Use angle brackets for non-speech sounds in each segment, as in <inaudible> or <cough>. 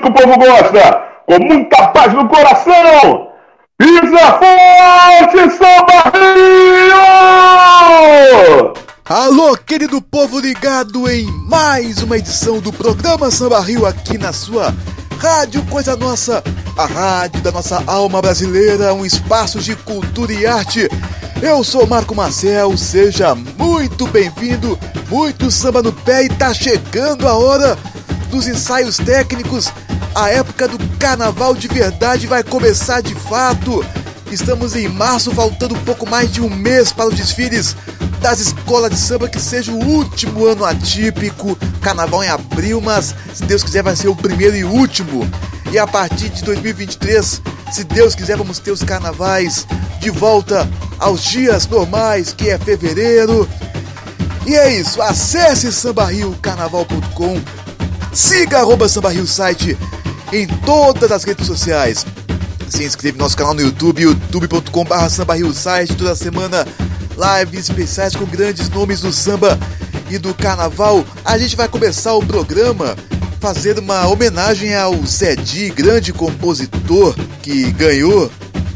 que o povo gosta, com muita paz no coração. Pisa forte, Samba Rio! Alô, querido povo ligado em mais uma edição do programa Samba Rio aqui na sua Rádio Coisa Nossa, a rádio da nossa alma brasileira, um espaço de cultura e arte. Eu sou Marco Marcel, seja muito bem-vindo, muito samba no pé e tá chegando a hora dos ensaios técnicos. A época do carnaval de verdade vai começar de fato. Estamos em março, faltando pouco mais de um mês para os desfiles das escolas de samba que seja o último ano atípico. Carnaval em abril, mas se Deus quiser vai ser o primeiro e último. E a partir de 2023, se Deus quiser, vamos ter os carnavais de volta aos dias normais, que é fevereiro. E é isso, acesse sambarriocarnaval.com, siga arroba sambarrio site em todas as redes sociais. Se inscreve no nosso canal no YouTube, youtube.com.br sambarrio site, toda semana lives especiais com grandes nomes do samba e do carnaval. A gente vai começar o programa fazendo uma homenagem ao Zedi, grande compositor que ganhou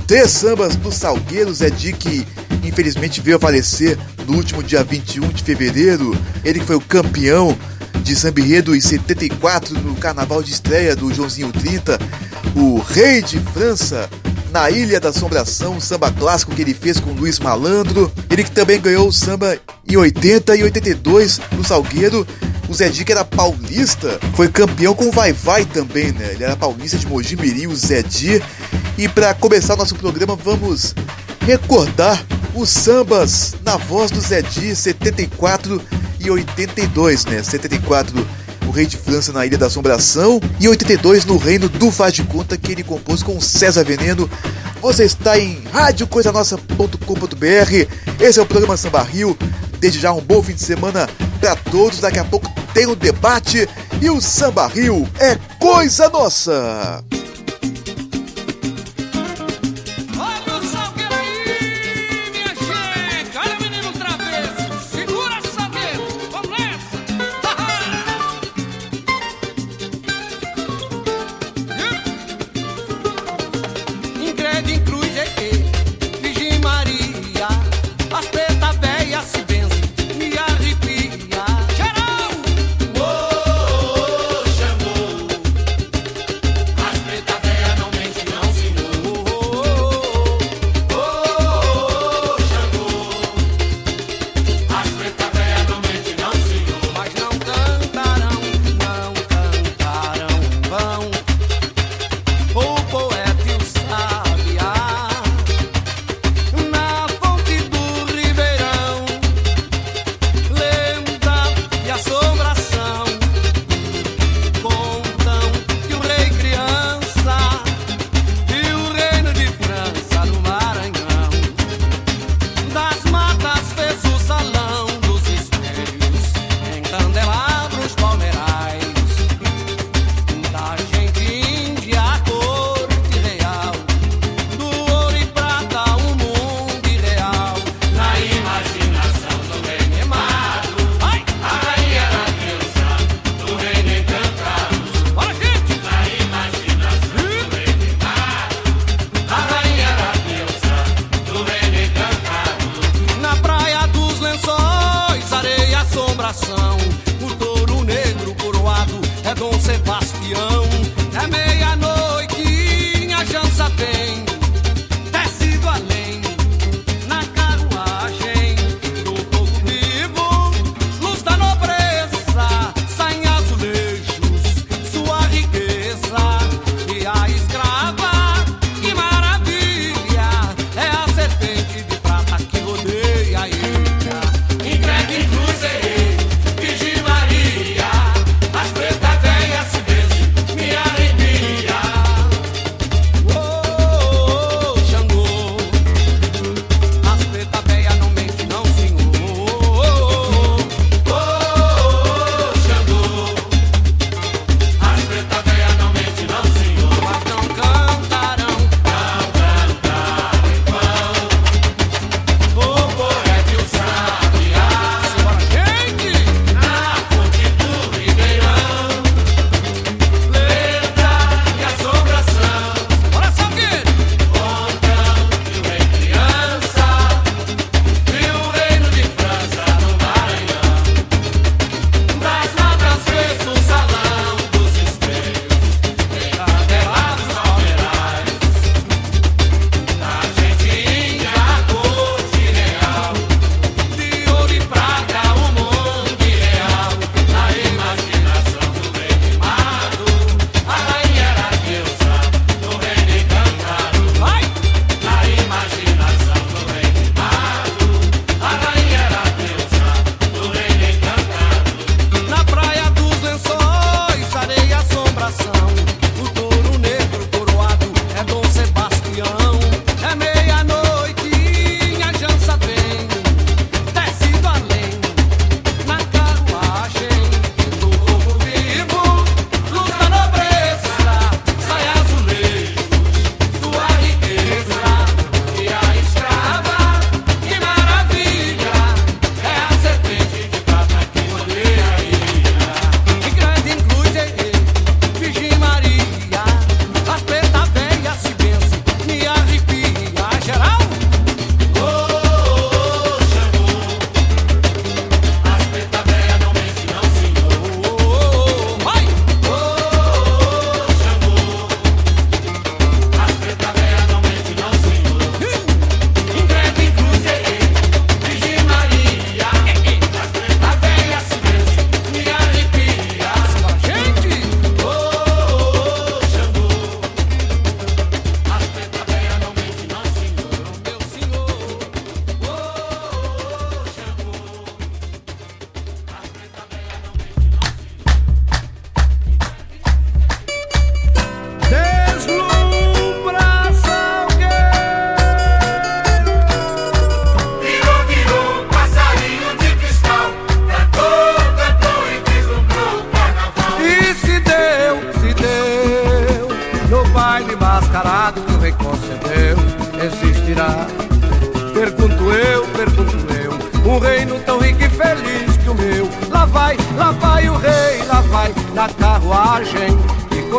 três sambas do Salgueiro. Zedi que infelizmente veio a falecer no último dia 21 de fevereiro. Ele que foi o campeão de samba enredo em 74 no carnaval de estreia do Joãozinho 30, o rei de França na Ilha da Assombração, samba clássico que ele fez com Luiz Malandro. Ele que também ganhou o samba em 80 e 82 no Salgueiro. O Zé Di, que era paulista, foi campeão com o Vai Vai também, né? Ele era paulista de Mogi Mirim, o Zé Di. E para começar nosso programa, vamos recordar os sambas na voz do Zé Di, 74 e 82, né? 74 o Rei de França na Ilha da Assombração, e 82 no Reino do Faz de Conta, que ele compôs com César Veneno. Você está em radiocoisanossa.com.br. Esse é o programa Samba Rio. Desde já um bom fim de semana para todos. Daqui a pouco tem o um debate e o Samba Rio é coisa nossa.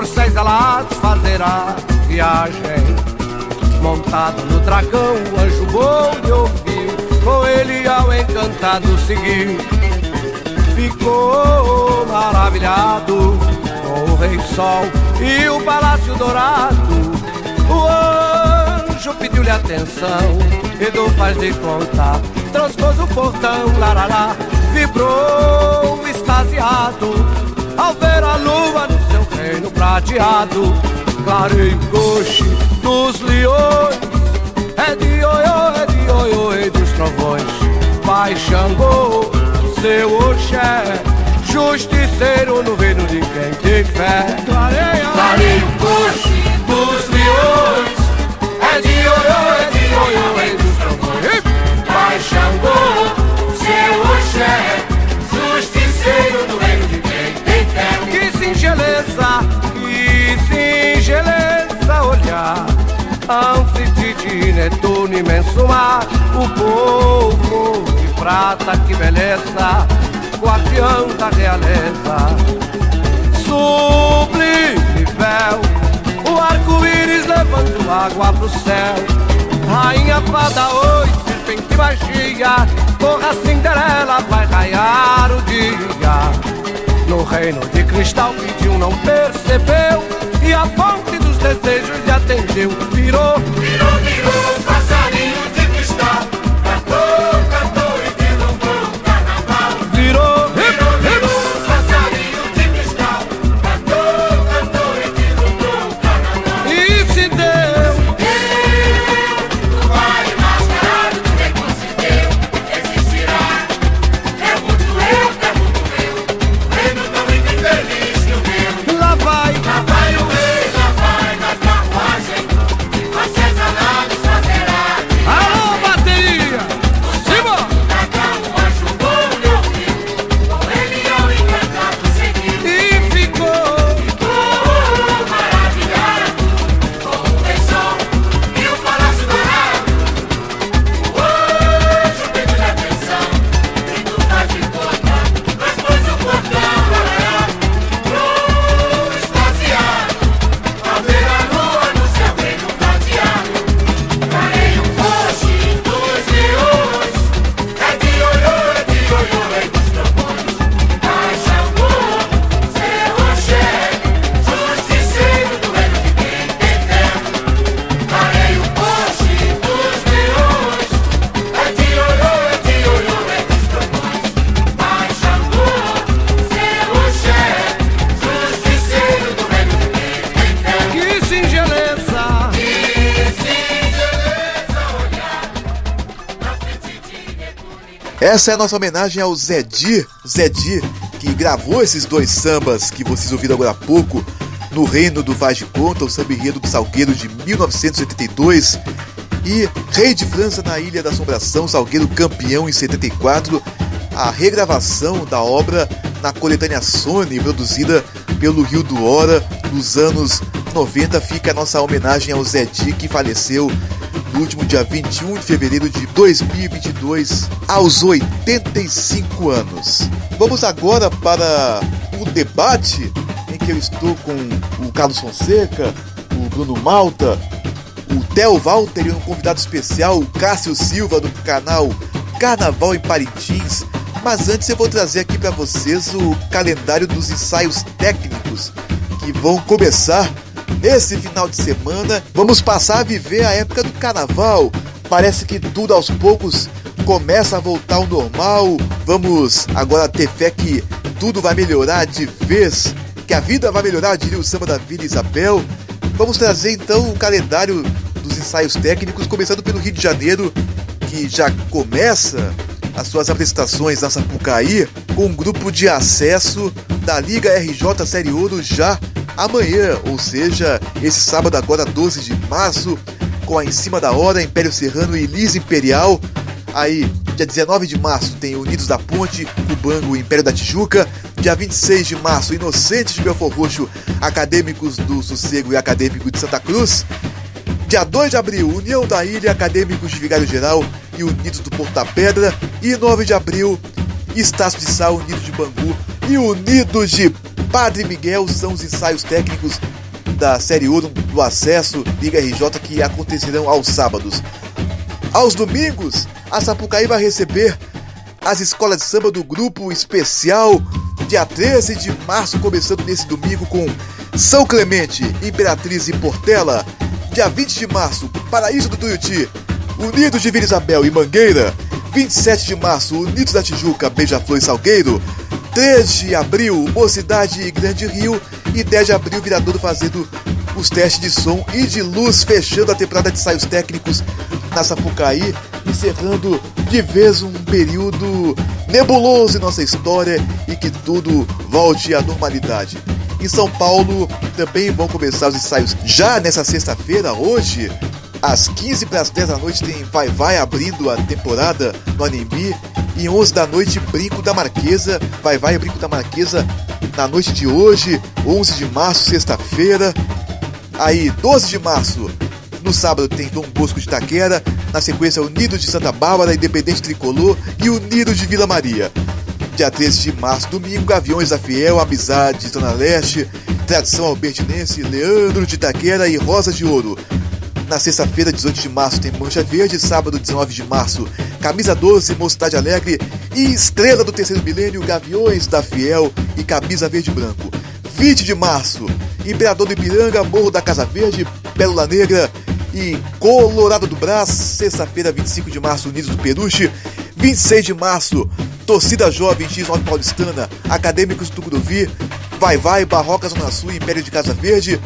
E corcéis alados fazerá viagem. Montado no dragão, o anjo bom me ouviu, com ele ao encantado seguir. Ficou maravilhado com o rei sol e o palácio dourado. O anjo pediu-lhe atenção, Edu faz de conta, transpôs o portão, larará, vibrou extasiado ao ver a lua no seu reino prateado. Clareio coxe dos leões, é de oiô, é de oiô, é dos trovões. Pai Xangô, seu Oxé, justiceiro no reino de quem tem fé. Clareio coxe dos leões, é de oiô, é de oiô, é dos olhar. Anfitite, Netuno, imenso mar, o povo de prata, que beleza, guardião da realeza. Sublime véu, o arco-íris levando água pro céu. Rainha fada, oi, serpente magia, corra Cinderela, vai raiar o dia. No reino de cristal pediu, não percebeu, e a fonte dos desejos lhe atendeu, virou, Virou, virou, Essa é a nossa homenagem ao Zedi, Zedi, que gravou esses dois sambas que vocês ouviram agora há pouco no Reino do Vaz de Conta, o samba enredo do Salgueiro de 1982, e Rei de França na Ilha da Assombração, Salgueiro campeão em 74, a regravação da obra na coletânea Sony, produzida pelo Rio do Hora, nos anos 90, fica a nossa homenagem ao Zedi, que faleceu no último dia 21 de fevereiro de 2022, aos 85 anos. Vamos agora para o debate em que eu estou com o Carlos Fonseca, o Bruno Malta, o Theo Walter e um convidado especial, o Cássio Silva, do canal Carnaval em Parintins. Mas antes eu vou trazer aqui para vocês o calendário dos ensaios técnicos que vão começar nesse final de semana. Vamos passar a viver a época do carnaval. Parece que tudo aos poucos começa a voltar ao normal. Vamos agora ter fé que tudo vai melhorar de vez, que a vida vai melhorar, diria o samba da Vila Isabel. Vamos trazer então o calendário dos ensaios técnicos, começando pelo Rio de Janeiro, que já começa as suas apresentações na Sapucaí com um grupo de acesso da Liga RJ Série Ouro já amanhã, ou seja, esse sábado agora 12 de março, com a Em Cima da Hora, Império Serrano e Liz Imperial. Aí, dia 19 de março tem Unidos da Ponte, Cubango Império da Tijuca. Dia 26 de março, Inocentes de Belfor Roxo, Acadêmicos do Sossego e Acadêmicos de Santa Cruz. Dia 2 de abril, União da Ilha, Acadêmicos de Vigário Geral e Unidos do Porto da Pedra. E 9 de abril, Estácio de Sal, Unidos de Bangu e Unidos de Padre Miguel são os ensaios técnicos da Série Ouro do Acesso Liga RJ que acontecerão aos sábados. Aos domingos, a Sapucaí vai receber as escolas de samba do grupo especial, dia 13 de março, começando nesse domingo com São Clemente, Imperatriz e Portela. Dia 20 de março, Paraíso do Tuiuti, Unidos de Vila Isabel e Mangueira. 27 de março, Unidos da Tijuca, Beija-Flor e Salgueiro. 3 de abril, Mocidade e Grande Rio. E 10 de abril, Viradouro fazendo os testes de som e de luz, fechando a temporada de ensaios técnicos na Sapucaí, encerrando de vez um período nebuloso em nossa história e que tudo volte à normalidade. Em São Paulo também vão começar os ensaios já nessa sexta-feira, hoje, às 15 para as 10 da noite tem Vai Vai abrindo a temporada no Anime. E 11 da noite, Brinco da Marquesa. Vai Vai Brinco da Marquesa na noite de hoje, 11 de março, sexta-feira. Aí, 12 de março, no sábado tem Dom Bosco de Taquera. Na sequência, Unido de Santa Bárbara, Independente Tricolor e Unido de Vila Maria. Dia 13 de março, domingo, Gaviões da Fiel, Amizade, Zona Leste, Tradição Albertinense, Leandro de Taquera e Rosa de Ouro. Na sexta-feira, 18 de março, tem Mancha Verde. Sábado, 19 de março, Camisa 12, Mocidade Alegre. E Estrela do Terceiro Milênio, Gaviões da Fiel e Camisa Verde Branco. 20 de março, Imperador do Ipiranga, Morro da Casa Verde, Pérola Negra e Colorado do Brás. Sexta-feira, 25 de março, Unidos do Peruche. 26 de março, Torcida Jovem X9 Paulistana, Acadêmicos do Tucuruvi, Vai Vai, Barroca Zona Sul e Império de Casa Verde.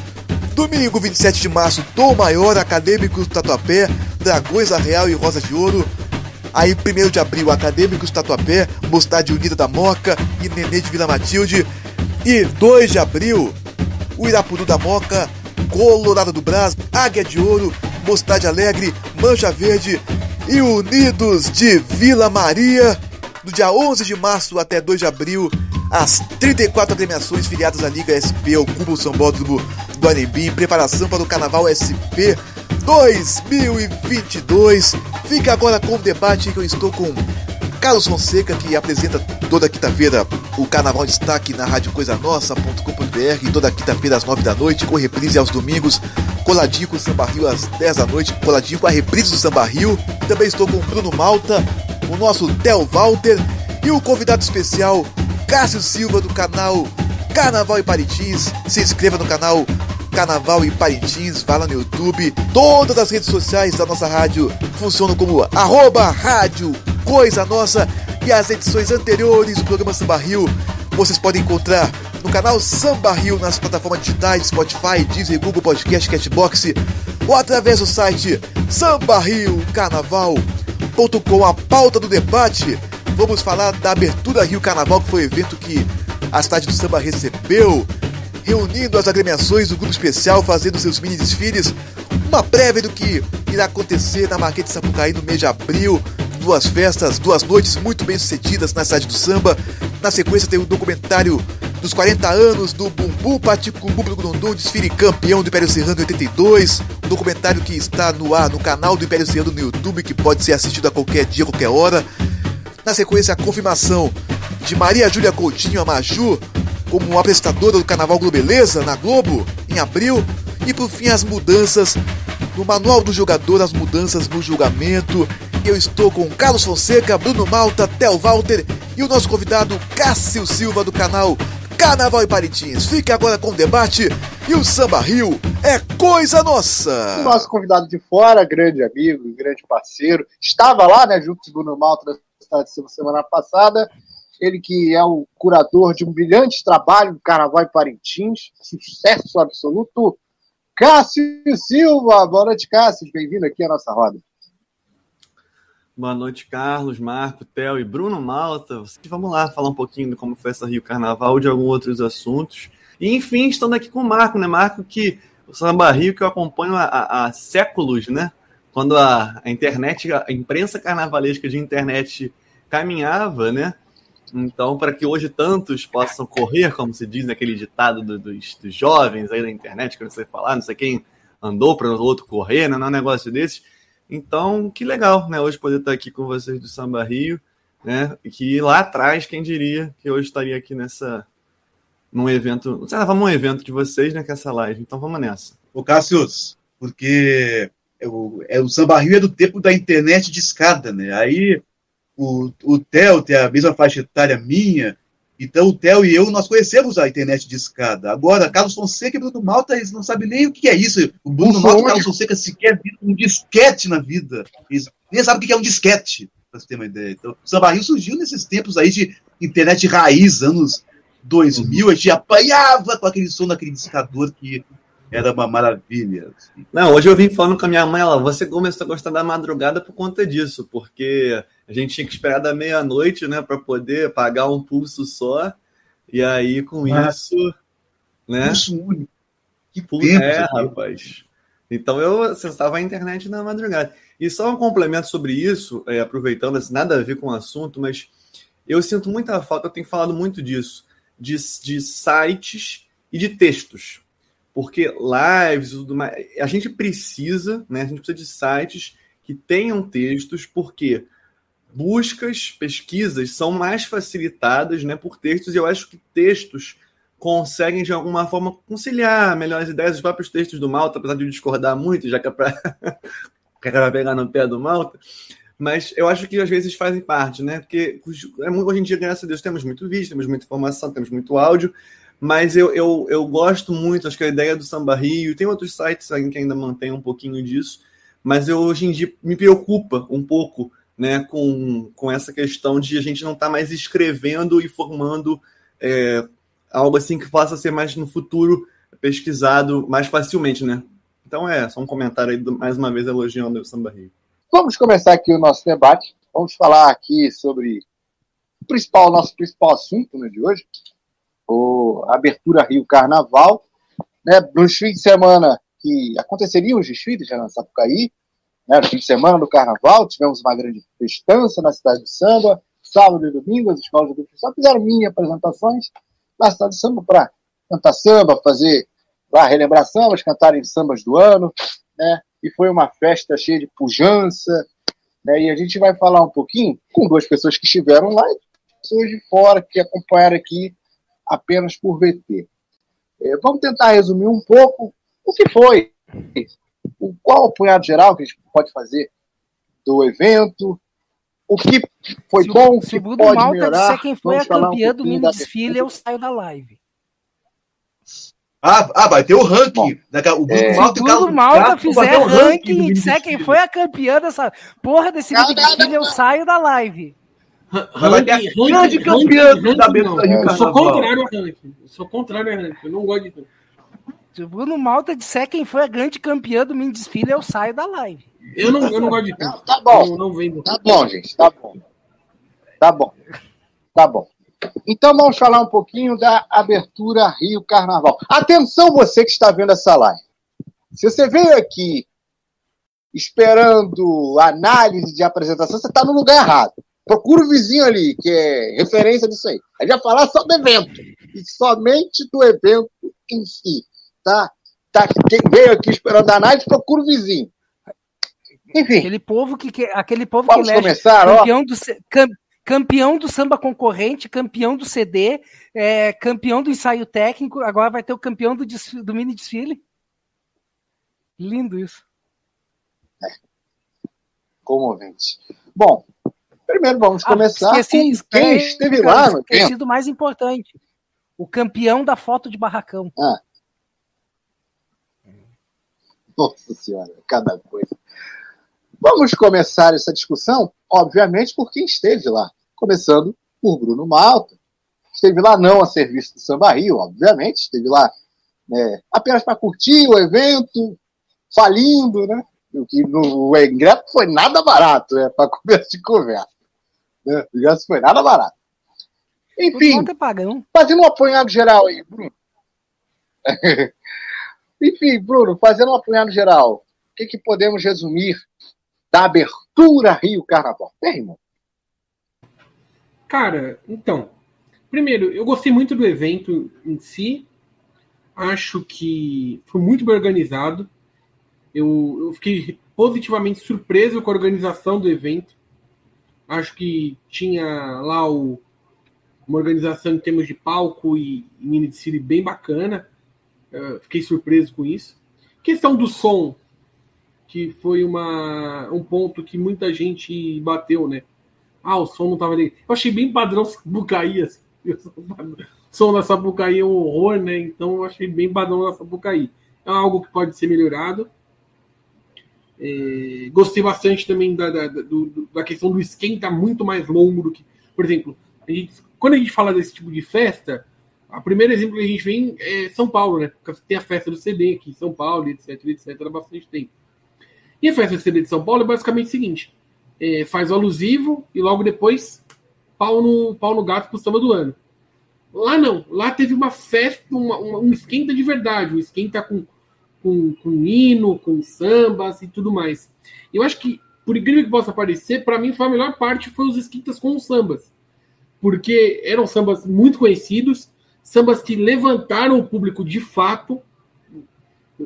Domingo, 27 de março, Tom Maior, Acadêmicos Tatuapé, Dragões Arreal e Rosa de Ouro. Aí, 1 de abril, Acadêmicos Tatuapé, Mocidade Unida da Moca e Nenê de Vila Matilde. E 2 de abril, o Irapuru da Moca, Colorado do Brás, Águia de Ouro, Mocidade Alegre, Mancha Verde e Unidos de Vila Maria. Do dia 11 de março até 2 de abril, as 34 agremiações filiadas à Liga SP ocupam o Sambódromo do Anebim, preparação para o Carnaval SP 2022. Fica agora com o debate que eu estou com Carlos Fonseca, que apresenta toda quinta-feira o Carnaval Destaque na Rádio Coisa Nossa.com.br, toda quinta-feira às 9 da noite, com reprise aos domingos, coladinho com o Samba Rio às 10 da noite, coladinho com a reprise do Samba Rio. Também estou com o Bruno Malta, o nosso Theo Walter e o convidado especial Cássio Silva do canal Carnaval e Paritins. Se inscreva no canal Carnaval e Parintins, vá lá no YouTube. Todas as redes sociais da nossa rádio funcionam como arroba rádio Coisa Nossa e as edições anteriores do programa Samba Rio vocês podem encontrar no canal Samba Rio nas plataformas digitais Spotify, Deezer, Google Podcast, Cashbox ou através do site sambarriocarnaval.com. A pauta do debate, vamos falar da abertura Rio Carnaval, que foi o evento que a cidade do samba recebeu reunindo as agremiações do grupo especial, fazendo seus mini desfiles, uma prévia do que irá acontecer na Marquês de Sapucaí no mês de abril, duas festas, duas noites muito bem sucedidas na cidade do samba. Na sequência tem o documentário dos 40 anos do Bumbum Paticumbu Grondon, desfile campeão do Império Serrano em 82, um documentário que está no ar no canal do Império Serrano no YouTube, que pode ser assistido a qualquer dia, qualquer hora. Na sequência, a confirmação de Maria Júlia Coutinho, a Maju, como apresentadora do Carnaval Globeleza na Globo, em abril. E por fim, as mudanças no Manual do Jogador, as mudanças no julgamento. Eu estou com Carlos Fonseca, Bruno Malta, Tel Walter e o nosso convidado Cássio Silva do canal Carnaval e Parintins. Fique agora com o debate e o Samba Rio é coisa nossa. O nosso convidado de fora, grande amigo, grande parceiro, estava lá, né, junto com o Bruno Malta Silva semana passada ele que é o curador de um brilhante trabalho do Carnaval e Parintins, sucesso absoluto. Cássio Silva, boa noite, Cássio, bem-vindo aqui à nossa roda. Boa noite, Carlos, Marco, Theo e Bruno Malta. Vamos lá falar um pouquinho de como foi essa Rio Carnaval, de alguns outros assuntos. E, enfim, estando aqui com o Marco, né? Marco, que o Samba Rio que eu acompanho há, há séculos, né? Quando a, a internet, a imprensa carnavalesca de internet caminhava, né? Então, para que hoje tantos possam correr, como se diz naquele ditado do, dos, dos, jovens aí da internet, que eu não sei falar, não sei quem andou para o outro correr, né? não é um negócio desses. Então, que legal, né? Hoje poder estar aqui com vocês do Samba Rio, né? Que lá atrás, quem diria que hoje estaria aqui nessa num evento. Sei lá, vamos um evento de vocês, né? Que é essa live. Então vamos nessa. Ô, Cassius, porque o, é, o Samba Rio é do tempo da internet de escada, né? Aí o, o Theo tem a mesma faixa etária minha, então o Theo e eu, nós conhecemos a internet de escada. Agora, Carlos Fonseca e Bruno Malta, eles não sabem nem o que é isso. O Bruno Malta e Carlos Fonseca sequer viram um disquete na vida. Eles nem sabem o que é um disquete, pra você ter uma ideia. Então, o Samba Rio surgiu nesses tempos aí de internet raiz, anos 2000, a gente apanhava com aquele som daquele discador que era uma maravilha. assim. Não, hoje eu vim falando com a minha mãe, ela, você começou a gostar da madrugada por conta disso, porque a gente tinha que esperar da meia-noite, né, para poder pagar um pulso só, e aí com isso, né? Pulso único. Que Pu- tempo, é, rapaz. Então eu acessava a internet na madrugada. E só um complemento sobre isso, é, aproveitando, assim, nada a ver com o assunto, mas eu sinto muita falta, eu tenho falado muito disso, de, de sites e de textos. Porque lives, e tudo mais, a gente precisa, né? A gente precisa de sites que tenham textos, porque buscas, pesquisas são mais facilitadas né, por textos, e eu acho que textos conseguem, de alguma forma, conciliar melhores ideias. Os próprios textos do Malta, apesar de eu discordar muito, já que é para <laughs> é pegar no pé do Malta, mas eu acho que às vezes fazem parte, né? Porque é hoje em dia, graças a Deus, temos muito vídeo, temos muita informação, temos muito áudio, mas eu, eu, eu gosto muito, acho que a ideia do Samba Rio, tem outros sites que ainda mantêm um pouquinho disso, mas eu hoje em dia me preocupa um pouco né, com, com essa questão de a gente não estar mais escrevendo e formando é, algo assim que possa ser mais no futuro pesquisado mais facilmente, né? Então é, só um comentário aí, mais uma vez elogiando o Samba Rio. Vamos começar aqui o nosso debate. Vamos falar aqui sobre o principal, nosso principal assunto né, de hoje, o abertura Rio Carnaval. Né, fins de semana que aconteceriam os desfiles já na Sapucaí, né, no fim de semana do Carnaval, tivemos uma grande festança na cidade de Samba. Sábado e domingo, as escolas de só fizeram mini apresentações na cidade de Samba para cantar samba, fazer lá relembrar sambas, cantarem sambas do ano, né? E foi uma festa cheia de pujança, né? E a gente vai falar um pouquinho com duas pessoas que estiveram lá e pessoas de fora que acompanharam aqui apenas por VT. Eh, vamos tentar resumir um pouco o que foi, o, qual o punhado geral que a gente pode fazer do evento, o que foi se, bom, o- o se que pode Malta melhorar. disser quem foi Vamos a falar um campeã do mini da desfile, eu saio da live. Ah, ah, vai ter o ranking. Bom, a- o Bruno é, Se o Malta e o Malta fizer o ranking e disser quem foi a campeã dessa porra desse Não, mini não, desfile, eu não. saio da live. Vai ter a grande campeã da abertura Rio Eu sou contrário a ranking. Eu sou contrário a ranking. Eu não gosto de ranking. Se o Bruno Malta disser quem foi a grande campeã do mini desfile, eu saio da live. Eu não, eu não gosto de. Não, tá bom. Não, não vendo. Tá bom, gente, tá bom. Tá bom. Tá bom. Então vamos falar um pouquinho da abertura Rio Carnaval. Atenção você que está vendo essa live. Se você veio aqui esperando análise de apresentação, você está no lugar errado. Procura o vizinho ali, que é referência disso aí. A gente vai falar só do evento. E somente do evento em si. Tá? tá? Quem veio aqui esperando análise, procura o vizinho. Enfim, Aquele povo que, que- aquele povo vamos que começar, ó. campeão do, ce- cam- campeão do samba concorrente, campeão do CD, é, campeão do ensaio técnico, agora vai ter o campeão do, do mini desfile. Lindo isso. comovente. Bom, primeiro vamos Ah, começar esqueci- com quem esqueci- esteve lá esqueci do mais importante. O campeão da foto de barracão. Nossa senhora, cada coisa. Vamos começar essa discussão, obviamente, por quem esteve lá. Começando por Bruno Malta. Esteve lá não a serviço do Samba Rio, obviamente. Esteve lá né, apenas para curtir o evento, falindo, né? O que no o ingresso foi nada barato, né? Para começo de conversa. Né? O ingresso foi nada barato. Enfim, fazendo um apanhado geral aí, Bruno. <laughs> Enfim, Bruno, fazendo um apanhado geral, o que, que podemos resumir da abertura Rio Carnaval? Bem, irmão. Cara, então. Primeiro, eu gostei muito do evento em si. Acho que foi muito bem organizado. Eu, eu fiquei positivamente surpreso com a organização do evento. Acho que tinha lá o, uma organização em termos de palco e, e mini desfile bem bacana. Uh, fiquei surpreso com isso. Questão do som, que foi uma, um ponto que muita gente bateu, né? Ah, o som não estava ali. Eu achei bem padrão Sapucaí. Assim. O <laughs> som da Sapucaí é um horror, né? Então eu achei bem padrão da Sapucaí. É algo que pode ser melhorado. É, gostei bastante também da, da, do, da questão do esquenta muito mais longo do que. Por exemplo, a gente, quando a gente fala desse tipo de festa, o primeiro exemplo que a gente vem é São Paulo, né? Porque tem a festa do CD aqui em São Paulo, etc, etc, há bastante tempo. E a festa do CD de São Paulo é basicamente o seguinte: é, faz o alusivo e logo depois pau no, pau no gato pro samba do ano. Lá não, lá teve uma festa, uma, uma, um esquenta de verdade, um esquenta com com, com hino, com sambas e tudo mais. Eu acho que, por incrível que possa parecer, para mim foi a melhor parte foi os esquitas com os sambas. Porque eram sambas muito conhecidos, sambas que levantaram o público de fato.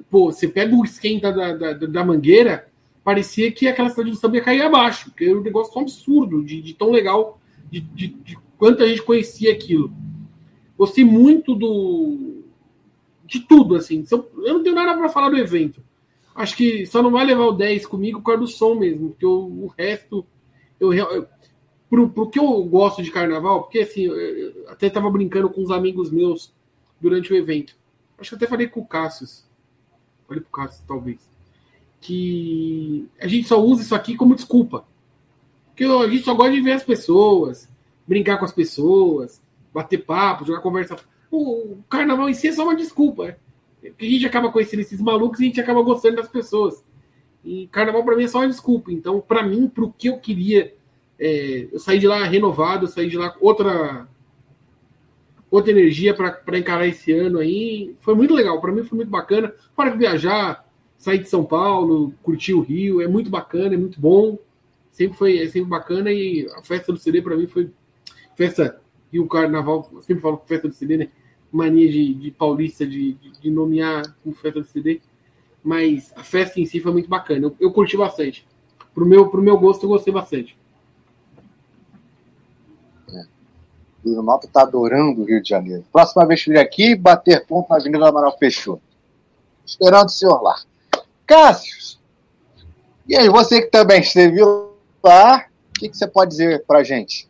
Pô, você pega o esquenta da, da, da Mangueira, parecia que aquela cidade do samba ia cair abaixo, porque era um negócio tão absurdo, de, de tão legal, de, de, de quanta gente conhecia aquilo. Gostei muito do, de tudo, assim. Eu não tenho nada para falar do evento. Acho que só não vai levar o 10 comigo por causa do som mesmo, porque o, o resto. Eu, eu, pro, pro que eu gosto de carnaval, porque assim, eu até tava brincando com uns amigos meus durante o evento. Acho que até falei com o Cassius. Falei pro Cassius, talvez. Que a gente só usa isso aqui como desculpa. Porque a gente só gosta de ver as pessoas, brincar com as pessoas, bater papo, jogar conversa o carnaval em si é só uma desculpa. Né? A gente acaba conhecendo esses malucos e a gente acaba gostando das pessoas. E carnaval para mim é só uma desculpa. Então, para mim, para o que eu queria, é, eu saí de lá renovado, eu saí de lá outra outra energia para encarar esse ano aí. Foi muito legal, para mim foi muito bacana. Que viajar, sair de São Paulo, curtir o Rio, é muito bacana, é muito bom. Sempre foi é sempre bacana e a festa do CD para mim foi festa e o carnaval, eu sempre falo festa do CD, né? mania de, de paulista de, de, nomear com festa do CD, mas a festa em si foi muito bacana. Eu, eu curti bastante. Pro meu, pro meu gosto, eu gostei bastante. É. O Malta tá adorando o Rio de Janeiro. Próxima vez que vir aqui, bater ponto na Avenida Amaral fechou. Esperando o senhor lá. Cássio, e aí, você que também esteve lá, o que, que você pode dizer pra gente?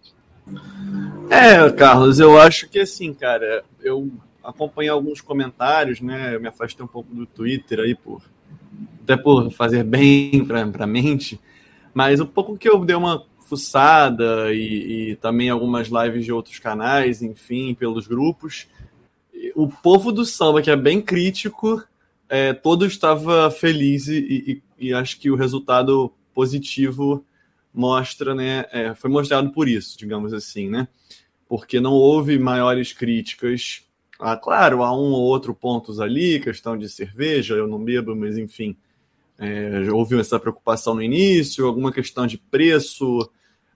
É, Carlos, eu acho que assim, cara, eu acompanhei alguns comentários, né? Eu me afastei um pouco do Twitter aí por até por fazer bem para a mente, mas um pouco que eu dei uma fuçada e, e, também algumas lives de outros canais, enfim, pelos grupos, o povo do samba que é bem crítico, é, todo estava feliz e, e, e acho que o resultado positivo mostra, né? É, foi mostrado por isso, digamos assim, né? porque não houve maiores críticas. Ah, claro, há um ou outro pontos ali, questão de cerveja, eu não bebo, mas enfim, é, houve essa preocupação no início, alguma questão de preço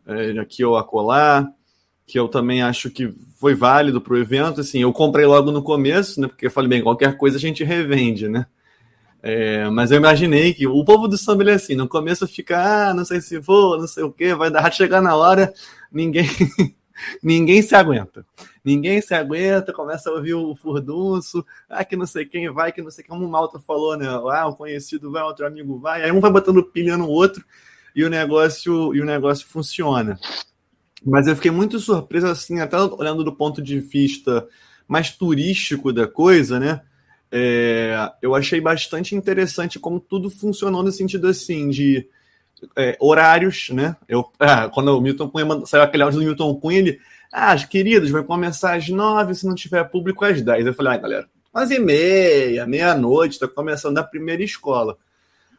é, aqui ou acolá, que eu também acho que foi válido para o evento. Assim, eu comprei logo no começo, né, porque eu falei, bem, qualquer coisa a gente revende, né? É, mas eu imaginei que o povo do samba é assim, no começo fica, ah, não sei se vou, não sei o que, vai dar <laughs> chegar na hora, ninguém <laughs> Ninguém se aguenta. Ninguém se aguenta, começa a ouvir o furdunço, ah, que não sei quem vai, que não sei como o Malta falou, né? Ah, um conhecido vai, outro amigo vai, aí um vai botando pilha no outro e o negócio e o negócio funciona. Mas eu fiquei muito surpreso, assim, até olhando do ponto de vista mais turístico da coisa, né? É, eu achei bastante interessante como tudo funcionou no sentido assim de é, horários, né? Eu, ah, quando o Milton Cunha saiu aquele áudio do Milton Cunha, ele, ah, queridos, vai começar às nove, se não tiver público às dez. Eu falei, ah, galera, onze e meia, meia-noite, tá começando a primeira escola.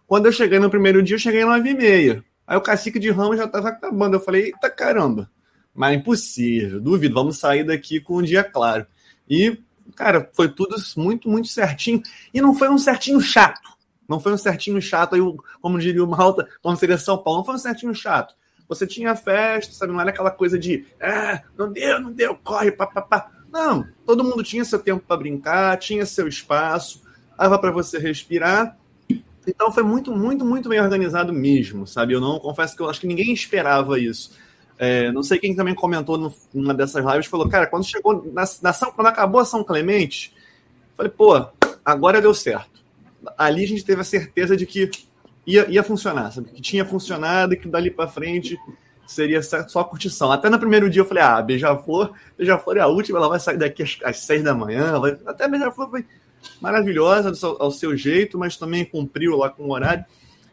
Quando eu cheguei no primeiro dia, eu cheguei às nove e meia. Aí o cacique de ramo já tava acabando. Eu falei, eita caramba, mas impossível, duvido, vamos sair daqui com um dia claro. E, cara, foi tudo muito, muito certinho. E não foi um certinho chato não foi um certinho chato, aí, como diria o Malta, como seria São Paulo, não foi um certinho chato. Você tinha festa, sabe? Não era aquela coisa de, ah, não deu, não deu, corre, papapá. Não, todo mundo tinha seu tempo para brincar, tinha seu espaço, dava para você respirar. Então foi muito, muito, muito bem organizado mesmo, sabe? Eu não confesso que eu acho que ninguém esperava isso. É, não sei quem também comentou no- numa dessas lives, falou, cara, quando chegou na, na São, quando acabou a São Clemente, falei, pô, agora deu certo. Ali a gente teve a certeza de que ia, ia funcionar, sabe? Que tinha funcionado e que dali pra frente seria só curtição. Até no primeiro dia eu falei, ah, Beija-Flor, Beija-Flor é a última, ela vai sair daqui às, às seis da manhã. vai- Até Beija-Flor foi maravilhosa ao seu, jeito, mas também cumpriu lá com o horário.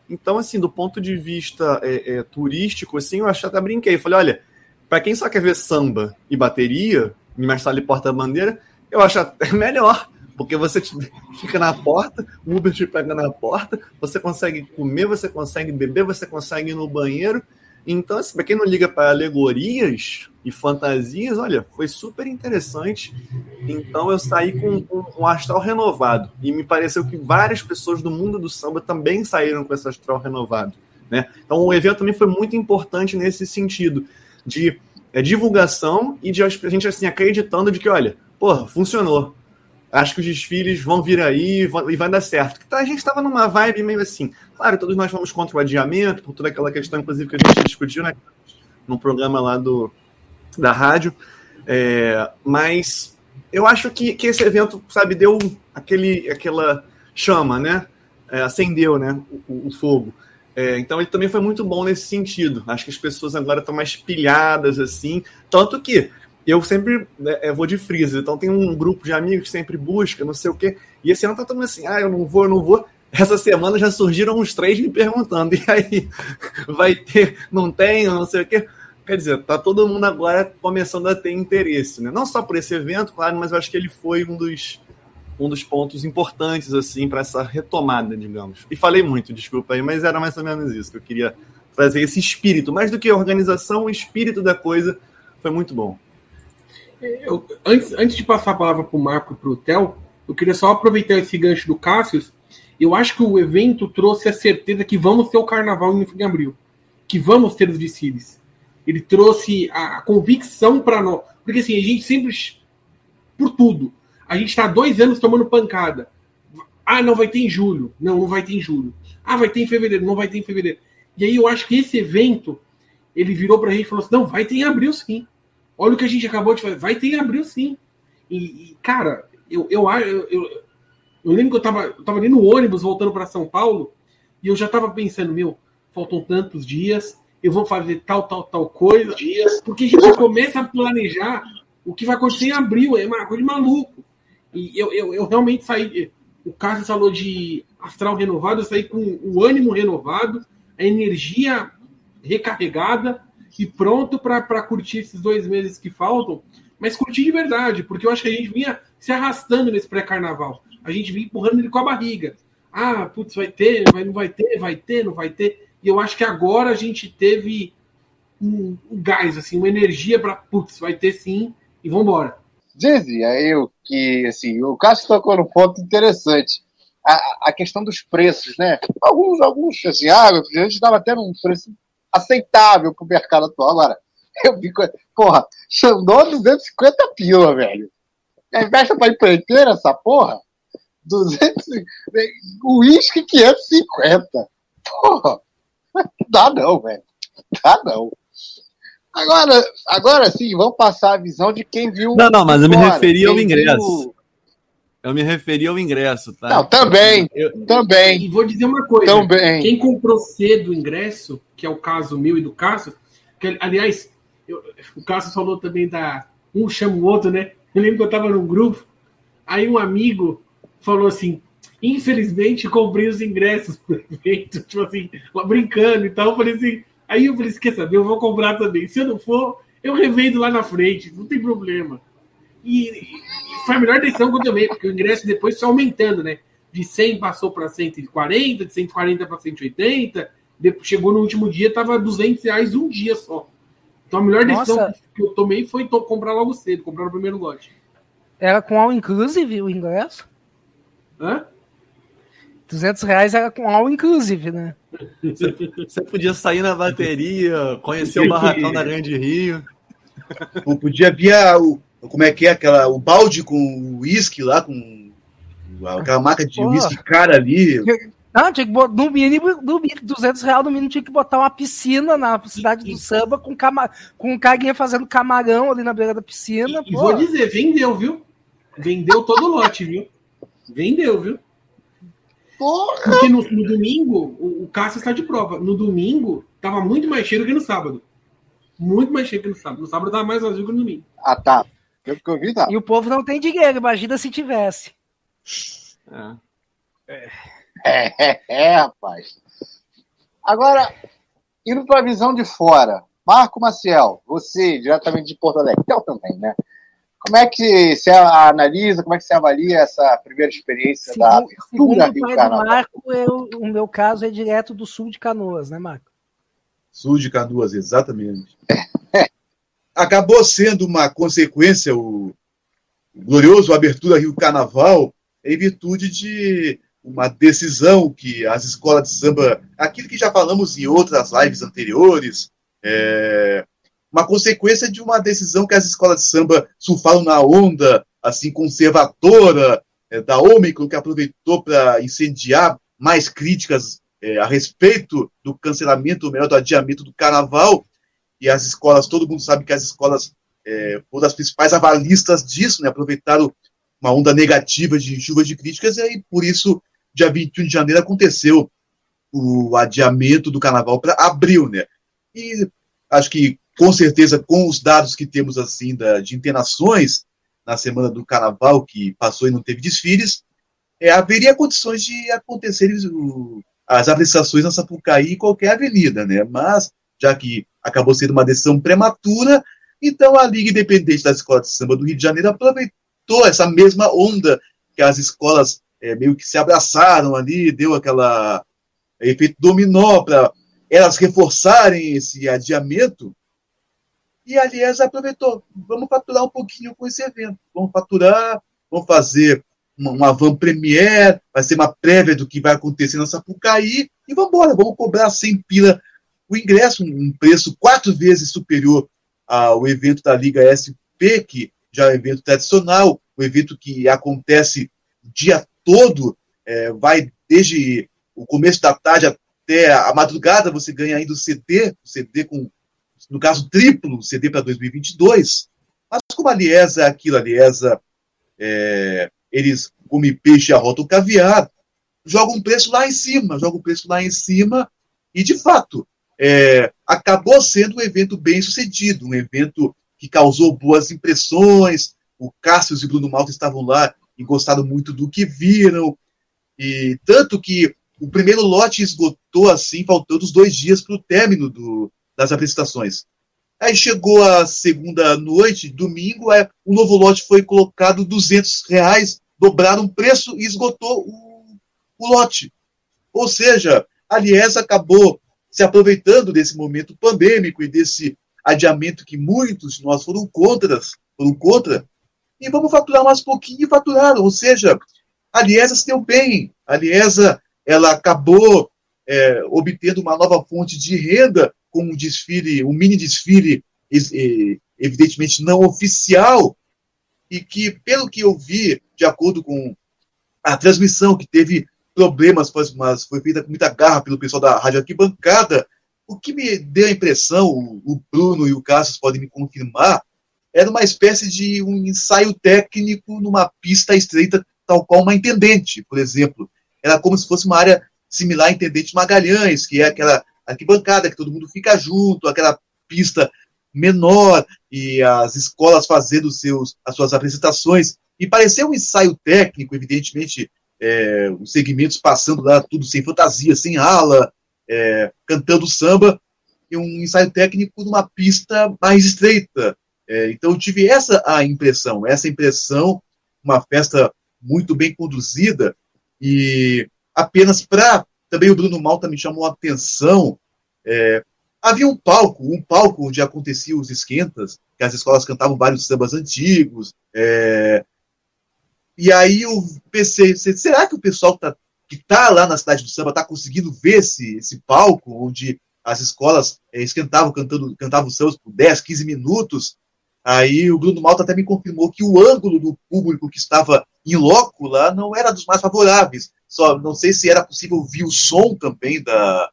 Então, assim, do ponto de vista é, é, turístico, assim, eu acho até brinquei. Falei, olha, para quem só quer ver samba e bateria, e mais tarde porta-bandeira, eu acho até <laughs> melhor. Porque você <laughs> fica na porta, o Uber te pega na porta, você consegue comer, você consegue beber, você consegue ir no banheiro. Então, assim, para quem não liga para alegorias e fantasias, olha, foi super interessante. Então eu saí com, com um astral renovado. E me pareceu que várias pessoas do mundo do samba também saíram com esse astral renovado. Né? Então o evento também foi muito importante nesse sentido, de é, divulgação e de a gente assim, acreditando de que, olha, porra, funcionou. Acho que os desfiles vão vir aí e vai dar certo. Tá, a gente estava numa vibe meio assim. Claro, todos nós fomos contra o adiamento, por toda aquela questão, inclusive, que a gente discutiu né, num programa lá do, da rádio. É, mas eu acho que, que esse evento, sabe, deu aquele, aquela chama, né? É, acendeu, né? O, o- o fogo. É, então ele também foi muito bom nesse sentido. Acho que as pessoas agora estão mais pilhadas, assim. Tanto que eu sempre né, eu vou de freezer, então tem um grupo de amigos que sempre busca, não sei o quê. E esse ano tá todo mundo assim, ah, eu não vou, eu não vou. Essa semana já surgiram uns três me perguntando, <laughs> e aí, vai ter, não tem, não sei o quê. Quer dizer, tá todo mundo agora começando a ter interesse, né? Não só por esse evento, claro, mas eu acho que ele foi um dos, um dos pontos importantes, assim, para essa retomada, digamos. E falei muito, desculpa aí, mas era mais ou menos isso que eu queria trazer esse espírito. Mais do que a organização, o espírito da coisa foi muito bom. Eu- antes, antes de passar a palavra para o Marco e para o Theo, eu queria só aproveitar esse gancho do Cássio. Eu acho que o evento trouxe a certeza que vamos ter o carnaval em abril, que vamos ter os desfiles. Ele trouxe a, a convicção para nós. Porque assim, a gente sempre. Por tudo. A gente está dois anos tomando pancada. Ah, não vai ter em julho. Não, não vai ter em julho. Ah, vai ter em fevereiro. Não vai ter em fevereiro. E aí eu acho que esse evento, ele virou pra gente e falou assim: não, vai ter em abril sim. Olha o que a gente acabou de fazer. Vai ter em abril sim. E, e, cara, eu, eu, eu, eu, eu lembro que eu tava, eu tava ali no ônibus voltando para São Paulo e eu já tava pensando, meu, faltam tantos dias, eu vou fazer tal, tal, tal coisa. Porque a gente começa a planejar o que vai acontecer em abril. É uma coisa de maluco. E eu, eu, eu realmente saí. O Cássio falou de astral renovado, eu saí com o ânimo renovado, a energia recarregada e pronto para curtir esses dois meses que faltam, mas curtir de verdade, porque eu acho que a gente vinha se arrastando nesse pré-carnaval. A gente vinha empurrando ele com a barriga. Ah, putz, vai ter, vai, não vai ter, vai ter, não vai ter. E eu acho que agora a gente teve um, um gás, assim, uma energia para, putz, vai ter sim, e vambora. Dizia eu que, assim, o Cássio tocou num ponto interessante. A, a questão dos preços, né? Alguns, alguns, assim, ah, a gente estava até num preço aceitável pro mercado atual. Agora, eu vi, co- porra, Xandó 250 pila, velho. É festa pra empreiteira essa porra? 200, o uísque 550. Porra, dá não, velho. Dá não. Agora, agora sim, vamos passar a visão de quem viu. Não, não, mas eu me referi ao ingresso. viu- Eu me referi ao ingresso, tá? Não, também, Eu- também, E vou dizer uma coisa. também. Quem comprou cedo o ingresso, que é o caso meu e do Cássio, que, aliás, eu- o Cássio falou também da. Um chama o outro, né? Eu lembro que eu tava num grupo, aí um amigo falou assim: infelizmente comprei os ingressos pro evento, <laughs> tipo assim, lá brincando e tal. Eu falei assim, aí eu falei, assim, quer saber, eu vou comprar também. Se eu não for, eu revendo lá na frente, não tem problema. E, e foi a melhor decisão que eu tomei, porque o ingresso depois foi aumentando, né? De 100 passou para 140, de 140 para 180, depois, chegou no último dia, estava 200 reais um dia só. Então a melhor decisão Nossa. que eu tomei foi to- comprar logo cedo, comprar no primeiro lote. Era com all inclusive o ingresso? Hã? 200 reais era com all inclusive, né? Você podia sair na bateria, conhecer o barracão da Grande Rio. Não podia vir a- o, como é que é aquela, o balde com uísque lá, com aquela marca de uísque cara ali. Não, tinha que botar, no mínimo, no mínimo, 200 reais no mínimo tinha que botar uma piscina na cidade do samba com, cama, com um carinha fazendo camarão ali na beira da piscina. E pô. vou dizer, vendeu, viu? Vendeu todo o lote, viu? Vendeu, viu? Porra! Porque no, no domingo, o, o Cássio está de prova. No domingo, tava muito mais cheio que no sábado. Muito mais cheio que no sábado. No sábado tava mais vazio que no domingo. Ah, tá. Pelo que eu vi, tá. E o povo não tem dinheiro, imagina se tivesse. É. É, é, <laughs> é, rapaz. Agora, indo para a visão de fora, Marco Maciel, você, diretamente de Porto Alegre, Theo também, né? Como é que você analisa, como é que você avalia essa primeira experiência da Segundo, abertura o Rio pai do Carnaval? Marco, eu, o meu caso é direto do sul de Canoas, né, Marco? Sul de Canoas, exatamente. <laughs> Acabou sendo uma consequência o glorioso Abertura Rio Carnaval em virtude de uma decisão que as escolas de samba, aquilo que já falamos em outras lives anteriores, é uma consequência de uma decisão que as escolas de samba surfaram na onda assim conservadora é, da Omicron, que aproveitou para incendiar mais críticas é, a respeito do cancelamento, ou melhor, do adiamento do carnaval, e as escolas, todo mundo sabe que as escolas é, foram as principais avalistas disso, né, aproveitaram uma onda negativa de chuva de críticas, e aí, por isso, dia 21 de janeiro aconteceu o adiamento do carnaval para abril, né? E acho que, com certeza, com os dados que temos, assim, da, de internações na semana do carnaval, que passou e não teve desfiles, é, haveria condições de acontecerem as apresentações na Sapucaí e qualquer avenida, né? Mas, já que acabou sendo uma decisão prematura, então a Liga Independente das Escolas de Samba do Rio de Janeiro aproveitou essa mesma onda que as escolas é, meio que se abraçaram ali, deu aquela efeito dominó para elas reforçarem esse adiamento. E a Liesa aproveitou, vamos faturar um pouquinho com esse evento, vamos faturar, vamos fazer uma, uma van premiere, vai ser uma prévia do que vai acontecer na Sapucaí, e vamos embora, vamos cobrar 100 pila o ingresso, um preço quatro vezes superior ao evento da Liga SP, que já é um evento tradicional, um evento que acontece o dia todo, é, vai desde o começo da tarde até a madrugada, você ganha ainda o CD, o CD com, no caso, triplo, CD para 2022. Mas como a Liesa é aquilo, a Liesa, é, eles comem peixe arrotam caviar, jogam um preço lá em cima, jogam um preço lá em cima, e de fato, é, acabou sendo um evento bem sucedido, um evento que causou boas impressões. O Cássio e o Bruno Malta estavam lá e gostaram muito do que viram. E tanto que o primeiro lote esgotou assim, faltando os dois dias para o término do, das apresentações. Aí chegou a segunda noite, domingo, é, o novo lote foi colocado 200 reais, dobraram o preço e esgotou o, o lote. Ou seja, a Liesa acabou se aproveitando desse momento pandêmico e desse adiamento que muitos de nós foram contra, foram contra, e vamos faturar mais pouquinho e faturaram. Ou seja, a Liesa se deu bem. A Liesa ela acabou é, obtendo uma nova fonte de renda com um desfile, um mini desfile, evidentemente não oficial, e que, pelo que eu vi, de acordo com a transmissão, que teve problemas, mas foi feita com muita garra pelo pessoal da Rádio Arquibancada, o que me deu a impressão, o Bruno e o Cassius podem me confirmar, era uma espécie de um ensaio técnico numa pista estreita, tal qual uma intendente, por exemplo. Era como se fosse uma área similar à Intendente Magalhães, que é aquela arquibancada que todo mundo fica junto, aquela pista menor e as escolas fazendo seus, as suas apresentações. E pareceu um ensaio técnico, evidentemente, é, os segmentos passando lá, tudo sem fantasia, sem ala, é, cantando samba, e um ensaio técnico numa pista mais estreita. É, então eu tive essa a impressão, essa impressão, uma festa muito bem conduzida, e apenas para. Também o Bruno Malta me chamou a atenção. É, havia um palco, um palco onde aconteciam os esquentas, que as escolas cantavam vários sambas antigos. É, e aí eu pensei, será que o pessoal tá, que está lá na cidade do samba está conseguindo ver esse, esse palco onde as escolas é, esquentavam, cantando, cantavam sambas por 10, 15 minutos? Aí o Bruno Malta até me confirmou que o ângulo do público que estava em loco lá não era dos mais favoráveis. só não sei se era possível ouvir o som também da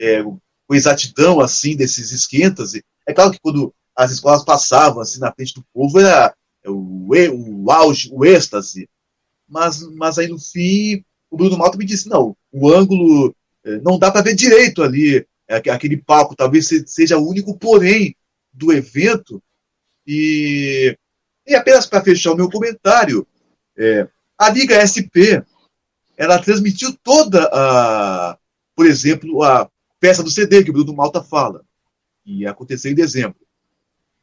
é, com exatidão assim desses esquentas. É claro que quando as escolas passavam assim na frente do povo era o, e- o auge, o êxtase. Mas, mas aí no fim o Bruno Malta me disse não, o ângulo eh, não dá para ver direito ali é, aque- aquele palco, talvez se- seja o único porém do evento. E, e apenas para fechar o meu comentário, é, a Liga SP ela transmitiu toda a, por exemplo, a peça do CD que o Bruno Malta fala, que aconteceu em dezembro.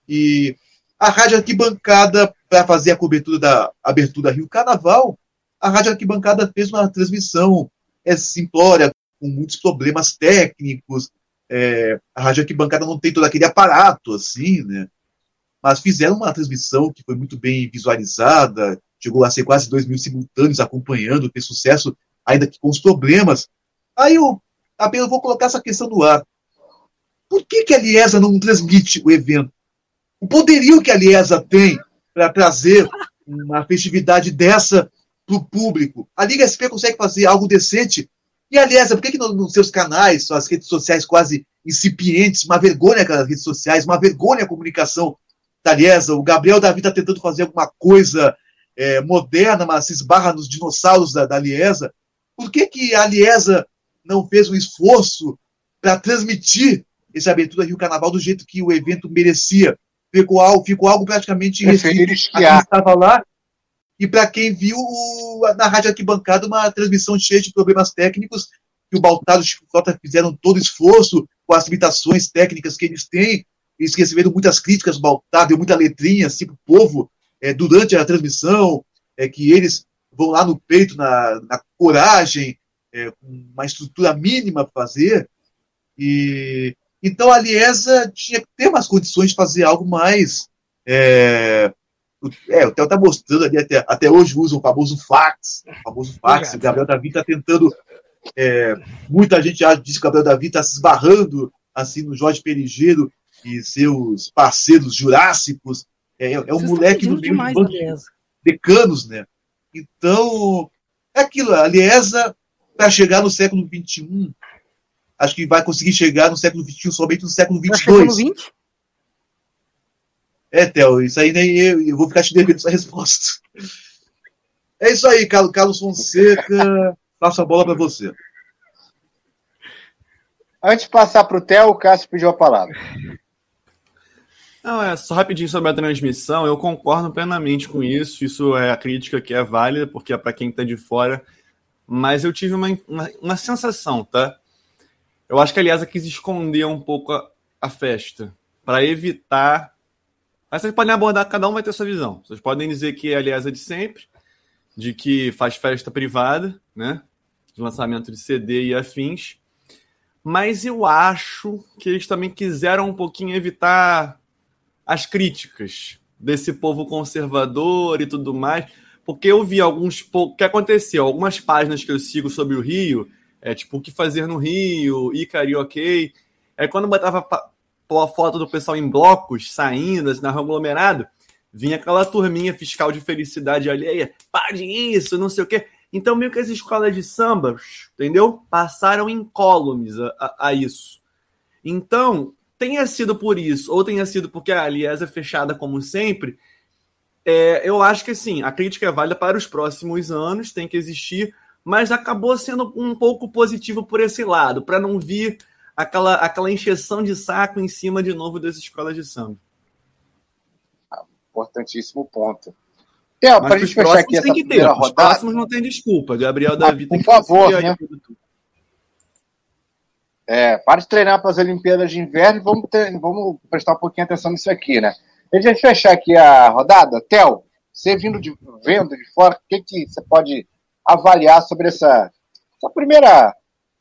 E a Rádio Arquibancada, para fazer a cobertura da abertura Rio Carnaval, a Rádio Arquibancada fez uma transmissão é, simplória, com muitos problemas técnicos. É, a Rádio Arquibancada não tem todo aquele aparato, assim, né? Mas fizeram uma transmissão que foi muito bem visualizada, chegou a ser quase 2 mil simultâneos acompanhando, fez sucesso, ainda que com os problemas. Aí eu apenas vou colocar essa questão no ar. Por que, que a Liesa não transmite o evento? O poderio que a Liesa tem para trazer uma festividade dessa para o público. A Liga SP consegue fazer algo decente. E a Liesa, por que, que no- nos seus canais, suas redes sociais quase incipientes, uma vergonha aquelas redes sociais, uma vergonha a comunicação da Liesa, o Gabriel Davi está tentando fazer alguma coisa é, moderna, mas se esbarra nos dinossauros da, da Liesa. Por que, que a Liesa não fez um esforço para transmitir essa abertura Rio Carnaval do jeito que o evento merecia? Ficou algo, ficou algo praticamente esquiar. estava lá e para quem viu o- na rádio arquibancada uma transmissão cheia de problemas técnicos que o Baltado e o Chico Frota fizeram todo esforço com as limitações técnicas que eles têm. Eles receberam muitas críticas do Baltado, deu muita letrinha assim para o povo é, durante a transmissão, é, que eles vão lá no peito, na, na coragem, é, com uma estrutura mínima para fazer. E então a Liesa tinha que ter umas condições de fazer algo mais. É, o- é, o Theo está mostrando ali, até, até hoje usa o famoso fax. O famoso fax. O Gabriel Davi está tentando. é, muita gente já diz que o Gabriel Davi está se esbarrando assim no Jorge Perigeiro e seus parceiros jurássicos. É, é um Vocês moleque do meio de demais, de decanos, né? Então, é aquilo. A Liesa, para chegar no século XXI, acho que vai conseguir chegar no século XXI somente no século XXII. 20? É, Theo, isso aí nem eu, eu vou ficar te devendo essa resposta. É isso aí, Carlos, Carlos Fonseca. Passo a bola para você. Antes de passar para o Theo, o Cássio pediu a palavra. Não, é só rapidinho sobre a transmissão, eu concordo plenamente com isso. Isso é a crítica que é válida, porque é para quem está de fora. Mas eu tive uma, uma, uma sensação, tá? Eu acho que a Aliasa quis esconder um pouco a, a festa, para evitar. Mas vocês podem abordar, cada um vai ter sua visão. Vocês podem dizer que a Aliasa é de sempre, de que faz festa privada, né? De lançamento de CD e afins. Mas eu acho que eles também quiseram um pouquinho evitar as críticas desse povo conservador e tudo mais, porque eu vi alguns que aconteceu, algumas páginas que eu sigo sobre o Rio, é tipo o que fazer no Rio, e karaokê. Aí quando botava a foto do pessoal em blocos, saindo, assim, na rua aglomerado, vinha aquela turminha fiscal de felicidade alheia, pare isso, não sei o quê. Então, meio que as escolas de samba, entendeu? Passaram incólumes a, a, a isso. Então, tenha sido por isso, ou tenha sido porque a Aliás é fechada como sempre, é, eu acho que assim, a crítica é válida para os próximos anos, tem que existir, mas acabou sendo um pouco positivo por esse lado, para não vir aquela, aquela encheção de saco em cima de novo das escolas de samba. Importantíssimo ponto. Theo, para a Mas gente os fechar aqui essa primeira os rodada. próximos não tem desculpa. Gabriel Davi tem por que favor, né? É, para de treinar para as Olimpíadas de Inverno e vamos, ter- vamos prestar um pouquinho atenção nisso aqui, né? A gente vai fechar aqui a rodada. Theo, você vindo de, vendo de fora, o que, que você pode avaliar sobre essa, essa primeira,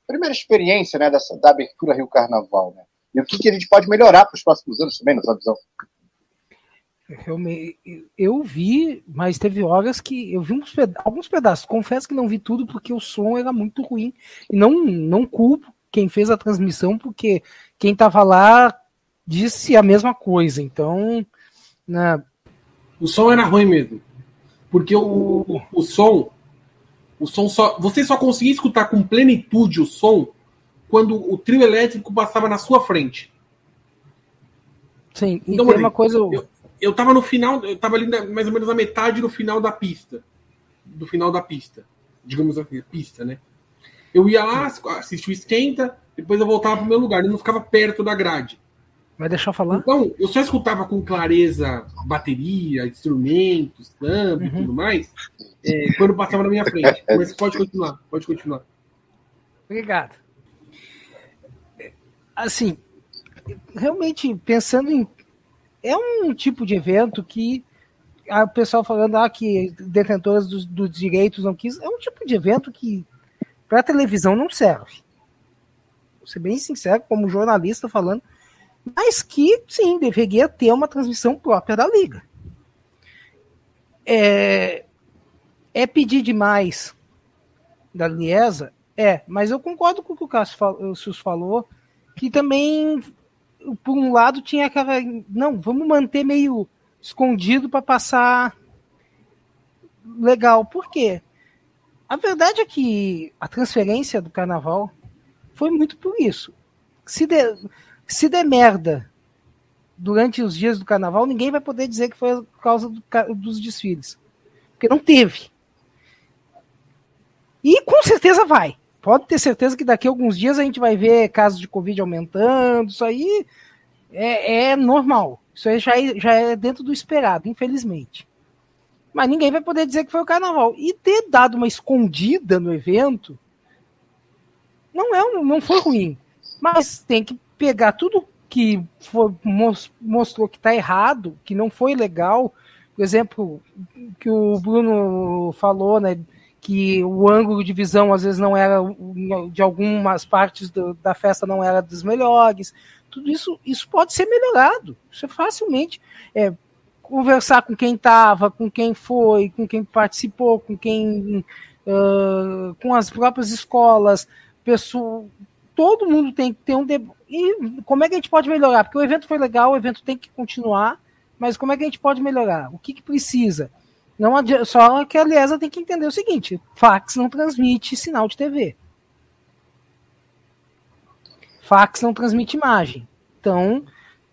primeira experiência né, dessa, da abertura Rio Carnaval? Né? E o que, que a gente pode melhorar para os próximos anos também, na sua visão? Eu, me- eu vi, mas teve horas que eu vi uns peda- alguns pedaços. Confesso que não vi tudo porque o som era muito ruim. E não, não culpo quem fez a transmissão, porque quem estava lá disse a mesma coisa. Então, né, O som era ruim mesmo. Porque o, o, o som O som só. Você só conseguia escutar com plenitude o som quando o trio elétrico passava na sua frente. Sim, Então, tem uma coisa. Eu, eu tava no final, eu tava ali mais ou menos na metade do final da pista. Do final da pista. Digamos assim, pista, né? Eu ia lá, assistia o esquenta, depois eu voltava pro meu lugar, eu não ficava perto da grade. Vai deixar eu falar? Então, eu só escutava com clareza bateria, instrumentos, samba e Uhum. tudo mais, é, quando passava na minha frente. Mas pode continuar, pode continuar. Obrigado. Assim, realmente, pensando em. É um tipo de evento que o pessoal falando ah, que detentores dos, dos direitos não quis. É um tipo de evento que para televisão não serve. Vou ser bem sincero, como jornalista falando, mas que sim, deveria ter uma transmissão própria da liga. É, é pedir demais da Liesa? É, mas eu concordo com o que o Cássio fal- o Sus falou, que também, por um lado, tinha aquela. Não, vamos manter meio escondido para passar legal. Por quê? A verdade é que a transferência do carnaval foi muito por isso. Se se der merda durante os dias do carnaval, ninguém vai poder dizer que foi por causa do dos desfiles. Porque não teve. E com certeza vai. Pode ter certeza que daqui a alguns dias a gente vai ver casos de Covid aumentando. Isso aí é, é normal. Isso aí já é, já é dentro do esperado, infelizmente. Mas ninguém vai poder dizer que foi o carnaval. E ter dado uma escondida no evento não, é, não foi ruim. Mas tem que pegar tudo que foi- mos- mostrou que está errado, que não foi legal. Por exemplo, que o Bruno falou, né? Que o ângulo de visão às vezes não era de algumas partes do- da festa não era dos melhores. Tudo isso, isso pode ser melhorado. Isso é facilmente. É, conversar com quem estava, com quem foi, com quem participou, com quem. ah, com as próprias escolas, pessoa, todo mundo tem que ter um. deb- E como é que a gente pode melhorar? Porque o evento foi legal, o evento tem que continuar, mas como é que a gente pode melhorar? O que, que precisa? Não só que a Liesa tem que entender o seguinte: fax não transmite sinal de TV. Fax não transmite imagem. Então,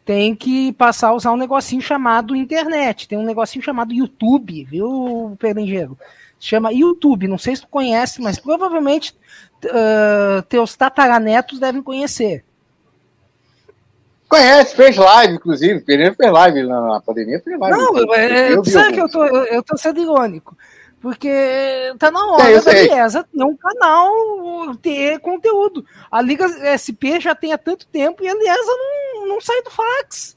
tem que passar a usar um negocinho chamado internet. Tem um negocinho chamado YouTube, viu, Perengeiro? Chama YouTube. Não sei se tu conhece, mas provavelmente ah, teus tataranetos devem conhecer. Conhece, fez live, inclusive. Pereira fez live na, pandemia, fez live. Não, Eu é, vi sabe que eu tô, eu, eu tô sendo irônico. Porque tá na hora É, eu da. Liesa ter um canal, ter conteúdo. A Liga SP já tem há tanto tempo e a Liesa não, não sai do fax.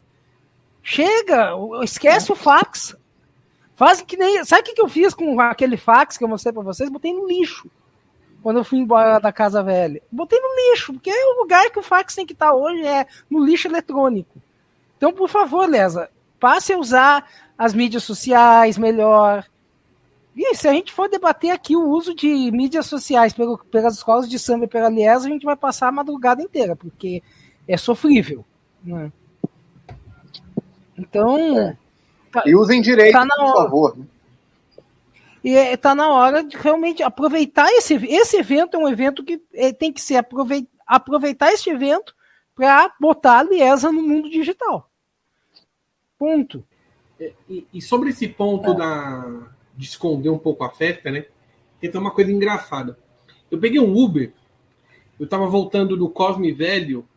Chega, esquece o fax. Faz que nem. Sabe o que, que eu fiz com aquele fax que eu mostrei pra vocês? Botei no lixo. Quando eu fui embora da casa velha. Botei no lixo, porque é o lugar que o fax tem que estar hoje é no lixo eletrônico. Então, por favor, Lesa, passe a usar as mídias sociais melhor. E se a gente for debater aqui o uso de mídias sociais pelo- pelas escolas de samba e pela Liesa, a gente vai passar a madrugada inteira, porque é sofrível. né? Então, E usem direito, Tá por favor. E é, tá na hora de realmente aproveitar esse esse evento é um evento que é, tem que ser aproveit, aproveitar este evento para botar a Liesa no mundo digital. Ponto. E, e sobre esse ponto da, de esconder um pouco a festa, né? Tem uma coisa engraçada. Eu peguei um Uber, eu tava voltando do Cosme Velho,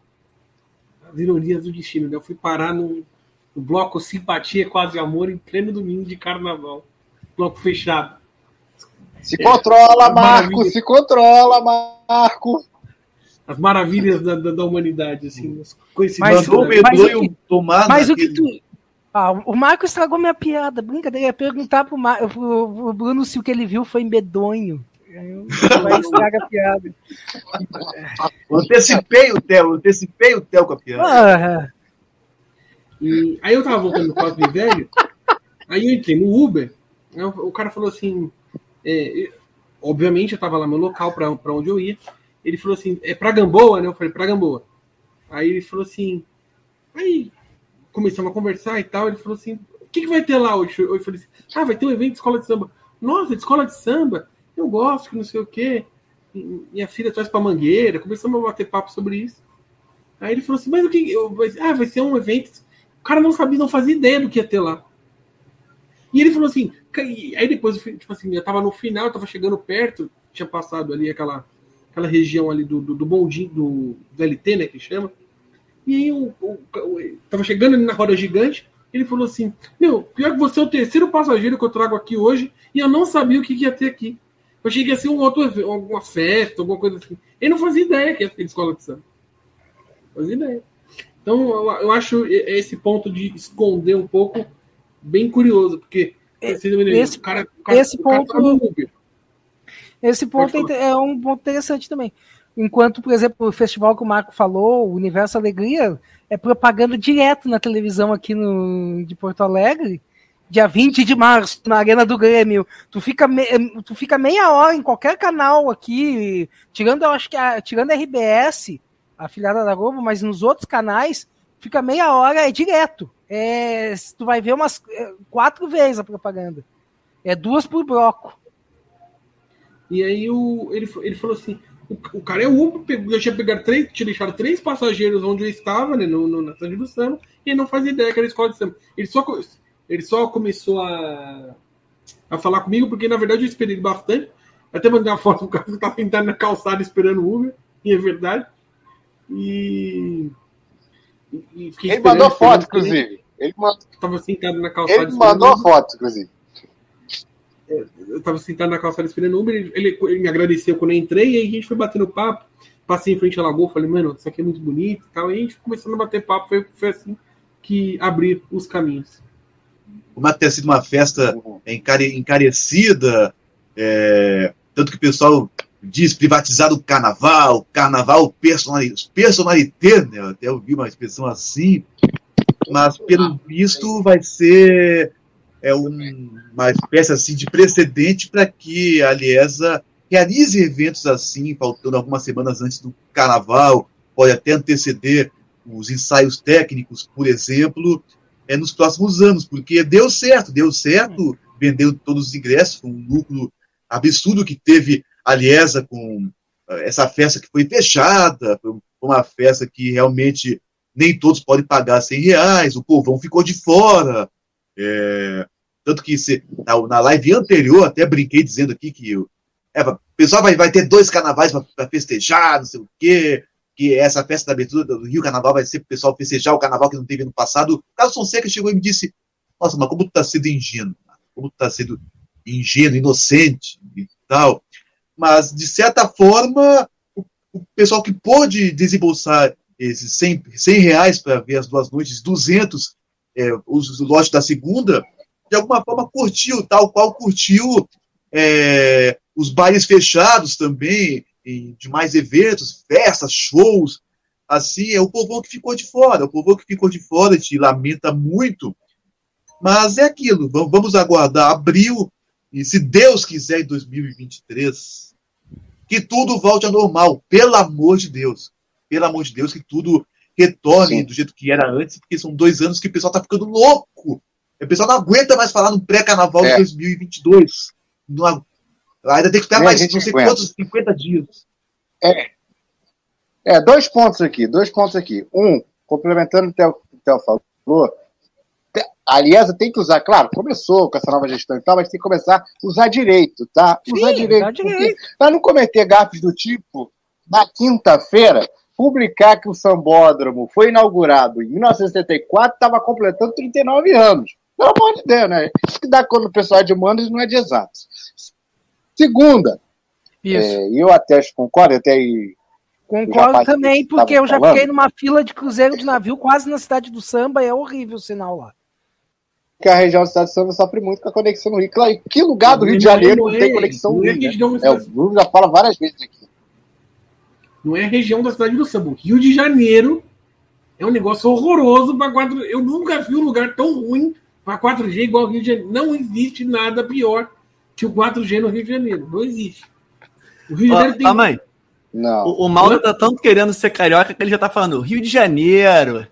as ironias do destino, né? Eu fui parar no, no bloco Simpatia Quase Amor em pleno domingo de carnaval. Bloco fechado. Se controla, Marco, Maravilha. se controla, Marco. As maravilhas da, da, da humanidade, assim, as Mas- coincidências. O mas medonho o que- tomar Mas o que tu. Ah, o Marco estragou minha piada. Brincadeira, eu ia perguntar pro, Mar... pro, pro Bruno se o que ele viu foi medonho. Aí Vai estragar a piada. Antecipei o Theo, antecipei o Theo com a piada. Ah, E aí eu tava voltando no Cosme Velho, aí eu entrei no Uber, o cara falou assim, é, obviamente eu tava lá no local pra onde eu ia, ele falou assim, é pra Gamboa, né? Eu falei, pra Gamboa. Aí ele falou assim, aí começamos a conversar e tal, ele falou assim, o que, que vai ter lá hoje? Eu falei assim, ah, vai ter um evento de escola de samba. Nossa, de escola de samba? eu gosto, que não sei o quê. Minha filha traz pra mangueira, começamos a bater papo sobre isso. Aí ele falou assim, mas o que. eu- ah, vai ser um evento. O cara não sabia, não fazia ideia do que ia ter lá. E ele falou assim, e aí depois, eu tipo assim, eu tava no final, eu tava chegando perto, tinha passado ali aquela, aquela região ali do, do, do bondinho, do, do LT, né, que chama. E aí o, o, o- tava chegando ali na roda gigante, ele falou assim, meu, pior que você é o terceiro passageiro que eu trago aqui hoje, e eu não sabia o que, que ia ter aqui. Eu achei que ia ser um outro alguma festa, alguma coisa assim. Ele não fazia ideia que ia ter escola de samba. Fazia ideia. Então, eu, eu acho esse ponto de esconder um pouco bem curioso, porque esse- o cara, o cara, esse o cara ponto- tá Uber. Esse ponto Pode é um ponto interessante também. Enquanto, por exemplo, o festival que o Marco falou, o Universo Alegria, é propaganda direto na televisão aqui no, de Porto Alegre, dia 20 de março, na Arena do Grêmio. Tu fica, me- tu fica meia hora em qualquer canal aqui, tirando, eu acho que a, tirando a RBS, a afiliada da Globo, mas nos outros canais, fica meia hora, é direto. É, tu vai ver umas é, quatro vezes a propaganda. É duas por bloco. E aí o, ele, ele falou assim: o, o cara é o Uber, pegou- eu tinha pegado três, tinha deixado três passageiros onde eu estava, né, no, no, na cidade do samba, e ele não fazia ideia que era escola de samba. Ele só, ele só começou a, a falar comigo, porque na verdade eu esperei bastante. Até mandei uma foto do cara que estava sentado na calçada esperando o Uber, e é verdade. E. e- e fiquei Ele mandou foto, inclusive. Ele, mandou- Tava sentado na calçada. ele mandou esperando. foto, inclusive. eu tava sentado na calçada esperando o Uber, ele, ele- ele me agradeceu quando eu entrei, e aí a gente foi batendo papo, passei em frente à lagoa, falei, mano, isso aqui é muito bonito e tal, e a gente começando a bater papo, foi, foi assim que abriu os caminhos. como é que ter sido uma festa encare- encarecida, é, tanto que o pessoal diz privatizado o carnaval, carnaval personali- personalité, né? Eu até ouvi uma expressão assim, mas pelo visto vai ser é, um- uma espécie assim de precedente para que a Liesa realize eventos assim, faltando algumas semanas antes do carnaval, pode até anteceder os ensaios técnicos, por exemplo, é, nos próximos anos, porque deu certo, deu certo, vendeu todos os ingressos, um lucro absurdo que teve a Liesa com eh, essa festa que foi fechada, foi uma festa que realmente nem todos podem pagar 100 reais, o povão ficou de fora, é, tanto que se, na, na live anterior até brinquei dizendo aqui que o é, o pessoal vai, vai ter dois carnavais para festejar, não sei o quê, que essa festa da abertura do Rio Carnaval vai ser para o pessoal festejar o carnaval que não teve no passado. O Carlos Fonseca chegou e me disse: Nossa, mas como tu tá sendo ingênuo, como tu tá sendo ingênuo, inocente e tal. Mas, de certa forma, o, o pessoal que pôde desembolsar esses 100, 100 reais para ver as duas noites, 200, é, os, lotes da segunda, de alguma forma curtiu, tal qual curtiu é, os bailes fechados também, e demais eventos, festas, shows, assim, é o povo que ficou de fora, o povo que ficou de fora, te lamenta muito, mas é aquilo, vamos aguardar abril, e se Deus quiser em 2023, que tudo volte ao normal, pelo amor de Deus, pelo amor de Deus, que tudo retorne Sim. do jeito que era antes, porque são dois anos que o pessoal tá ficando louco, o pessoal não aguenta mais falar no pré-carnaval de É. 2022, não, agu- ainda tem que esperar a mais não sei aguenta. quantos, 50 dias. É, dois pontos aqui, dois pontos aqui. Um, complementando o que o Theo falou, te- a Aliança tem que usar, claro, começou com essa nova gestão e tal, mas tem que começar a usar direito, tá? Usar Sim, direito. usar porque- direito. Pra não cometer gafes do tipo, na quinta-feira, publicar que o Sambódromo foi inaugurado em 1974 estava completando 39 anos. Pelo amor de Deus, né? Isso que dá quando o pessoal é de humanos não é de exatos. Segunda, Isso. é, eu até concordo, até aí Concordo também, porque eu já falando. fiquei numa fila de cruzeiro de navio quase na cidade do samba, e é horrível o sinal lá. que a região do estado de Samba sofre muito com a conexão no Rio. Claro, e que lugar do Rio de é- Janeiro não tem conexão não é Rio, né? do É, o Bruno já fala várias vezes aqui. Não é a região da cidade do samba. O Rio de Janeiro é um negócio horroroso para 4 Eu nunca vi um lugar tão ruim para 4G igual o Rio de Janeiro. Não existe nada pior que o 4G no Rio de Janeiro. Não existe. O Rio de Janeiro tem. ó, mãe, Não. o, o Mauro tá tanto querendo ser carioca que ele já tá falando Rio de Janeiro.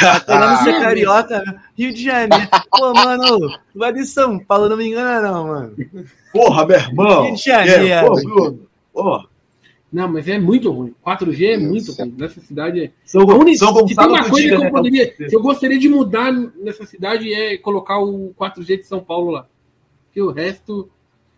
Tá <laughs> querendo ser carioca, Rio de Janeiro. Pô, mano, vai de São Paulo, não me engana, não, mano. Porra, meu irmão. Rio de Janeiro. É, pô, Bruno. Pô, Não, mas é muito ruim. 4G é muito ruim. Nessa cidade é. São, única- São se tem Gonçalo uma coisa que eu né, poderia. eu gostaria de mudar nessa cidade é colocar o 4G de São Paulo lá. Porque o resto.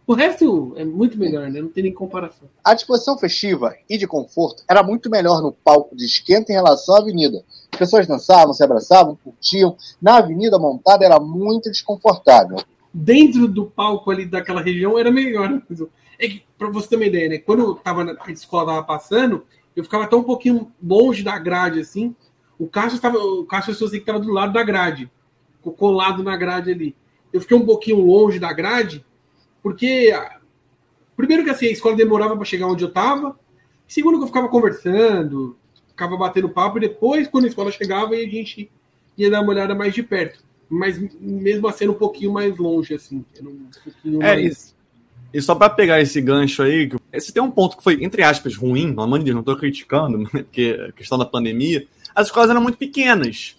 O resto é muito melhor, né? Não tem nem comparação. A disposição festiva e de conforto era muito melhor no palco de esquenta em relação à avenida. As pessoas dançavam, se abraçavam, curtiam. Na avenida montada era muito desconfortável. Dentro do palco ali daquela região era melhor. É que, pra você ter uma ideia, né? Quando eu tava na a escola tava passando, eu ficava até um pouquinho longe da grade, assim. O Cássio estava. O Cássio Souza que estava do lado da grade. Colado na grade ali. Eu fiquei um pouquinho longe da grade, porque. ah, Primeiro que assim, a escola demorava para chegar onde eu tava. Segundo que eu ficava conversando, ficava batendo papo, e depois, quando a escola chegava, a gente ia dar uma olhada mais de perto. Mas mesmo assim, um pouquinho mais longe, assim. Era um pouquinho É mais... isso. E só pra pegar esse gancho aí, que- esse tem um ponto que foi, entre aspas, ruim, pelo amor de Deus, não tô criticando, <laughs> né, porque a questão da pandemia, as escolas eram muito pequenas.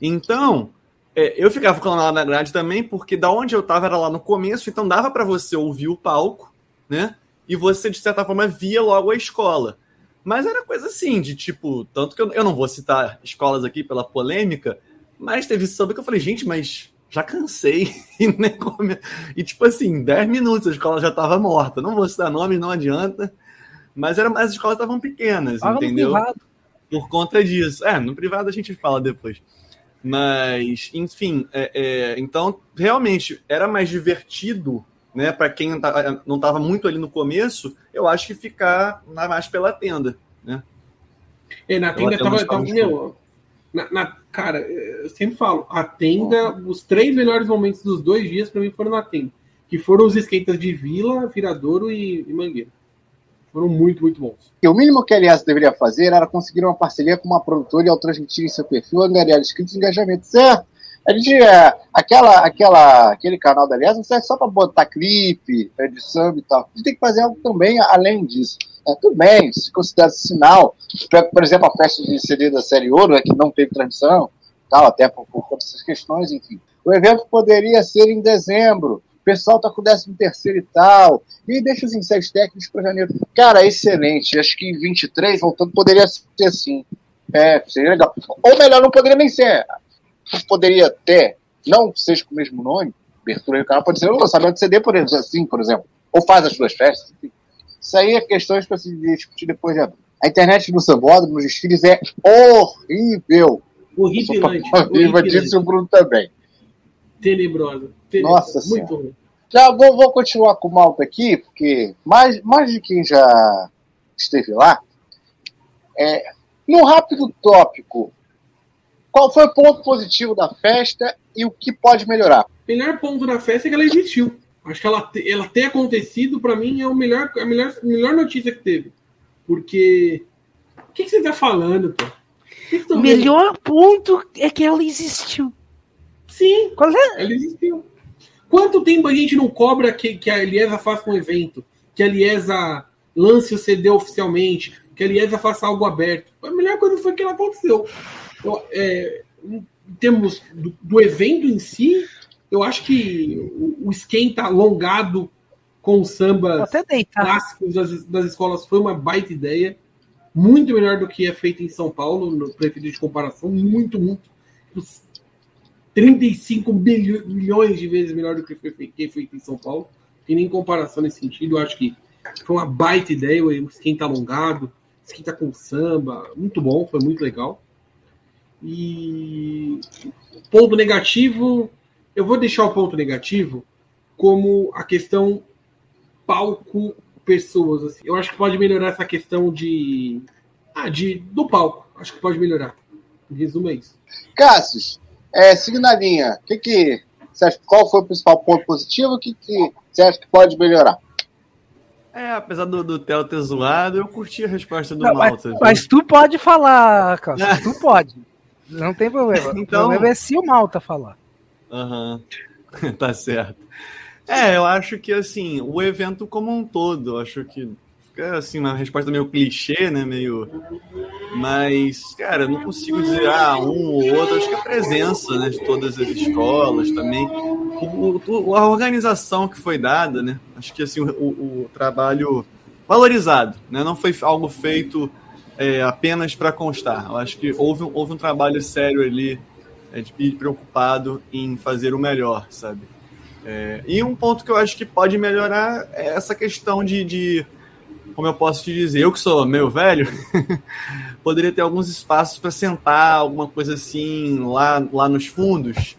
Então, é, eu ficava ficando lá na grade também, porque da onde eu tava era lá no começo, então dava pra você ouvir o palco, né? E você, de certa forma, via logo a escola. Mas era coisa assim, de tipo, tanto que eu, eu não vou citar escolas aqui pela polêmica, mas teve samba que eu falei, gente, mas já cansei. <laughs> E, tipo assim, 10 minutos a escola já tava morta. Não vou citar nomes, não adianta. Mas era, as escolas estavam pequenas, entendeu? Por conta disso. É, no privado a gente fala depois. Mas, enfim, é, é, então realmente era mais divertido, né, para quem não estava muito ali no começo, eu acho que ficar mais pela tenda, né? É, na tenda Ela tem tava. uns tava palcos meu, na, na- cara, eu sempre falo, a tenda, os três melhores momentos dos dois dias pra mim foram na tenda. Que foram os esquentas de Vila, Viradouro e, e Mangueira. Foram muito, muito bons. E o mínimo que a Aliança deveria fazer era conseguir uma parceria com uma produtora e ao transmitir em seu perfil angariar inscritos e engajamento. Certo? A gente, é, aquela, aquela, aquele canal da Aliança não serve só para botar clipe, edição e tal. A gente tem que fazer algo também além disso. É, tudo bem, se considera sinal. Por exemplo, a festa de CD da série Ouro, né, que não teve transmissão, tal, até por, por todas essas questões, enfim. O evento poderia ser em dezembro. O pessoal está com o 13 terceiro e tal. E deixa os ensaios técnicos para janeiro. Cara, excelente. Acho que em 23, voltando, poderia ser assim. É, seria legal. Ou melhor, não poderia nem ser. Poderia ter, não seja com o mesmo nome, abertura do canal, pode ser o lançamento de CD, por exemplo, assim, por exemplo. Ou faz as duas festas. enfim. Isso aí é questões para se discutir depois de abril. A internet no Sambódromo, nos desfiles, é horrível. Horripilante. Viva disse o Bruno também. Tenebrosa. Nossa Muito Senhora. ruim. Já vou, vou continuar com o Malta aqui, porque mais, mais de quem já esteve lá, é, no rápido tópico, qual foi o ponto positivo da festa e o que pode melhorar? melhor ponto da festa é que ela existiu. Acho que ela, ela ter acontecido, pra mim, é o melhor, a melhor, melhor notícia que teve. Porque. O que, que você tá falando, pô? O tá O melhor ponto é que ela existiu. Sim, Qual é? ela existiu. Quanto tempo a gente não cobra que, que a Eliesa faça um evento? Que a Eliesa lance o CD oficialmente? Que a Eliesa faça algo aberto? A melhor coisa foi que ela aconteceu. Eu, é, em termos do, do evento em si, eu acho que o, o esquenta alongado com sambas até deitar. clássicos das, das escolas foi uma baita ideia. Muito melhor do que é feito em São Paulo, no prefeito de comparação. Muito, muito. Os 35 bilho- milhões de vezes melhor do que foi fe- que é feito em São Paulo. Tem nem comparação nesse sentido. Eu acho que foi uma baita ideia. O esquenta alongado, esquenta com samba. Muito bom, foi muito legal. E ponto negativo, eu vou deixar o ponto negativo como a questão palco pessoas. assim. Eu acho que pode melhorar essa questão de, ah, de do palco. Acho que pode melhorar. Em resumo é isso. Cassius, é, seguindo a linha, que que, você acha, qual foi o principal ponto positivo? O que, que você acha que pode melhorar? É, apesar do, do Theo ter zoado, eu curti a resposta do Não, mas, Malta. viu? mas tu pode falar, Cássio. <laughs> Tu pode. Não tem problema. Então- O problema é se o Malta falar. Aham, <laughs> tá certo. É, eu acho que assim, o evento como um todo, acho que fica assim, uma resposta meio clichê, né? Meio, Mas, cara, eu não consigo dizer ah, um ou outro. Acho que a presença né, de todas as escolas também, o, o, a organização que foi dada, né? Acho que assim o, o trabalho valorizado, né? Não foi algo feito é, apenas para constar. Eu acho que houve, houve um trabalho sério ali é, de, preocupado em fazer o melhor, sabe? É, e um ponto que eu acho que pode melhorar é essa questão de, de como eu posso te dizer, eu que sou meio velho, <laughs> poderia ter alguns espaços para sentar, alguma coisa assim, lá, lá nos fundos.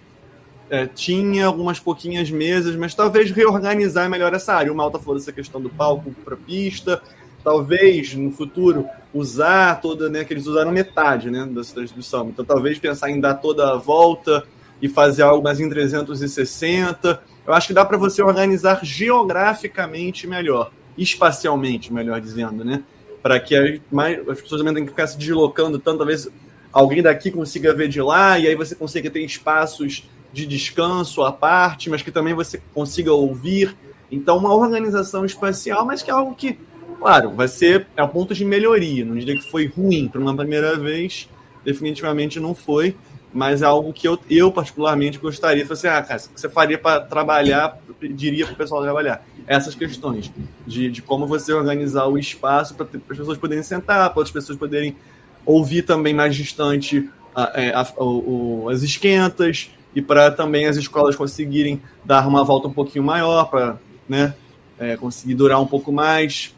É, tinha algumas pouquinhas mesas, mas talvez reorganizar melhor essa área. O Malta falou dessa questão do palco para pista, talvez no futuro usar toda, né, que eles usaram metade, né, da distribuição. Então talvez pensar em dar toda a volta e fazer algo mais em 360. Eu acho que dá para você organizar geograficamente melhor, espacialmente, melhor dizendo, né? Para que as, mais, as pessoas também tenham que ficar se deslocando tanto, talvez alguém daqui consiga ver de lá, e aí você consiga ter espaços de descanso à parte, mas que também você consiga ouvir. Então, uma organização espacial, mas que é algo que Claro, vai ser a ponto de melhoria. Não diria que foi ruim para uma primeira vez, definitivamente não foi, mas é algo que eu, eu particularmente gostaria. Falei assim, ah, cara, o que você faria para trabalhar, diria para o pessoal trabalhar? Essas questões de, de como você organizar o espaço para as pessoas poderem sentar, para as pessoas poderem ouvir também mais distante a, é, a, a, o, as esquentas e para também as escolas conseguirem dar uma volta um pouquinho maior para né, é, conseguir durar um pouco mais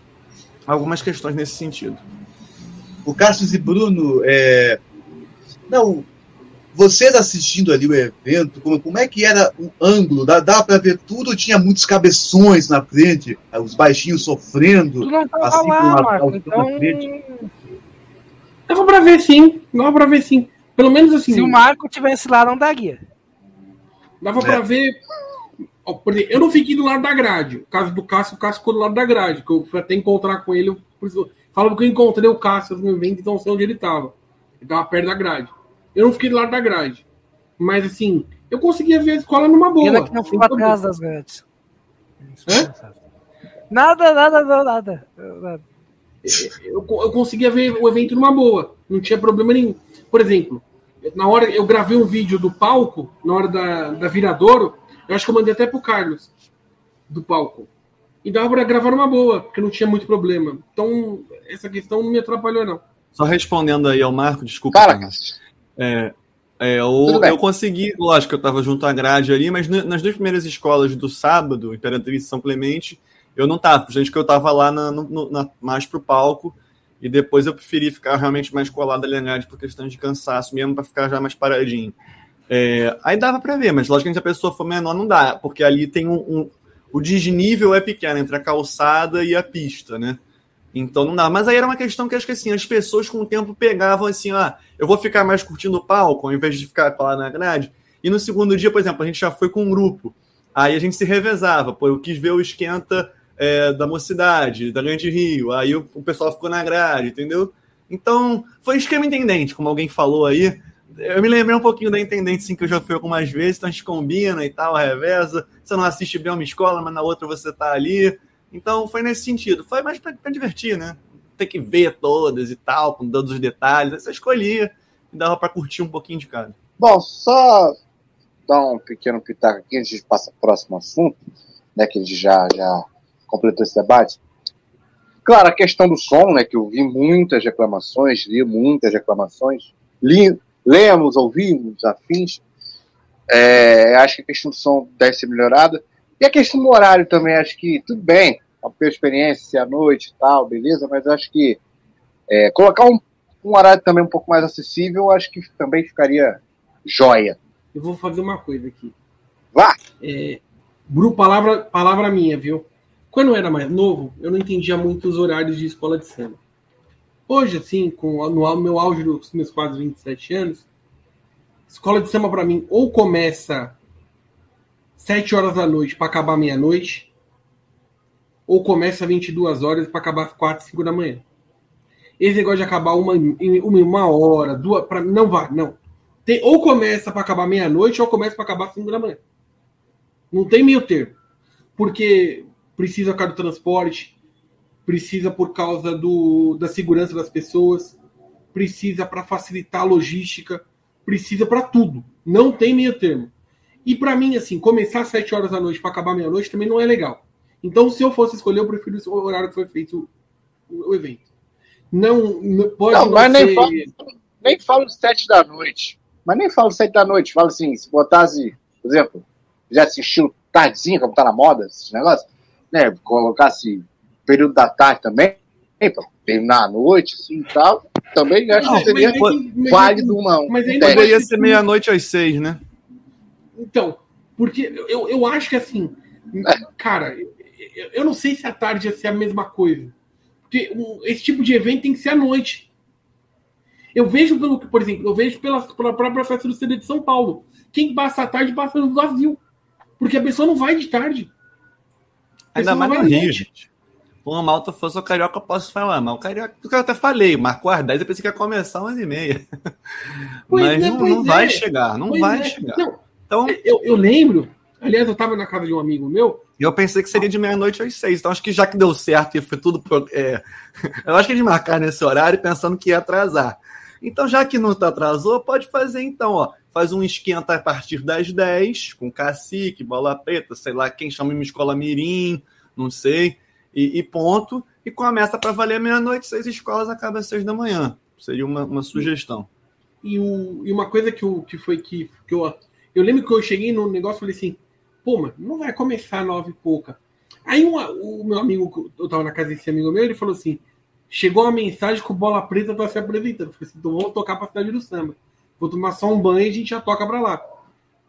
algumas questões nesse sentido. O Cassius e Bruno, é... não, vocês assistindo ali o evento, como, como é que era o ângulo? Dá, dá para ver tudo tinha muitos cabeções na frente, os baixinhos sofrendo? Tu não tava assim lá, Marco, então... Dava pra ver sim, dava pra ver sim. Pelo menos assim. Se o Marco tivesse lá, não daria. Dava É. pra ver. Eu não fiquei do lado da grade. O caso do Cássio, o Cássio ficou do lado da grade. Que eu fui até encontrar com ele. eu- falo que eu encontrei o Cássio no evento, então sei onde ele tava. Ele tava perto da grade. Eu não fiquei do lado da grade. Mas assim, eu conseguia ver a escola numa boa. Pena que não problema. atrás das grades. Hã? Nada, nada, nada, nada. nada. eu, eu conseguia ver o evento numa boa, não tinha problema nenhum. Por exemplo, na hora eu gravei um vídeo do palco, na hora da, da Viradouro, eu acho que eu mandei até pro Carlos, do palco. E dava pra gravar numa boa, porque não tinha muito problema. Então, essa questão não me atrapalhou, não. Só respondendo aí ao Marco, desculpa. Cassius. É, é, eu, eu consegui, lógico eu estava junto à grade ali, mas nas duas primeiras escolas do sábado, Imperatriz e São Clemente, eu não estava, gente que eu estava lá na, no- na- mais pro palco, e depois eu preferi ficar realmente mais colado ali na grade por questão de cansaço mesmo, para ficar já mais paradinho. É, aí dava para ver, mas logicamente a pessoa for menor não dá, porque ali tem um, um- o desnível é pequeno entre a calçada e a pista, né? Então não dá. Mas aí era uma questão que acho que assim, as pessoas com o tempo pegavam assim, ah, eu vou ficar mais curtindo o palco, ao invés de ficar lá na grade. E no segundo dia, por exemplo, a gente já foi com um grupo. Aí a gente se revezava. Pô, eu quis ver o esquenta é, da mocidade, da Grande Rio. Aí o, o pessoal ficou na grade, entendeu? Então, foi esquema intendente, como alguém falou aí. Eu me lembrei um pouquinho da intendente, sim, que eu já fui algumas vezes, então a gente combina e tal, reveza. Você não assiste bem uma escola, mas na outra você tá ali. Então foi nesse sentido. Foi mais pra divertir, né? Ter que ver todas e tal, com todos os detalhes. Aí você escolhia e dava pra curtir um pouquinho de cada. Bom, só dar um pequeno pitaco aqui antes de passar pro próximo assunto, né, que a gente já, já completou esse debate. Claro, a questão do som, né, que eu vi muitas reclamações, li muitas reclamações, li, lemos, ouvimos, afins. É, acho que a questão do som deve ser melhorada. E a questão do horário também, acho que tudo bem, a experiência à noite e tal, beleza, mas acho que é, colocar um, um horário também um pouco mais acessível, acho que também ficaria joia. Eu vou fazer uma coisa aqui. Vá! É, Bru, palavra, palavra minha, viu? Quando eu era mais novo, eu não entendia muito os horários de escola de samba. Hoje, assim, com no meu auge dos meus quase 27 anos, escola de samba para mim ou começa 7 horas da noite para acabar meia-noite, ou começa 22 horas para acabar às 4, 5 da manhã. Esse negócio de acabar uma, uma, uma hora, duas, para não vai, não. Tem, ou começa para acabar meia-noite, ou começa para acabar às 5 da manhã. Não tem meio termo. Porque precisa causa do transporte, precisa por causa do, da segurança das pessoas. precisa para facilitar a logística, precisa para tudo. Não tem meio termo. E para mim, assim, começar às 7 horas da noite para acabar meia-noite também não é legal. Então, se eu fosse escolher, eu prefiro o horário que foi feito o, o evento. Não, não pode Não, não, mas nem ser- falo, nem falo de sete da noite. Mas nem falo de sete da noite. Falo assim, se botasse, por exemplo, já assistiu tardezinha, como tá na moda, esses negócios, né? Colocasse período da tarde também, pra terminar à noite, assim e tal, também acho Não, que seria mas aí- mas aí- válido uma. um mas ainda. Poderia ser meia-noite às seis, né? Então, porque eu, eu acho que assim, cara, eu, eu não sei se à tarde ia ser a mesma coisa. Porque um, esse tipo de evento tem que ser à noite. Eu vejo pelo que, por exemplo, eu vejo pela, pela própria festa do CD de São Paulo. Quem passa à tarde passa no vazio. Porque a pessoa não vai de tarde. A Ainda pessoa mais no Rio, gente. Uma malta fosse o carioca, eu posso falar, mas o carioca, eu até falei, marcou às 10, eu pensei que ia começar 11 e meia. <laughs> Pois Mas é, não, não é. vai chegar, não Pois vai é. chegar. Não, Então, eu, eu lembro, aliás, eu tava na casa de um amigo meu, eu pensei que seria de meia-noite às seis. Então, acho que já que deu certo e foi tudo. é, <laughs> eu acho que eles marcaram nesse horário pensando que ia atrasar. Então, já que não tá atrasou, pode fazer então, ó. Faz um esquenta a partir das 10, com cacique, bola preta, sei lá, quem chama uma escola mirim, não sei, e, e ponto. E começa para valer meia-noite, seis escolas, acaba às seis da manhã. Seria uma, uma sugestão. E, o, e uma coisa que, o, que foi que, que eu. Eu lembro que eu cheguei no negócio e falei assim, pô, mano, não vai começar nove e pouca. Aí uma- o meu amigo, eu tava na casa desse amigo meu, ele falou assim: chegou uma mensagem que o Bola Preta tá se apresentando. Eu falei assim, então vamos tocar pra cidade do samba. Vou tomar só um banho e a gente já toca pra lá.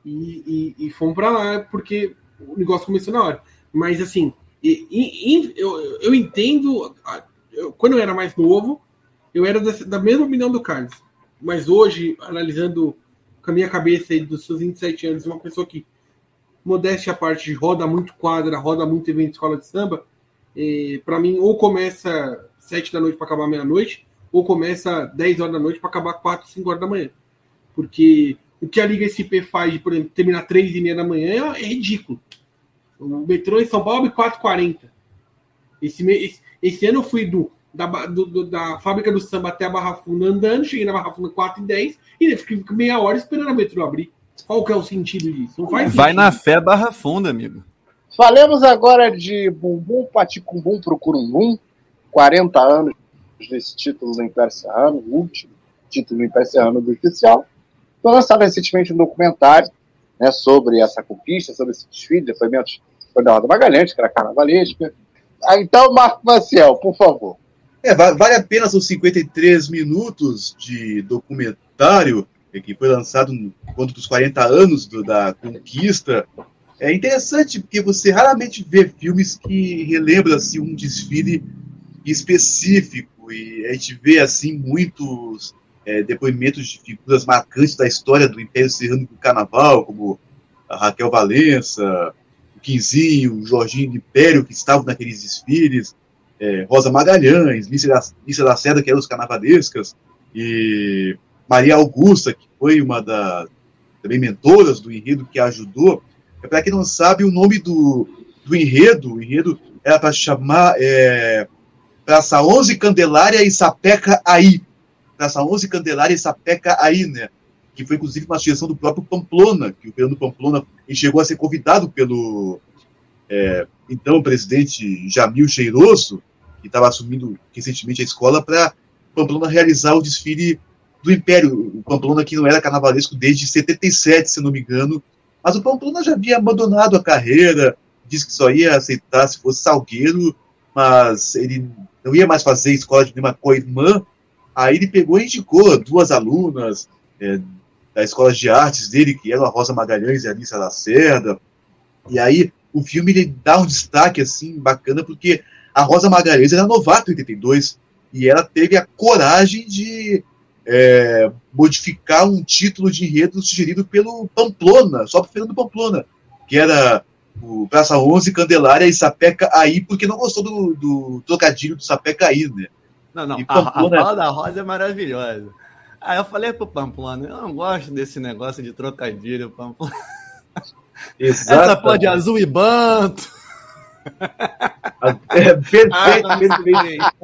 E, e, e fomos pra lá, porque o negócio começou na hora. Mas assim, e- e- eu, eu entendo. eu- quando eu era mais novo, eu era dessa- da mesma opinião do Carlos. Mas hoje, analisando com a minha cabeça aí dos seus 27 anos, uma pessoa que, modéstia à parte, roda muito quadra, roda muito evento escola de samba, para mim, ou começa 7 da noite para acabar meia-noite, ou começa 10 horas da noite para acabar 4, 5 horas da manhã. Porque o que a Liga SP faz por exemplo, terminar 3 e meia da manhã é ridículo. O metrô em São Paulo é 4h40. Esse, esse, esse ano eu fui do, da, do- do- da fábrica do samba até a Barra Funda andando, cheguei na Barra Funda 4 e 10 e fiquei meia hora esperando a metrô abrir. Qual que é o sentido disso? Não faz Vai sentido. na fé barra funda, amigo. Falemos agora de Bumbum Paticumbum pro Curumbum, 40 anos desse título do Império Serrano, o último título do Império Serrano do oficial. Foi lançado recentemente um documentário né, sobre essa conquista, sobre esse desfile, depoimentos Roda Magalhães, que era carnavalesca. Ah, então, Marco Maciel, por favor. É, va- vale a pena, são 53 minutos de documentário eh, que foi lançado no conto dos 40 anos do- da conquista. É interessante porque você raramente vê filmes que relembram assim, um desfile específico e a gente vê assim muitos eh, depoimentos de figuras marcantes da história do Império Serrano do Carnaval, como Raquel Valença, Quinzinho, Jorginho do Império, que estavam naqueles desfiles é, Rosa Magalhães, Lícia da, Lacerda, que eram os carnavalescas, e Maria Augusta, que foi uma das também mentoras do enredo que ajudou. É, para quem não sabe, o nome do, do enredo, o enredo era para chamar é, Praça 11 Candelária e Sapeca Aí. Praça 11 Candelária e Sapeca Aí, né? Que foi inclusive uma sugestão do próprio Pamplona, que o Fernando Pamplona chegou a ser convidado pelo é, então presidente Jamil Cheiroso, que estava assumindo recentemente a escola, para Pamplona realizar o desfile do Império. O Pamplona que não era carnavalesco desde 77, se não me engano, mas o Pamplona já havia abandonado a carreira, disse que só ia aceitar se fosse salgueiro, mas ele não ia mais fazer escola de nenhuma co-irmã. Aí ele pegou e indicou duas alunas é, da escola de artes dele, que eram a Rosa Magalhães e a Alice Lacerda. E aí o filme ele dá um destaque assim bacana porque a Rosa Magalhães era novata em 82 e ela teve a coragem de é, modificar um título de enredo sugerido pelo Pamplona, só por Fernando Pamplona, que era o Praça 11, Candelária e Sapeca Aí, porque não gostou do, do trocadilho do Sapeca Aí, né? Não, não, E a, a Pamplona- fala da Rosa é maravilhosa. Aí eu falei pro Pamplona, eu não gosto desse negócio de trocadilho, Pamplona. Essa Exato. pode azul e banto. É, perfeito, Ah.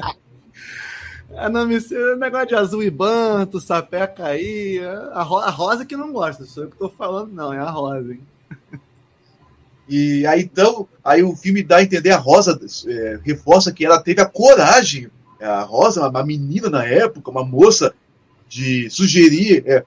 É, não, me- esse negócio de azul e banto, sapé cair. A, ro- a rosa que não gosta, sou eu que tô falando, não, é a rosa, hein? E aí então, aí o filme dá a entender, a Rosa é, reforça que ela teve a coragem, a Rosa, uma menina na época, uma moça, de sugerir, é,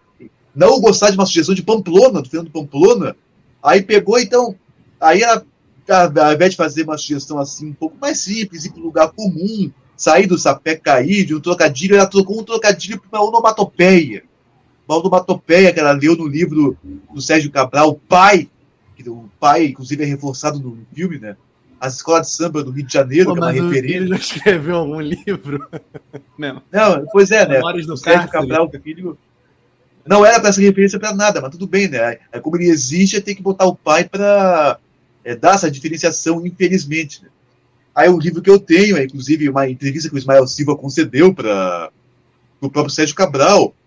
não gostar de uma sugestão de Pamplona, do Fernando Pamplona, aí pegou, então, aí ela, ao invés de fazer uma sugestão assim, um pouco mais simples, ir para um lugar comum, sair do sapé cair, de um trocadilho, ela trocou um trocadilho para uma onomatopeia. Uma onomatopeia que ela leu no livro do Sérgio Cabral, o pai, que o pai, inclusive, é reforçado no filme, né? As escolas de samba do Rio de Janeiro, Pô, que é uma referência. filho já escreveu algum livro? Não. Não, pois é, né? Memórias do o Sérgio. Cabral, filho, não era para ser referência para nada, mas tudo bem, né? Aí, Como ele existe, tem que botar o pai para dar essa diferenciação, infelizmente. Né? Aí o livro que eu tenho, é inclusive uma entrevista que o Ismael Silva concedeu para o próprio Sérgio Cabral, é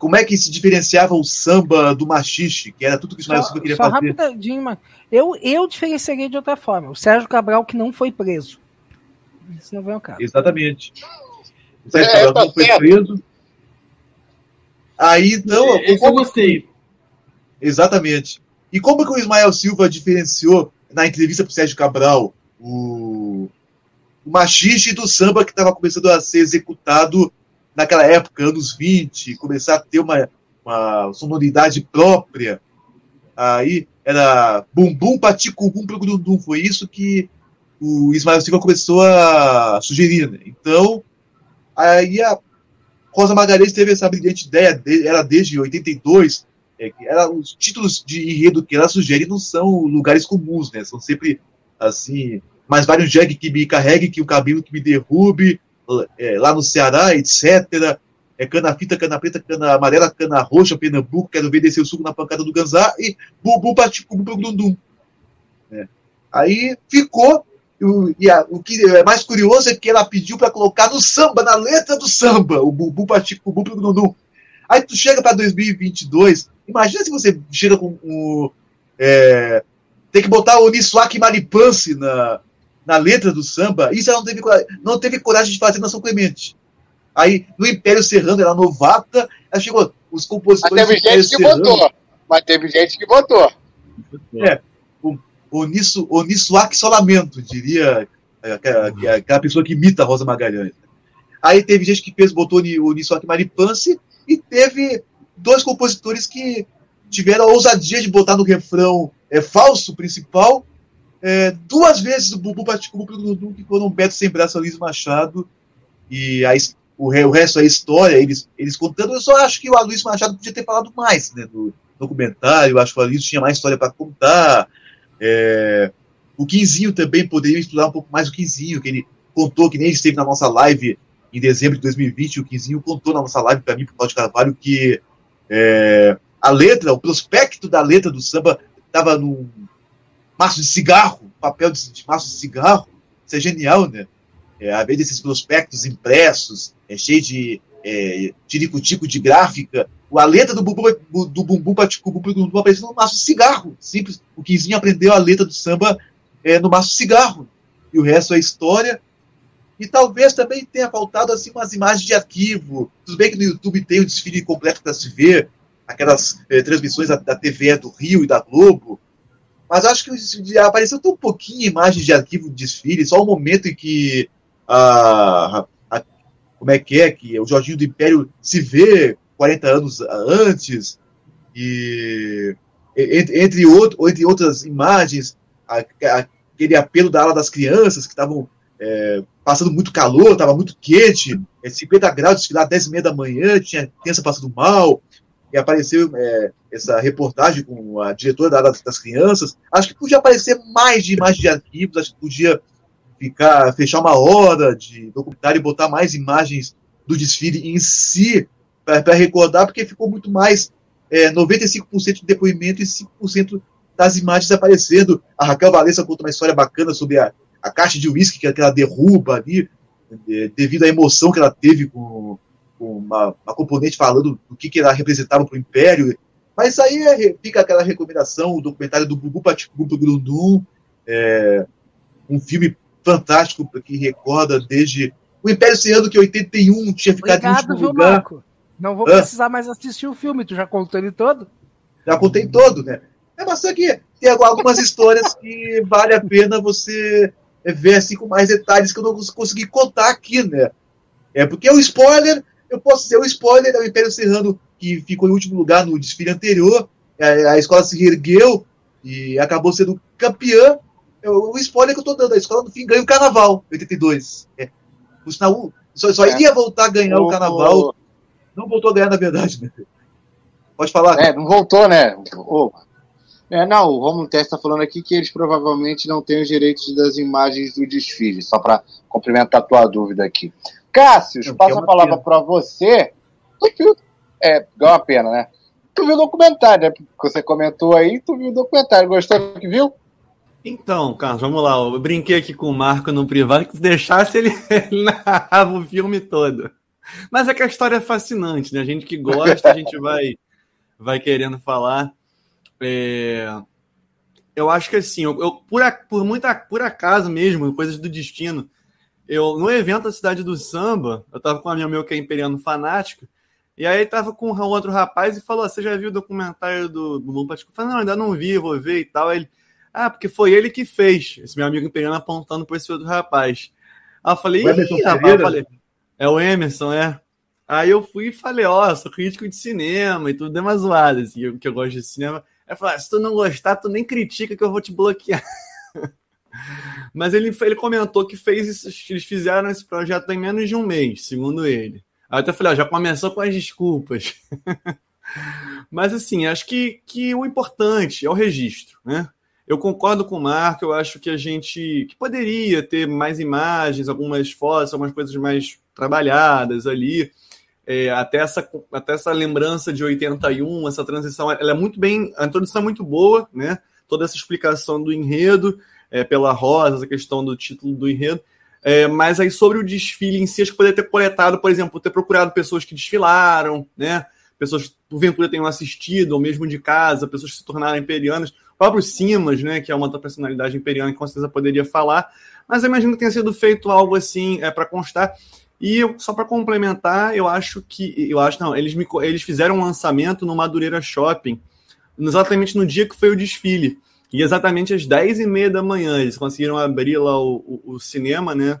como é que se diferenciava o samba do machixe, que era tudo que o Ismael Só, Silva queria só fazer. rapidinho, mas eu, eu diferenciaria de outra forma. O Sérgio Cabral que não foi preso. Isso não vem ao caso. Exatamente. O Sérgio É, Cabral tá não foi certo. preso. Aí, então, Esse eu gostei. Exatamente. E como que o Ismael Silva diferenciou na entrevista para o Sérgio Cabral o, o machixe do samba que estava começando a ser executado naquela época, anos 20, começar a ter uma, uma sonoridade própria. Aí era bumbum, patico, bum, plugudum. Foi isso que o Ismael Silva começou a sugerir. né? Então, aí a Rosa Magalhães teve essa brilhante ideia, de- era desde 82, é, era, os títulos de enredo que ela sugere não são lugares comuns, né? São sempre assim, mas vai um jegue que me carregue, que o cabelo que me derrube, é, lá no Ceará, etc. É cana fita, cana preta, cana amarela, cana roxa, Pernambuco, quero ver descer o suco na pancada do Ganzá e bubu paticu dundum. É. Aí ficou. e a- o que é mais curioso é que ela pediu para colocar no samba, na letra do samba, o bubu paticu dundum. Aí tu chega para 2022, imagina se você chega com o. é, tem que botar o Niswak Maripance na, na letra do samba. Isso ela não teve, coragem- não teve coragem de fazer na São Clemente. Aí, no Império Serrano, ela novata, aí chegou os Mas compositores teve do Império gente que Serrano. votou. Mas teve gente que votou. É, o, o, Nisso, o Niswak Solamento, diria é, aquela, aquela pessoa que imita a Rosa Magalhães. Aí teve gente que fez, botou o Niswak Maripance e teve dois compositores que tiveram a ousadia de botar no refrão é, falso principal é, duas vezes o Bubu Paticu Dudu, que foram Beto Sem Braço Luiz Machado e a, o, o resto é história, eles, eles contando. Eu só acho que o Aloysio Machado podia ter falado mais né, no documentário. Acho que o Aloysio tinha mais história para contar. É, o Quinzinho também poderia estudar um pouco mais o Quinzinho, que ele contou, que nem esteve na nossa live em dezembro de 2020. O Quinzinho contou na nossa live para mim, para o Cláudio Carvalho, que é, a letra, o prospecto da letra do samba estava num maço de cigarro, papel de, de maço de cigarro. Isso é genial, né? É, a vez desses prospectos impressos, é, cheio de é, tirico-tico de gráfica, a letra do Bumbum, do Bumbum Paticu Bumbum apareceu no maço de cigarro. Simples. O Quinzinho aprendeu a letra do samba é, no maço de cigarro. E o resto é história. E talvez também tenha faltado assim umas imagens de arquivo. Tudo bem que no YouTube tem o desfile completo para se ver, aquelas eh, transmissões da, da TV do Rio e da Globo. Mas acho que apareceu tão pouquinho imagens de arquivo de desfile, só o momento em que a, a- como é que é que o Jorginho do Império se vê 40 anos antes e entre, entre, outro, entre outras imagens a- aquele apelo da ala das crianças que estavam é, passando muito calor, estava muito quente, é, 50 graus, desfilar 10 e meia da manhã, tinha criança passando mal, e apareceu é, essa reportagem com a diretora da ala das crianças. Acho que podia aparecer mais de imagens de arquivos, acho que podia ficar, fechar uma hora de documentário e botar mais imagens do desfile em si, para recordar, porque ficou muito mais é, 95% de depoimento e 5% das imagens aparecendo. A Raquel Valença conta uma história bacana sobre a, a caixa de uísque que, que ela derruba ali, é, devido à emoção que ela teve com uma, uma componente falando do que, que ela representava para o Império. Mas aí é, fica aquela recomendação, o documentário do Bubu Paticu Grundum, é, um filme fantástico que recorda desde O Império Serrano, que em 81 tinha ficado em Obrigado, último viu, lugar. Marco? Não vou Hã? precisar mais assistir o filme, tu já contou ele todo? Já contei todo, né? É, mas só que tem algumas histórias que vale a pena você ver assim com mais detalhes que eu não cons- consegui contar aqui, né? É porque o spoiler, eu posso dizer, o spoiler é o Império Serrano que ficou em último lugar no desfile anterior, a, a escola se reergueu e acabou sendo campeã. É O, o spoiler que eu tô dando, a escola no fim ganha o carnaval, 82. É. Por sinal, o- só, só É. ia voltar a ganhar o, O- carnaval, não voltou a ganhar na verdade, né? Pode falar. É, não voltou, né? Ô, É, não, o Romulo Tess está falando aqui que eles provavelmente não têm os direitos das imagens do desfile, só para complementar a tua dúvida aqui. Cássio, passo a palavra para você. É, é uma pena, né? Tu viu o documentário, né? Porque você comentou aí, tu viu o documentário. Gostou do que viu? Então, Carlos, vamos lá. Eu brinquei aqui com o Marco no privado que se deixasse ele, <laughs> ele narrava o filme todo. Mas é que a história é fascinante, né? A gente que gosta, a gente vai, vai querendo falar. É, Eu acho que assim, eu, eu- por, por, muita, por acaso mesmo, coisas do destino, eu no evento da Cidade do Samba, eu tava com um amigo meu que é imperiano fanático, e aí tava com um outro rapaz e falou: Você já viu o documentário do, do Patrick? Eu falei, não, ainda não vi, vou ver e tal. Aí ele, ah, porque foi ele que fez. Esse meu amigo imperiano apontando para esse outro rapaz. Aí eu falei, Ih, rapaz, eu falei, é o Emerson, é. Aí eu fui e falei, ó, sou crítico de cinema e tudo, deu uma zoada, assim, que eu gosto de cinema. Aí falei, ah, se tu não gostar, tu nem critica que eu vou te bloquear. <laughs> Mas ele, ele comentou que fez eles fizeram esse projeto em menos de um mês, segundo ele. Aí eu até falei, ó, já começou com as desculpas. <laughs> Mas assim, acho que, que o importante é o registro, né? Eu concordo com o Marco, eu acho que a gente que poderia ter mais imagens, algumas fotos, algumas coisas mais trabalhadas ali. É, até, essa, até essa lembrança de 81, essa transição, ela é muito bem. A introdução é muito boa, né? Toda essa explicação do enredo, é, pela Rosa, essa questão do título do enredo. É, mas aí sobre o desfile em si, acho que poderia ter coletado, por exemplo, ter procurado pessoas que desfilaram, né? Pessoas que porventura tenham assistido, ou mesmo de casa, pessoas que se tornaram imperianas. O próprio Simas, né? Que é uma outra personalidade imperiana que com certeza poderia falar. Mas eu imagino que tenha sido feito algo assim é, para constar. E eu, só para complementar, eu acho que. Eu acho, não, eles, me, eles fizeram um lançamento no Madureira Shopping, exatamente no dia que foi o desfile. E exatamente às 10h30 da manhã, eles conseguiram abrir lá o, o, o cinema, né?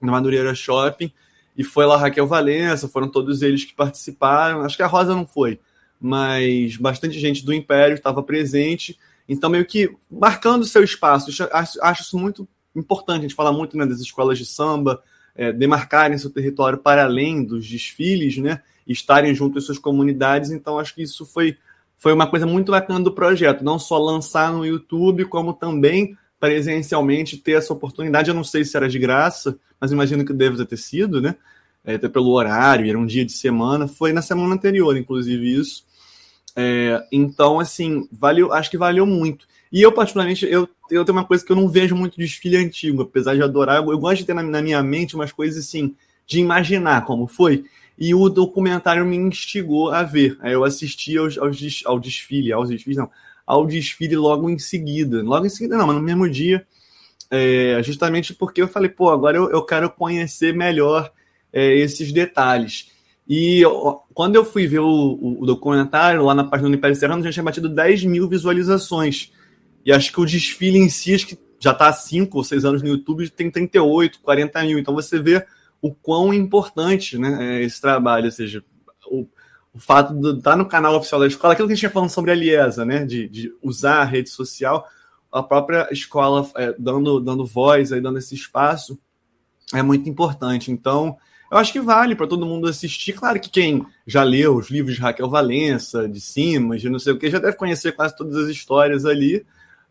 No Madureira Shopping. E foi lá Raquel Valença, foram todos eles que participaram. Acho que a Rosa não foi, mas bastante gente do Império estava presente. Então, meio que marcando seu espaço. Acho, acho isso muito importante. A gente fala muito né, das escolas de samba, é, demarcarem seu território para além dos desfiles, né? Estarem junto às suas comunidades. Então, acho que isso foi, foi uma coisa muito bacana do projeto. Não só lançar no YouTube, como também presencialmente ter essa oportunidade. Eu não sei se era de graça, mas imagino que deve ter sido, né? É, até pelo horário, era um dia de semana. Foi na semana anterior, inclusive, isso. É, então, assim, valeu, acho que valeu muito. E eu, particularmente, eu, eu tenho uma coisa que eu não vejo muito desfile antigo, apesar de adorar. Eu, eu gosto de ter na, na, minha mente umas coisas assim, de imaginar como foi. E o documentário me instigou a ver. Aí eu assisti aos, aos, ao desfile, aos desfiles, não, ao desfile logo em seguida. Logo em seguida, não, mas no mesmo dia. É, justamente porque eu falei, pô, agora eu, eu quero conhecer melhor é, esses detalhes. E quando eu fui ver o, o, o, documentário, lá na página do Império Serrano, já tinha batido 10 mil visualizações. E acho que o desfile em si, acho que já está há 5 ou 6 anos no YouTube, tem 38, 40 mil. Então você vê o quão importante né, é esse trabalho, ou seja, o, o fato de estar no canal oficial da escola, aquilo que a gente tinha falando sobre a Liesa, né, de, de usar a rede social, a própria escola é, dando, dando voz, aí, dando esse espaço, é muito importante. Então, eu acho que vale para todo mundo assistir. Claro que quem já leu os livros de Raquel Valença, de Simas, de não sei o que, já deve conhecer quase todas as histórias ali.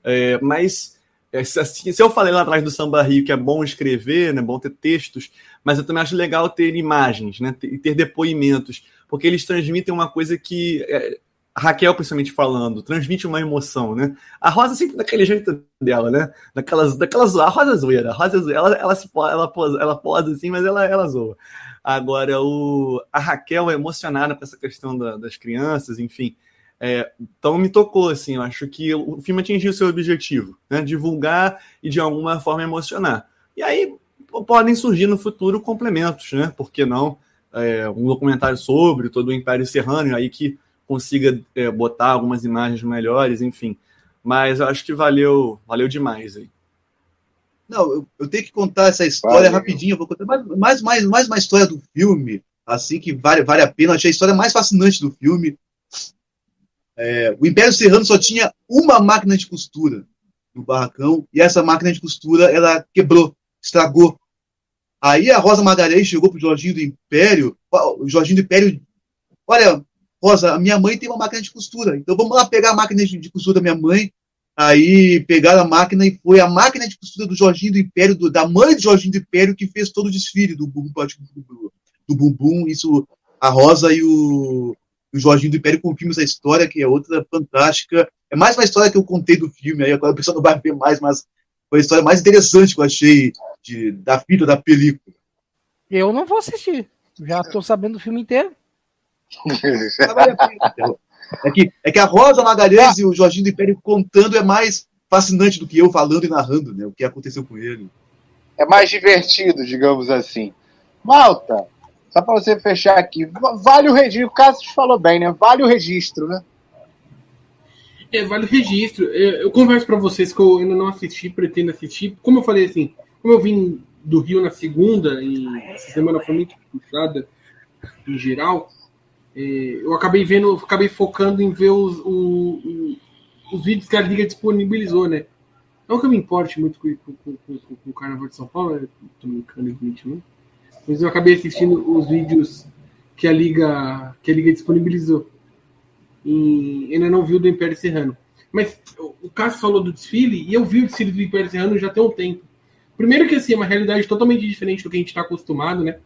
É, mas assim, se eu falei lá atrás do Samba Rio que é bom escrever, né, bom ter textos, mas eu também acho legal ter imagens, né, ter, ter depoimentos, porque eles transmitem uma coisa que é, Raquel, principalmente falando, transmite uma emoção, né? A Rosa sempre daquele jeito dela, né? Daquelas, daquelas a Rosa zoeira, a Rosa zoeira, ela, ela, se, ela, posa, ela posa assim, mas ela, ela zoa. Agora, o, a Raquel é emocionada com essa questão da, das crianças, enfim. É, então me tocou, assim, eu acho que o filme atingiu seu objetivo, né? Divulgar e de alguma forma emocionar. E aí, podem surgir no futuro complementos, né? Por que não? É, um documentário sobre todo o Império Serrano, aí que consiga é, botar algumas imagens melhores, enfim. Mas eu acho que valeu, valeu demais aí. Não, eu, eu tenho que contar essa história Valeu. rapidinho. Eu vou contar mais, mais, mais, mais uma história do filme, assim que vale, vale a pena. Eu achei a história mais fascinante do filme. É, o Império Serrano só tinha uma máquina de costura no barracão, e essa máquina de costura ela quebrou, estragou. Aí a Rosa Magalhães chegou pro Jorginho do Império, o Jorginho do Império, olha, Rosa, minha mãe tem uma máquina de costura, então vamos lá pegar a máquina de, de costura da minha mãe. Aí pegaram a máquina e foi a máquina de costura do Jorginho do Império, do- da mãe do Jorginho do Império, que fez todo o desfile do Bumbum, do, Bumbum. Isso, a Rosa e o, o Jorginho do Império confirmam essa história, que é outra fantástica. É mais uma história que eu contei do filme, aí agora a pessoa não vai ver mais, mas foi a história mais interessante que eu achei de, da fita da película. Eu não vou assistir. Já tô sabendo do filme inteiro. <laughs> É que, é que a Rosa Magalhães e o Jorginho do Império contando é mais fascinante do que eu falando e narrando, né? O que aconteceu com ele. É mais divertido, digamos assim. Malta, só para você fechar aqui, va- vale o registro. O Cássio falou bem, né? Vale o registro, né? É, vale o registro. Eu, eu converso pra vocês que eu ainda não assisti, pretendo assistir. Como eu falei assim, como eu vim do Rio na segunda, e essa semana foi muito puxada em geral, é, eu acabei vendo, acabei focando em ver os, os vídeos que a Liga disponibilizou, né? Não que eu me importe muito com, com- com- com- o Carnaval de São Paulo, né? tô brincando, evidentemente. Mas eu acabei assistindo os vídeos que a Liga, que a Liga disponibilizou e ainda não viu do Império Serrano. Mas o- o Cássio falou do desfile e eu vi o desfile do Império Serrano já tem um tempo. Primeiro que assim, é uma realidade totalmente diferente do que a gente está acostumado, né?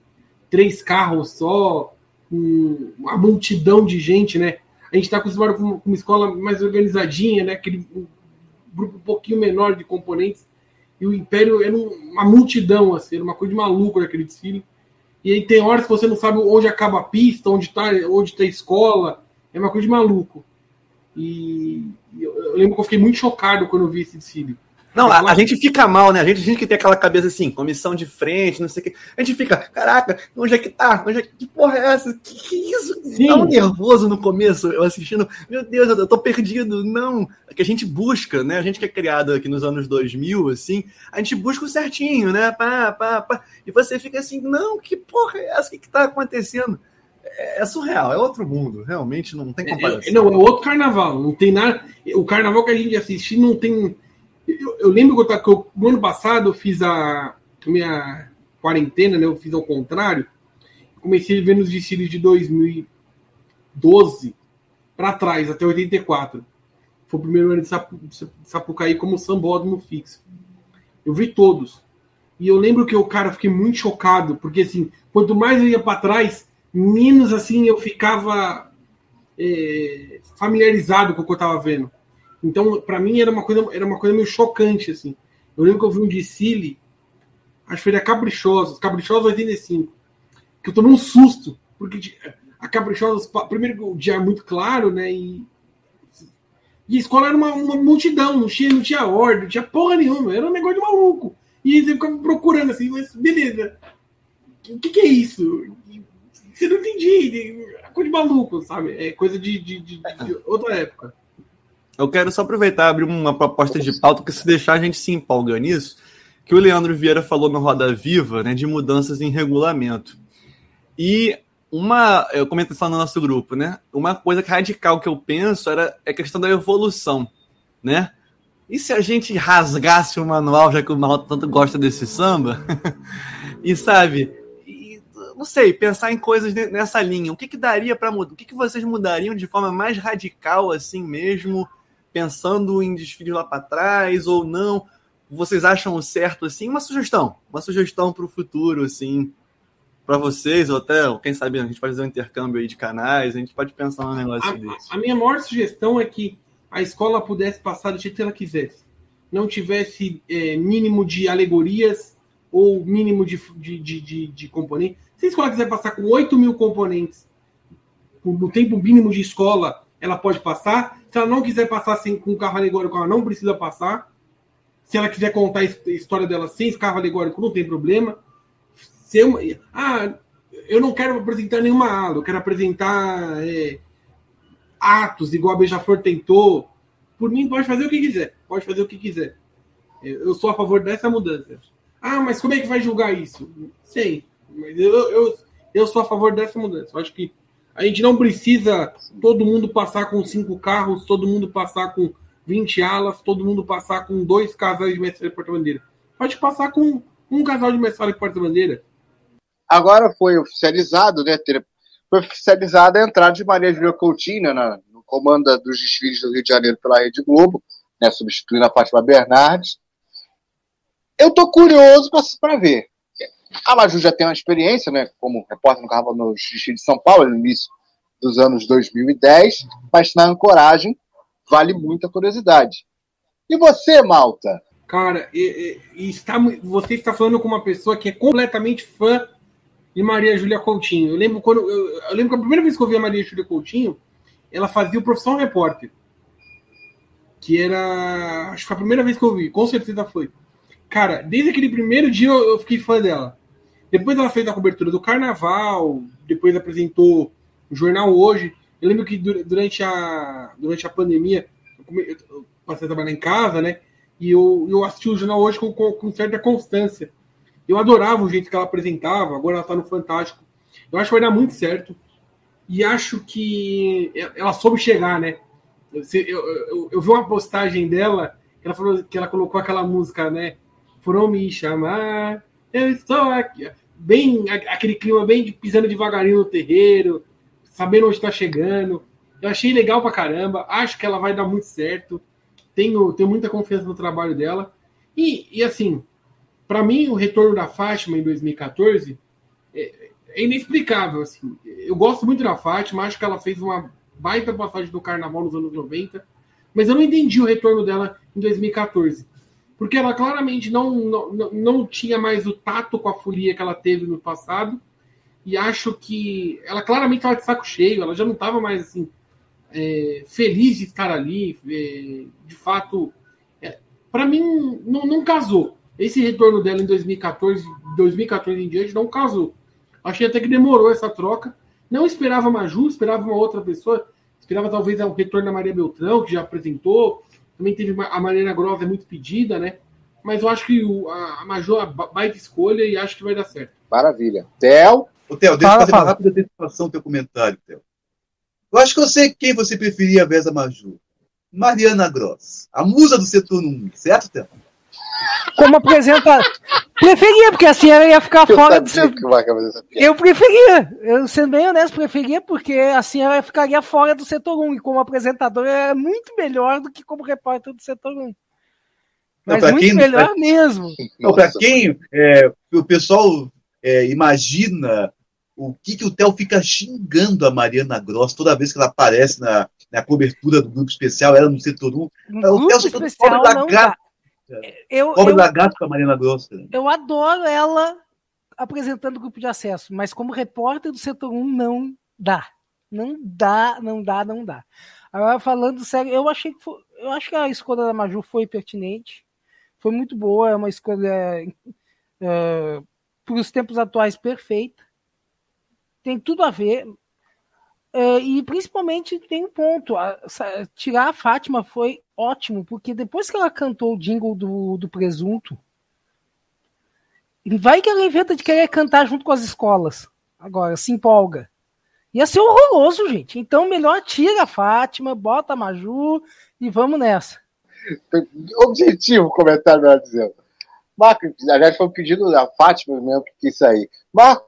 Três carros só, um- uma multidão de gente, né? A gente está acostumado com, uma escola mais organizadinha, né? Aquele um grupo um pouquinho menor de componentes. E o Império era um- uma multidão, assim, era uma coisa de maluco naquele desfile. E aí tem horas que você não sabe onde acaba a pista, onde está onde tá a escola. É uma coisa de maluco. E eu lembro que eu fiquei muito chocado quando eu vi esse desfile. Não, a, a gente fica mal, né? A gente, a gente que tem aquela cabeça assim, comissão de frente, não sei o quê. A gente fica, caraca, onde é que tá? Onde é que, que porra é essa? Que, que isso? Sim. Tão nervoso no começo, eu assistindo. Meu Deus, eu, tô perdido. Não. É que a gente busca, né? A gente que é criado aqui nos anos 2000, assim, a gente busca o certinho, né? Pá, pá, pá. E você fica assim, não, que porra é essa? O que, que tá acontecendo? É, é surreal, é outro mundo. Realmente não tem comparação. É, não, é outro carnaval. Não tem nada. O carnaval que a gente assistiu não tem. Eu, eu lembro que, eu, no ano passado eu fiz a minha quarentena, né? Eu fiz ao contrário. Comecei a ver nos desfiles de 2012 para trás, até 84. Foi o primeiro ano de Sapucaí como sambódromo fixo. Eu vi todos. E eu lembro que o cara fiquei muito chocado, porque assim, quanto mais eu ia para trás, menos assim eu ficava é, familiarizado com o que eu estava vendo. Então, para mim era uma coisa era uma coisa meio chocante assim. Eu lembro que eu vi um desfile, acho que foi da Caprichosos, Caprichosos 85, que eu tomei um susto, porque de- a Caprichosos, primeiro o dia é muito claro, né, e e a escola era uma, uma multidão, não tinha, não tinha ordem, não tinha porra nenhuma, era um negócio de maluco. E você ficava procurando assim, mas beleza, o que, que é isso? Você não entendi, é coisa de maluco, sabe? É coisa de, de- de- de outra época. Eu quero só aproveitar e abrir uma proposta de pauta, porque se deixar a gente se empolga nisso, que o Leandro Vieira falou no Roda Viva, né, de mudanças em regulamento. E uma, eu comentei lá no nosso grupo, né? Uma coisa radical que eu penso era é a questão da evolução, né? E se a gente rasgasse o manual, já que o Mal tanto gosta desse samba, <laughs> e sabe, não sei, pensar em coisas ne- nessa linha, o que que daria para mudar? O que que vocês mudariam de forma mais radical assim mesmo, pensando em desfile lá para trás ou não? Vocês acham o certo assim? Uma sugestão, uma sugestão para o futuro assim, para vocês ou até, quem sabe a gente pode fazer um intercâmbio aí de canais, a gente pode pensar num negócio desse. A, a minha maior sugestão é que a escola pudesse passar do jeito que ela quisesse. Não tivesse é, mínimo de alegorias ou mínimo de, de, de, de, de componentes. Se a escola quiser passar com 8 mil componentes no tempo mínimo de escola, ela pode passar. Se ela não quiser passar sem, com carro alegórico, ela não precisa passar. Se ela quiser contar a his- a história dela sem carro alegórico, não tem problema. Se eu, ah, eu não quero apresentar nenhuma ala, eu quero apresentar é, atos, igual a Beija-Flor tentou. Por mim, pode fazer o que quiser. Pode fazer o que quiser. Eu sou a favor dessa mudança. Ah, mas como é que vai julgar isso? Sei. Mas eu, eu, eu sou a favor dessa mudança. Eu acho que a gente não precisa todo mundo passar com cinco carros, todo mundo passar com 20 alas, todo mundo passar com dois casais de mestre porta-bandeira. Pode passar com um casal de mestre porta-bandeira. Agora foi oficializado, né? Foi oficializada a entrada de Maria Júlia Coutinho na- no comando dos desfiles do Rio de Janeiro pela Rede Globo, né? Substituindo a Fátima Bernardes. Eu tô curioso para ver. A Maju já tem uma experiência, né? Como repórter no Carnaval no de São Paulo, no início dos anos 2010, mas na ancoragem vale muita curiosidade. E você, Malta? Cara, e- e- está, você está falando com uma pessoa que é completamente fã de Maria Júlia Coutinho. Eu lembro quando eu, eu lembro que a primeira vez que eu vi a Maria Júlia Coutinho, ela fazia o Profissão Repórter. Que era. Acho que foi a primeira vez que eu vi, com certeza foi. Cara, desde aquele primeiro dia eu, eu fiquei fã dela. Depois ela fez a cobertura do carnaval, depois apresentou o jornal hoje. Eu lembro que du- durante a, durante a pandemia, eu, passei a trabalhar em casa, né? E eu, eu assisti o jornal hoje com, com, com certa constância. Eu adorava o jeito que ela apresentava, agora ela tá no Fantástico. Eu acho que vai dar muito certo. E acho que ela soube chegar, né? Eu, eu, eu vi uma postagem dela, que ela falou que ela colocou aquela música, né? Foram me chamar, eu estou aqui. Bem, aquele clima bem de pisando devagarinho no terreiro, sabendo onde está chegando. Eu achei legal pra caramba. Acho que ela vai dar muito certo. Tenho, tenho muita confiança no trabalho dela. E, e assim, para mim, o retorno da Fátima em 2014 é, é inexplicável. Assim. Eu gosto muito da Fátima, acho que ela fez uma baita passagem do carnaval nos anos 90, mas eu não entendi o retorno dela em 2014. Porque ela claramente não, não, não- tinha mais o tato com a folia que ela teve no passado. E acho que ela claramente estava de saco cheio, ela já não estava mais assim é, feliz de estar ali. é, de fato, para mim, não, não casou. Esse retorno dela em 2014, 2014 em diante, não casou. Achei até que demorou essa troca. Não esperava Maju, esperava uma outra pessoa. Esperava talvez o retorno da Maria Beltrão, que já apresentou. Também teve uma- a Mariana Grossa, é muito pedida, né? Mas eu acho que o- a, a Maju é uma baita escolha e acho que vai dar certo. Maravilha. Theo? Ô, Theo, deixa eu Fala, fazer uma fala. rápida antecipação do teu comentário, Theo. Eu acho que eu sei quem você preferia a vez da Maju. Mariana Gross, a musa do setor 1, certo, Theo? Como apresenta. Preferia, porque assim ela ia ficar Eu fora do seu. Eu preferia, eu sendo bem honesto, preferia, porque assim ela ficaria fora do setor 1 e como apresentadora é muito melhor do que como repórter do setor 1. Mas pra muito quem- melhor mesmo. Então, para Nossa, quem é, o pessoal é, imagina o que, que o Theo fica xingando a Mariana Gross toda vez que ela aparece na, na cobertura do grupo especial, ela no setor 1, Um É, o grupo Celso todo especial da não gata. Dá. Eu, cobra eu, da com a Mariana Gross. cara. eu adoro ela apresentando o grupo de acesso, mas como repórter do setor 1 não dá. Não dá, não dá, não dá. Agora, falando sério, eu achei que foi- eu acho que a escolha da Maju foi pertinente. Foi muito boa, é uma escolha é, para os tempos atuais perfeita. Tem tudo a ver. É, e principalmente tem um ponto. a- sa- tirar a Fátima foi ótimo, porque depois que ela cantou o jingle do, do presunto, vai que ela inventa de querer cantar junto com as escolas. Agora, se empolga. Ia ser horroroso, gente. Então, melhor tira a Fátima, bota a Maju e vamos nessa. Objetivo, comentário melhor dizendo. Marco, aliás, foi um pedido da Fátima mesmo que quis sair. Marco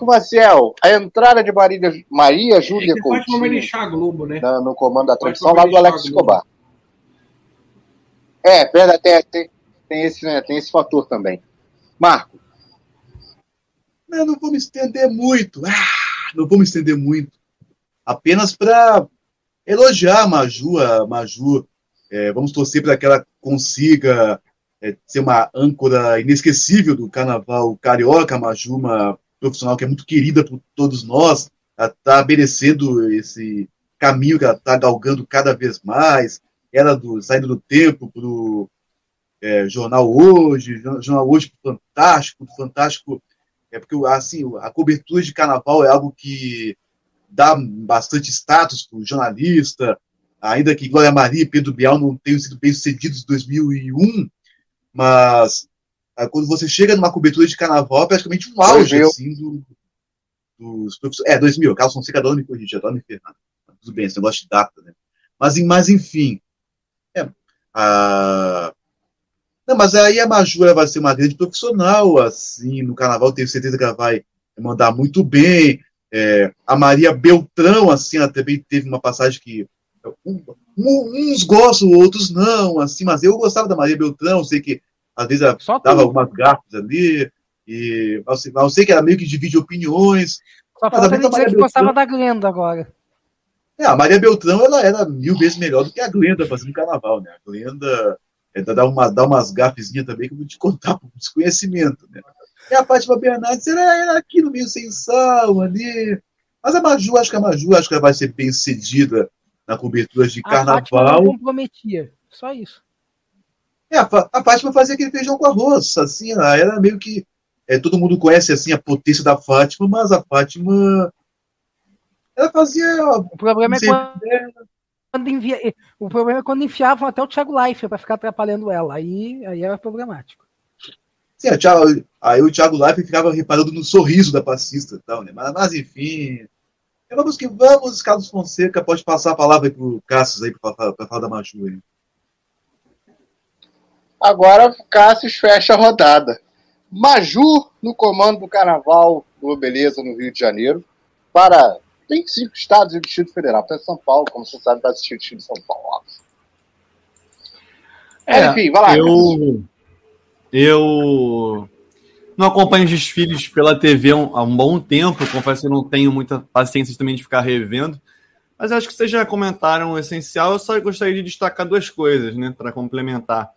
Maciel, a entrada de Maria, Maria Júlia É Fátima vai Coutinho Globo, né? na- no comando da vai lá do Alex. Escobar. É, verdade, tem, tem, tem esse, né, tem esse fator também. Marco, Mas não vou me estender muito. Ah, não vou me estender muito. Apenas para elogiar a Maju. A Maju é, vamos torcer para que ela consiga é, ser uma âncora inesquecível do carnaval carioca. A Maju, uma profissional que é muito querida por todos nós. Está merecendo esse caminho que ela está galgando cada vez mais. Ela do, saindo do tempo é, Jornal Hoje, Jor- Jornal Hoje Fantástico, Fantástico, é porque assim, a cobertura de carnaval é algo que dá bastante status para o jornalista, ainda que Glória Maria e Pedro Bial não tenham sido bem sucedidos em 2001, mas ah, quando você chega numa cobertura de carnaval, é praticamente um auge 2000. assim, do, dos professores. É, 2000, Carlos Fonseca adora me corrigir, adora me ferrar. Tudo bem, esse negócio de data, né? Mas, mas enfim. É, a... Não, mas aí a Maju ela vai ser uma grande profissional, assim, no carnaval, tenho certeza que ela vai mandar muito bem. É, a Maria Beltrão, assim, ela também teve uma passagem que um- uns gostam, outros não, assim, mas eu gostava da Maria Beltrão, sei que às vezes ela Só dava tu. algumas gafas ali, e eu sei- eu sei que ela meio que divide opiniões. Só a falta ele dizer que gostava da Glenda agora. É, a Maria Beltrão, ela era mil vezes melhor do que a Glenda fazendo carnaval, né? A Glenda é, dá, uma, dá umas gafezinhas também que eu vou te contar por desconhecimento, né? E a Fátima Bernardes era, era aqui no meio sem sal, ali. Mas a Maju, acho que a Maju, acho que ela vai ser bem sucedida na cobertura de A Fátima não carnaval. comprometia. Só isso. É, a, a Fátima fazia aquele feijão com arroz, assim, ela era meio que. é, todo mundo conhece assim a potência da Fátima, mas a Fátima. Ela fazia. O problema é quando, quando envia... o problema é quando enfiavam até o Thiago Leifert para ficar atrapalhando ela. Aí, aí era problemático. Sim, a Thiago- aí o Thiago Leifert ficava reparando no sorriso da passista e tal, né? Mas, mas, enfim. Vamos que vamos, Carlos Fonseca, pode passar a palavra aí pro Cassius aí para falar da Maju aí. Agora Cassius fecha a rodada. Maju no comando do Carnaval do Beleza no Rio de Janeiro para 25 estados e o Distrito Federal. Até São Paulo, como você sabe, vai assistir o time de São Paulo. óbvio. É, Enfim, vai lá. Eu, eu não acompanho os desfiles pela TV há um, bom tempo. Confesso que eu não tenho muita paciência também de ficar revendo. Mas acho que vocês já comentaram o essencial. Eu só gostaria de destacar duas coisas, né, para complementar.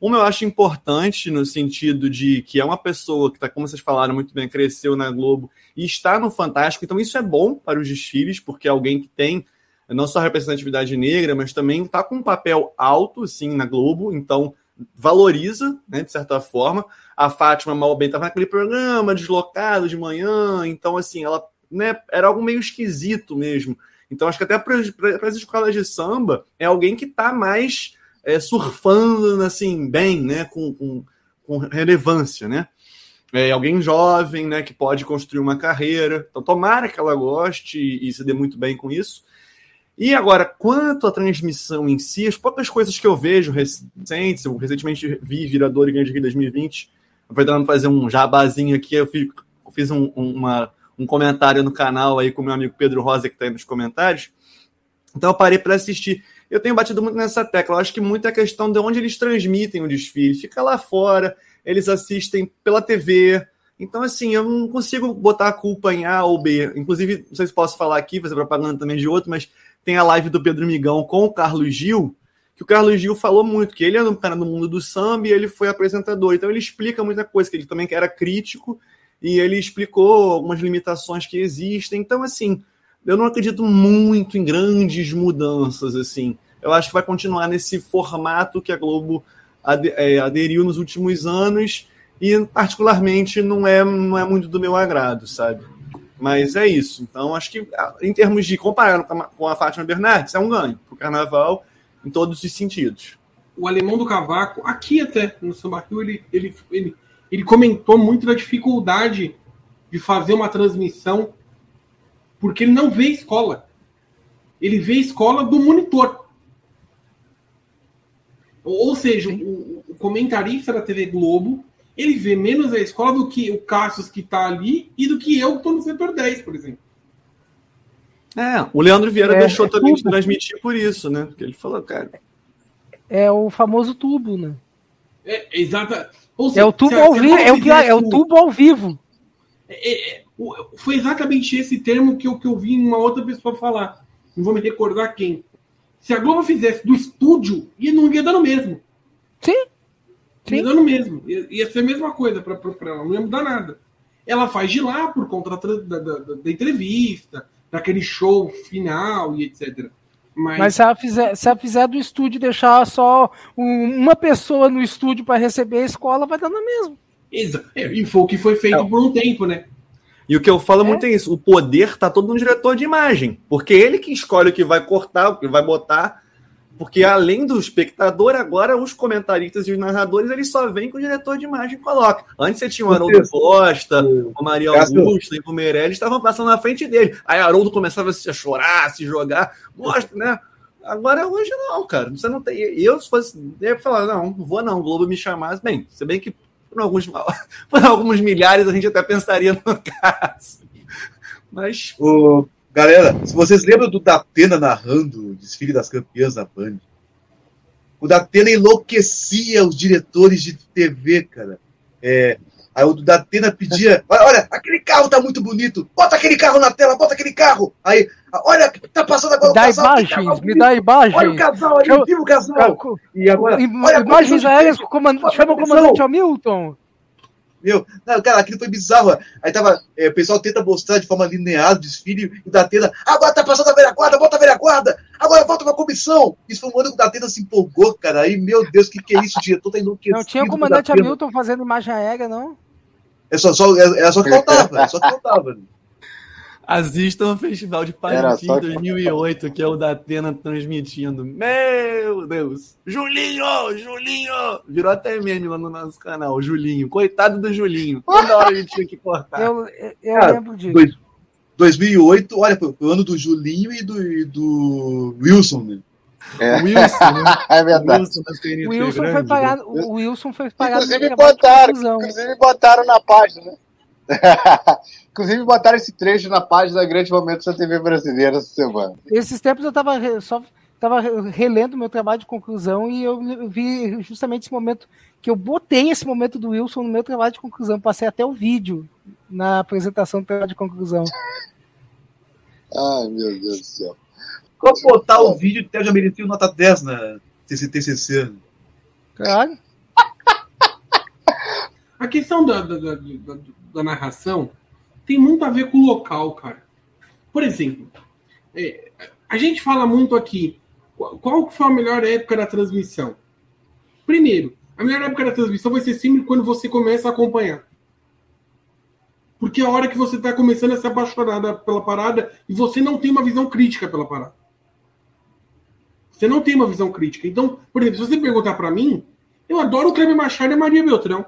Uma eu acho importante no sentido de que é uma pessoa que está, como vocês falaram muito bem, cresceu na Globo e está no Fantástico. Então isso é bom para os desfiles, porque é alguém que tem não só representatividade negra, mas também está com um papel alto, sim, na Globo. Então valoriza, né, de certa forma. A Fátima mal bem estava naquele programa deslocado de manhã, então assim, ela né, era algo meio esquisito mesmo. Então acho que até para as escolas de samba é alguém que está mais é, surfando assim bem, né, com, com, com relevância, né? É alguém jovem, né, que pode construir uma carreira. Então tomara que ela goste e, e se dê muito bem com isso. E agora, quanto à transmissão em si, as poucas coisas que eu vejo recentes, eu recentemente vi Virador e Grande Rio 2020, aproveitando fazer um jabazinho aqui, eu fiz, eu fiz um, uma, um comentário no canal aí com meu amigo Pedro Rosa, que está aí nos comentários. Então eu parei para assistir. Eu tenho batido muito nessa tecla. Eu acho que muito é a questão de onde eles transmitem o desfile. Fica lá fora, eles assistem pela TV. Então, assim, eu não consigo botar a culpa em A ou B. Inclusive, não sei se posso falar aqui, fazer propaganda também de outro, mas tem a live do Pedro Migão com o Carlos Gil, que o Carlos Gil falou muito, que ele é um cara no mundo do samba e ele foi apresentador. Então ele explica muita coisa, que ele também era crítico e ele explicou algumas limitações que existem. Então, assim, eu não acredito muito em grandes mudanças, assim. Eu acho que vai continuar nesse formato que a Globo é, aderiu nos últimos anos e, particularmente, não é, não é muito do meu agrado, sabe? Mas é isso. Então, acho que, ah, em termos de comparar com a, Fátima Bernardes, é um ganho para o carnaval em todos os sentidos. o alemão do cavaco, aqui até no Samba ele, ele, ele, ele comentou muito da dificuldade de fazer uma transmissão, porque ele não vê escola. Ele vê escola do monitor. Ou seja, o, o comentarista da TV Globo, ele vê menos a escola do que o Cassius que está ali e do que eu que estou no setor 10, por exemplo. É, o Leandro Vieira É, deixou é também de transmitir por isso, né? Porque ele falou, cara, É o famoso tubo, né? É, exata. Ou É o tubo ao vivo, é o, pior, é o tubo ao vivo. É, é, foi exatamente esse termo que eu, que eu vi uma outra pessoa falar. Não vou me recordar quem. Se a Globo fizesse do estúdio, ia, não ia dar no mesmo. Sim. Ia Sim. dar no mesmo. Ia, ia ser a mesma coisa para ela, não ia mudar nada. Ela faz de lá por conta da, da, da- da entrevista, daquele show final e etc. Mas, Mas se ela fizer, se ela fizer do estúdio deixar só um- uma pessoa no estúdio para receber a escola, vai dar na mesma. Exa- é, e foi o que foi feito por um tempo, né? E o que eu falo muito é isso: o poder tá todo no diretor de imagem. Porque ele que escolhe o que vai cortar, o que vai botar. Porque além do espectador, agora os comentaristas e os narradores eles só vêm que o diretor de imagem coloca. Antes você tinha o Haroldo. Costa, o Maria. Augusta e o Meirelles estavam passando na frente dele. Aí Haroldo começava a chorar, a se jogar. Mostra, né? Agora hoje não, cara. Você não tem. Eu, se fosse. Eu ia falar, não, não vou não. O Globo me chamasse. Bem, se bem que por alguns, <laughs> por alguns milhares a gente até pensaria no <laughs> caso. Mas. Ô, galera, se vocês lembram do Datena narrando o desfile das campeãs da Band, o Datena enlouquecia os diretores de TV, cara. É, aí o Datena pedia: olha, aquele carro tá muito bonito, bota aquele carro na tela, bota aquele carro. Aí, olha, tá passando agora Me o dá casal. imagens, me bonito. dá Olha o imagens. casal ali, Eu- viva o casal. E agora, Im- olha Imagens aéreas, tempo. com o comandante, Olha a chama o comandante Hamilton. Meu, não, cara, aquilo foi bizarro. Aí tava, é, o pessoal tenta mostrar de forma linear o desfile e o Datena, agora tá passando a velha guarda, bota a velha guarda, agora volta pra comissão. Isso foi um ano que o Datena se empolgou, cara. Aí, meu Deus, o que, que é isso? O diretor tá enlouquecido. Não tinha o com comandante. Hamilton fazendo imagem aérea, não? É só, só, é, é <laughs> só que faltava, é só que faltava. Assistam o Festival de Parintins só que- 2008, que é o da Atena transmitindo. Meu Deus! Julinho! Julinho! Virou até meme lá no nosso canal, Julinho. Coitado do Julinho. Toda hora a gente tinha que cortar. Eu, eu, eu Cara, lembro disso. Dois, 2008, olha, foi o ano do Julinho e do, e do Wilson, né? É, Wilson, né? <laughs> é verdade. Wilson Wilson foi parar, né? o Wilson foi parar Inclusive de botaram, inclusive botaram na página. <laughs> inclusive botaram esse trecho na página da Grande Momento da TV brasileira essa semana. Esses tempos eu tava re- só tava re- relendo meu trabalho de conclusão e eu vi justamente esse momento que eu botei esse momento do Wilson no meu trabalho de conclusão, passei até o vídeo na apresentação do trabalho de conclusão. Ai, meu Deus do céu. Qual botar o vídeo até já merecia nota 10 na TCC. Claro. A questão da, da, da, da- da narração tem muito a ver com o local, cara. Por exemplo, é, a gente fala muito aqui qual, qual foi a melhor época da transmissão. Primeiro, a melhor época da transmissão vai ser sempre quando você começa a acompanhar. Porque é a hora que você está começando a se apaixonar pela parada e você não tem uma visão crítica pela parada. Você não tem uma visão crítica. Então, por exemplo, se você perguntar para mim, eu adoro o Kleber Machado e a Maria Beltrão.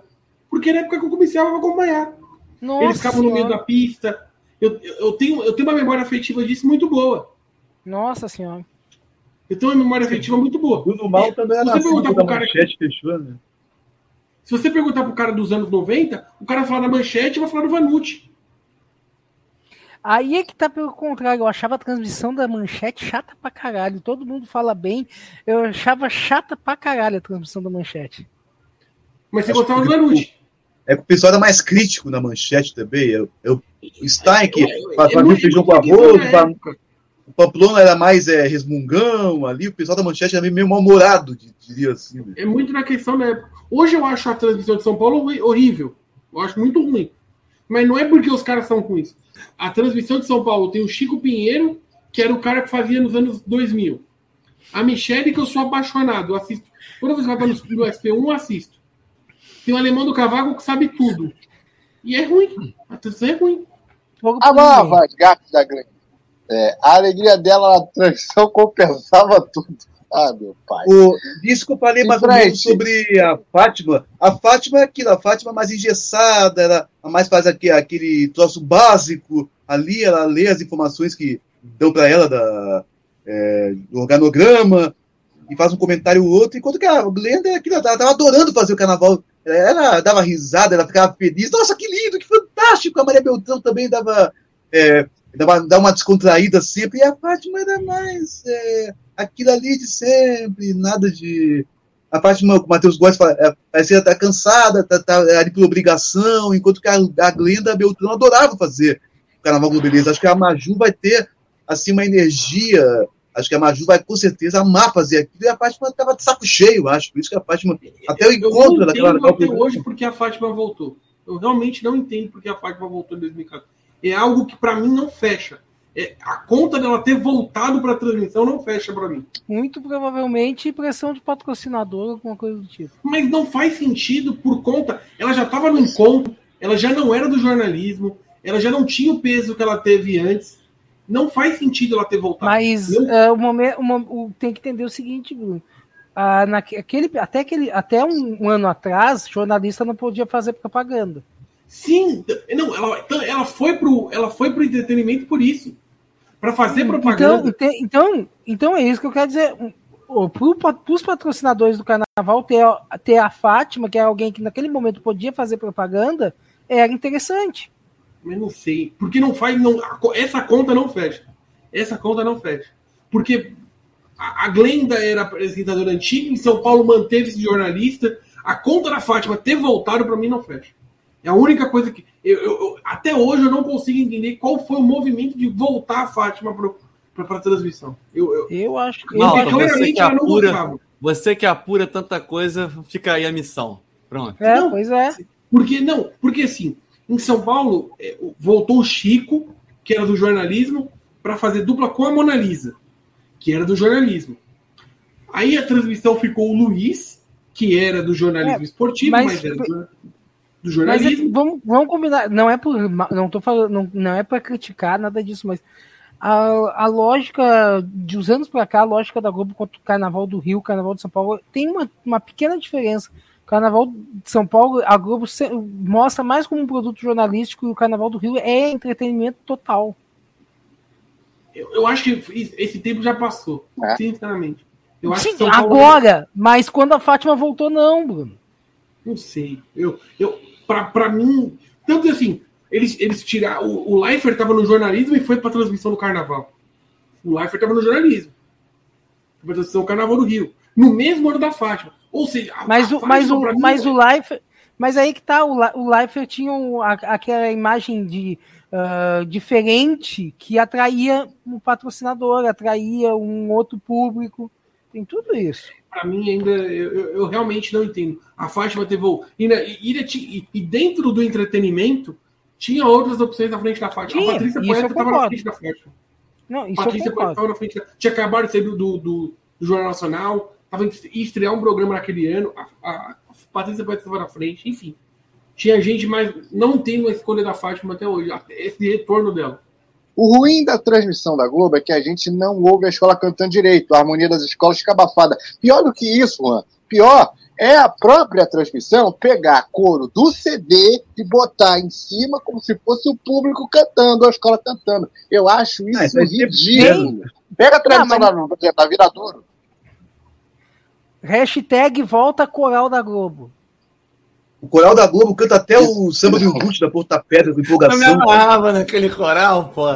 Porque na época que eu comecei a acompanhar. Nossa Eles ficavam no meio da pista. Eu, eu, tenho, eu tenho uma memória afetiva disso muito boa. Nossa senhora. Eu tenho uma memória afetiva muito boa. Bruno Mal também Se era você nascido perguntar da pro cara manchete fechou, né? Se você perguntar pro cara dos anos 90, o cara fala da manchete e vai falar do Vanucci. Aí é que tá pelo contrário, eu achava a transmissão da manchete chata pra caralho. Todo mundo fala bem, eu achava chata pra caralho a transmissão da manchete. Mas você gostava do Vanucci. É que o pessoal era mais crítico na manchete também. Eu, eu, o Stein que É fazia muito- feijão com arroz, o o Pamplona era mais é, resmungão ali, o pessoal da manchete era meio mal-humorado, di- diria assim. né? É muito na questão da época. Hoje eu acho a transmissão de São Paulo horrível. Eu acho muito ruim. Mas não é porque os caras são ruins. A transmissão de São Paulo tem o Chico Pinheiro, que era o cara que fazia nos anos 2000. A Michelle, que eu sou apaixonado. Eu assisto. Toda vez que ela tá no, no SP1, eu assisto. Tem o Alemão do Cavaco que sabe tudo. E é ruim. A transmissão é ruim. Pro Amava as gatas da Grande. É, a alegria dela na transição <laughs> compensava tudo. Ah, meu pai. O, eu falei mais frente. sobre a Fátima. A Fátima é aquilo, a Fátima mais engessada, era a mais faz aquele, aquele troço básico ali, ela lê as informações que dão para ela da, é, do organograma e faz um comentário ou outro, enquanto que a Glenda é aquilo, ela tava adorando fazer o carnaval. Ela dava risada, ela ficava feliz. Nossa, que lindo, que fantástico! A Maria Beltrão também dava, é, dava, dava uma descontraída sempre, e a Fátima era mais. é, aquilo ali de sempre, nada de. A Fátima, o Matheus Góes é, parecia estar cansada, tá, tá ali por obrigação, enquanto que a, a Glenda Beltrão adorava fazer o Carnaval Globeleza. Acho que a Maju vai ter assim uma energia. Acho que a Maju vai com certeza amar fazer aquilo e a Fátima estava de saco cheio, acho. Por isso que a Fátima. Até o Eu não encontro daquela. entendo até hoje porque a Fátima voltou. Eu realmente não entendo porque a Fátima voltou em 2014. É algo que pra mim não fecha. é, a conta dela ter voltado para a transmissão não fecha para mim. Muito provavelmente pressão de patrocinador, alguma coisa do tipo. Mas não faz sentido por conta. Ela já estava no encontro, ela já não era do jornalismo, ela já não tinha o peso que ela teve antes. Não faz sentido ela ter voltado. Mas é, o momento, uma- o- tem que entender o seguinte, Bruno. Ah, naque- aquele, até, aquele, até um, um ano atrás, jornalista não podia fazer propaganda. Sim, não, ela, então, ela foi pro, ela foi pro entretenimento por isso, Para fazer Então, propaganda. ente- então, então é isso que eu quero dizer. Para os patrocinadores do carnaval ter, ter a Fátima, que é alguém que naquele momento podia fazer propaganda, era interessante. Mas não sei. Porque não faz. Não, essa conta não fecha. Essa conta não fecha. Porque a, a Glenda era apresentadora antiga, em São Paulo manteve-se de jornalista. A conta da Fátima ter voltado, para mim, não fecha. É a única coisa que. Eu, eu- eu- até hoje eu não consigo entender qual foi o movimento de voltar a Fátima para a transmissão. Eu, eu, Eu acho que. Não, eu- você claramente que ela não apura, gostava. você que apura tanta coisa, fica aí a missão. Pronto. é, não. pois é. Porque, não, porque assim, em São Paulo, é, voltou o Chico, que era do jornalismo, para fazer dupla com a Mona Lisa, que era do jornalismo. Aí a transmissão ficou o Luiz, que era do jornalismo É, esportivo, mas- mas, era do, do Mas é- jornalismo. vamos, vamos combinar. Não é por. Não tô falando. Não, não é para criticar nada disso, mas a, a lógica de uns anos para cá, a lógica da Globo contra o Carnaval do Rio, o Carnaval de São Paulo, tem uma, uma pequena diferença. O Carnaval de São Paulo, a Globo se- mostra mais como um produto jornalístico e o Carnaval do Rio é entretenimento total. Eu, eu acho que esse tempo já passou, É. sinceramente. Eu acho Sim, que agora, mas quando a Fátima voltou, não, Bruno. Não sei. Eu, eu, pra, pra mim, tanto assim, eles, eles tiraram. O, o Leifert tava no jornalismo e foi pra transmissão do carnaval. O Leifert tava no jornalismo. Foi pra transmissão do carnaval do Rio. No mesmo ano da Fátima. Ou seja, Mas o, mas o, mas o Life, mas aí que tá, o, o Life tinha aquela imagem de ah, diferente que atraía um patrocinador, atraía um outro público. Tem tudo isso. Pra mim, ainda, eu, eu- eu realmente não entendo. A Fátima teve. o- E, na- e- e- dentro do entretenimento, tinha outras opções na frente da Fátima. Tinha, a Patrícia Poeta eu estava na frente da Fátima. Não, isso Patrícia eu Poeta estava na frente. da- Tinha acabado de sair do, do- do Jornal Nacional, estava em ia estrear um programa naquele ano. A, a, a Patrícia Poeta estava na frente, enfim. Tinha gente, mas não tem uma escolha da Fátima até hoje. até Esse retorno dela. O ruim da transmissão da Globo é que a gente não ouve a escola cantando direito, a harmonia das escolas fica abafada. Pior do que isso, Juan, pior é a própria transmissão pegar coro do CD e botar em cima como se fosse o público cantando, a escola cantando. Eu acho isso Ah, isso sempre ridículo. Pega a transmissão Não, da, por exemplo, da Viradouro. Hashtag volta coral da Globo. O coral da Globo canta até o samba do Iogurte da Porta Pedra, com Eu me empolgação. amarrava naquele coral, pô.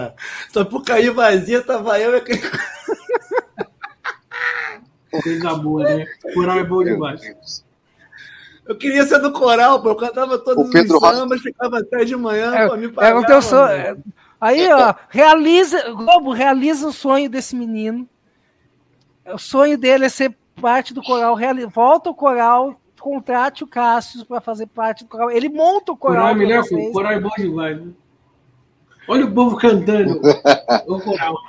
Só por cair vazia, tava eu e aquele. Coisa boa, né? O coral é bom demais. Eu queria ser do coral, pô. Eu cantava todos O Pedro os sambas, ficava até de manhã, É, pô, me é o pagava, teu sonho. Aí, ó, realiza, Globo, realiza o sonho desse menino. O sonho dele é ser parte do coral. Volta o coral, contrate o Cássio para fazer parte do coral. Ele monta o coral coral. é melhor, vocês. o coral é bom demais. Né? Olha o povo cantando. <laughs> o coral. <laughs>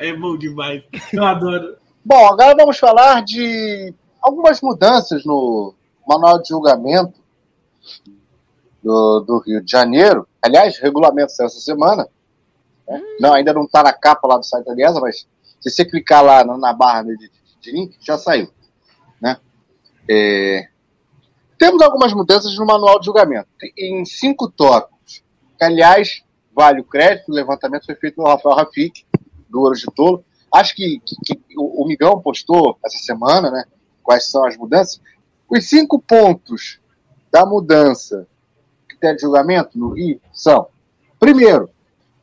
É bom demais. Eu adoro. Bom, agora vamos falar de algumas mudanças no manual de julgamento do, do Rio de Janeiro. Aliás, regulamento saiu essa semana. né? Não, ainda não está na capa lá do site da Aliança, mas se você clicar lá na, na barra de, link, já saiu. Né? É, Temos algumas mudanças no manual de julgamento, em cinco tópicos. Que, aliás, vale o crédito, o levantamento foi feito pelo Rafael Rafik, do Ouro de Tolo. Acho que, que- que o, o Migão postou essa semana, né? Quais são as mudanças. Os cinco pontos da mudança critério de julgamento no Rio são: primeiro,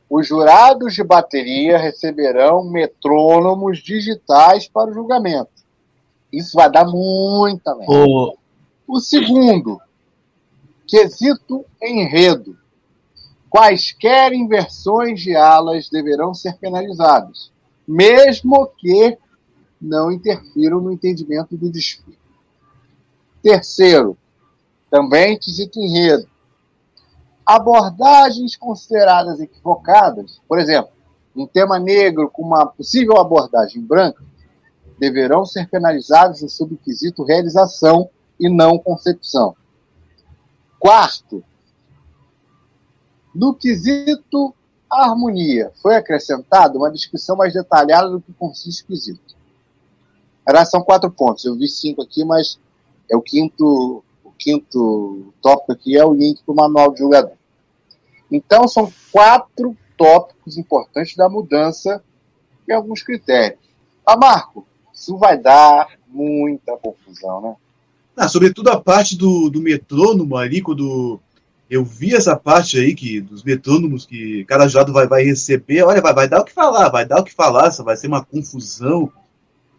os jurados de bateria receberão metrônomos digitais para o julgamento. Isso vai dar muita merda. O segundo, quesito enredo. Quaisquer inversões de alas deverão ser penalizadas, mesmo que não interfiram no entendimento do desfile. Terceiro, também quesito enredo. Abordagens consideradas equivocadas, por exemplo, um tema negro com uma possível abordagem branca deverão ser penalizados no subquisito realização e não concepção. Quarto, no quesito harmonia, foi acrescentada uma descrição mais detalhada do que consiste o quesito. Era, são quatro pontos, eu vi cinco aqui, mas é o quinto, quinto tópico aqui é o link para o manual de jogador. Então, são quatro tópicos importantes da mudança e alguns critérios. Ah, Marco, isso vai dar muita confusão, né? Ah, sobretudo a parte do, do metrônomo ali, quando eu vi essa parte aí que dos metrônomos que cada jurado vai, vai receber, olha, vai, vai dar o que falar, vai dar o que falar, vai ser uma confusão.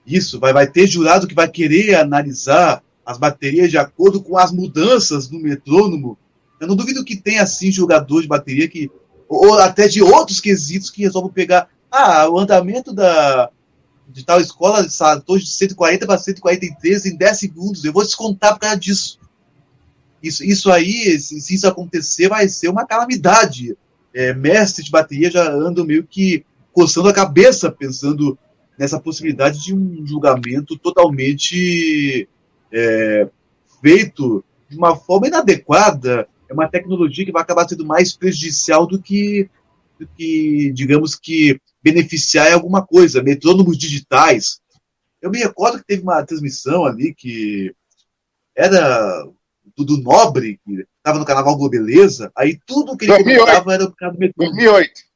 Isso, vai, vai ter jurado que vai querer analisar as baterias de acordo com as mudanças no metrônomo. Eu não duvido que tenha, assim, jogador de bateria que. Ou até de outros quesitos que resolvam pegar. Ah, o andamento da, de tal escola saltou de 140 para 143 em 10 segundos. Eu vou descontar por causa disso. Isso, isso aí, se, se isso acontecer, vai ser uma calamidade. É, de bateria já andam meio que coçando a cabeça, pensando nessa possibilidade de um julgamento totalmente é, feito de uma forma inadequada. É uma tecnologia que vai acabar sendo mais prejudicial do que, do que digamos que, beneficiar em alguma coisa. Metrônomos digitais. Eu me recordo que teve uma transmissão ali que era do Nobre, que estava no Carnaval Globeleza, aí tudo que ele 2008. comentava era o do metrônomo. 2008.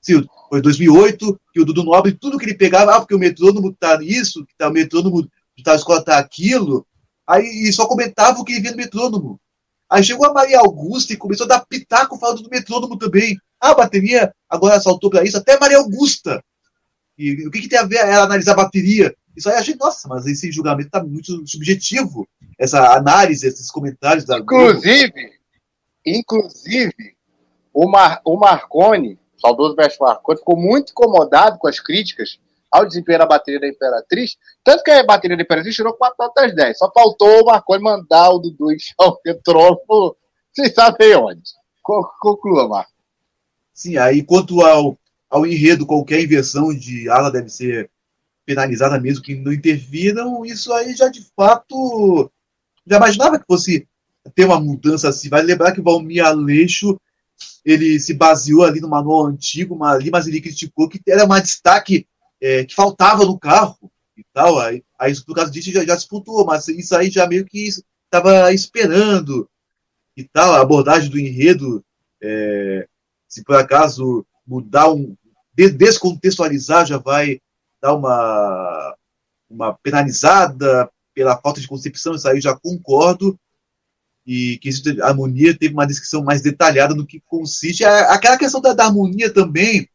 Sim, foi 2008, que o Dudu Nobre, tudo que ele pegava, ah, porque o metrônomo tá isso, que tá, o metrônomo tal escola tá aquilo, aí e só comentava o que via no metrônomo. Aí chegou a Maria Augusta e começou a dar pitaco falando do metrônomo também. Ah, a bateria agora saltou para isso, até Maria Augusta. E o que, que tem a ver ela analisar a bateria? Isso aí eu achei, nossa, mas esse julgamento tá muito subjetivo. Essa análise, esses comentários da Globo. Inclusive, inclusive, o, Mar, o Marconi, saudoso mestre Marconi, ficou muito incomodado com as críticas ao desempenho da bateria da Imperatriz, tanto que a bateria da Imperatriz tirou 4 notas 10. Só faltou o Marconi mandar o Dudu enxar o petróleo, vocês sabem onde. Co- Conclua, Marco. Sim, aí quanto ao, ao enredo, qualquer inversão de ala deve ser penalizada mesmo que não interviram, isso aí já de fato já imaginava que fosse ter uma mudança assim. Vai lembrar que o Valmir Aleixo ele se baseou ali no manual antigo, mas, ali, mas ele criticou que era um destaque é, que faltava no carro e tal. Aí, aí por causa disso já, já se pontuou, mas isso aí já meio que estava esperando e tal. A abordagem do enredo, é, se por acaso mudar um. de- descontextualizar, já vai dar uma, uma penalizada pela falta de concepção, isso aí já concordo. E que a harmonia teve uma descrição mais detalhada no que consiste. A- Aquela questão da, da harmonia também,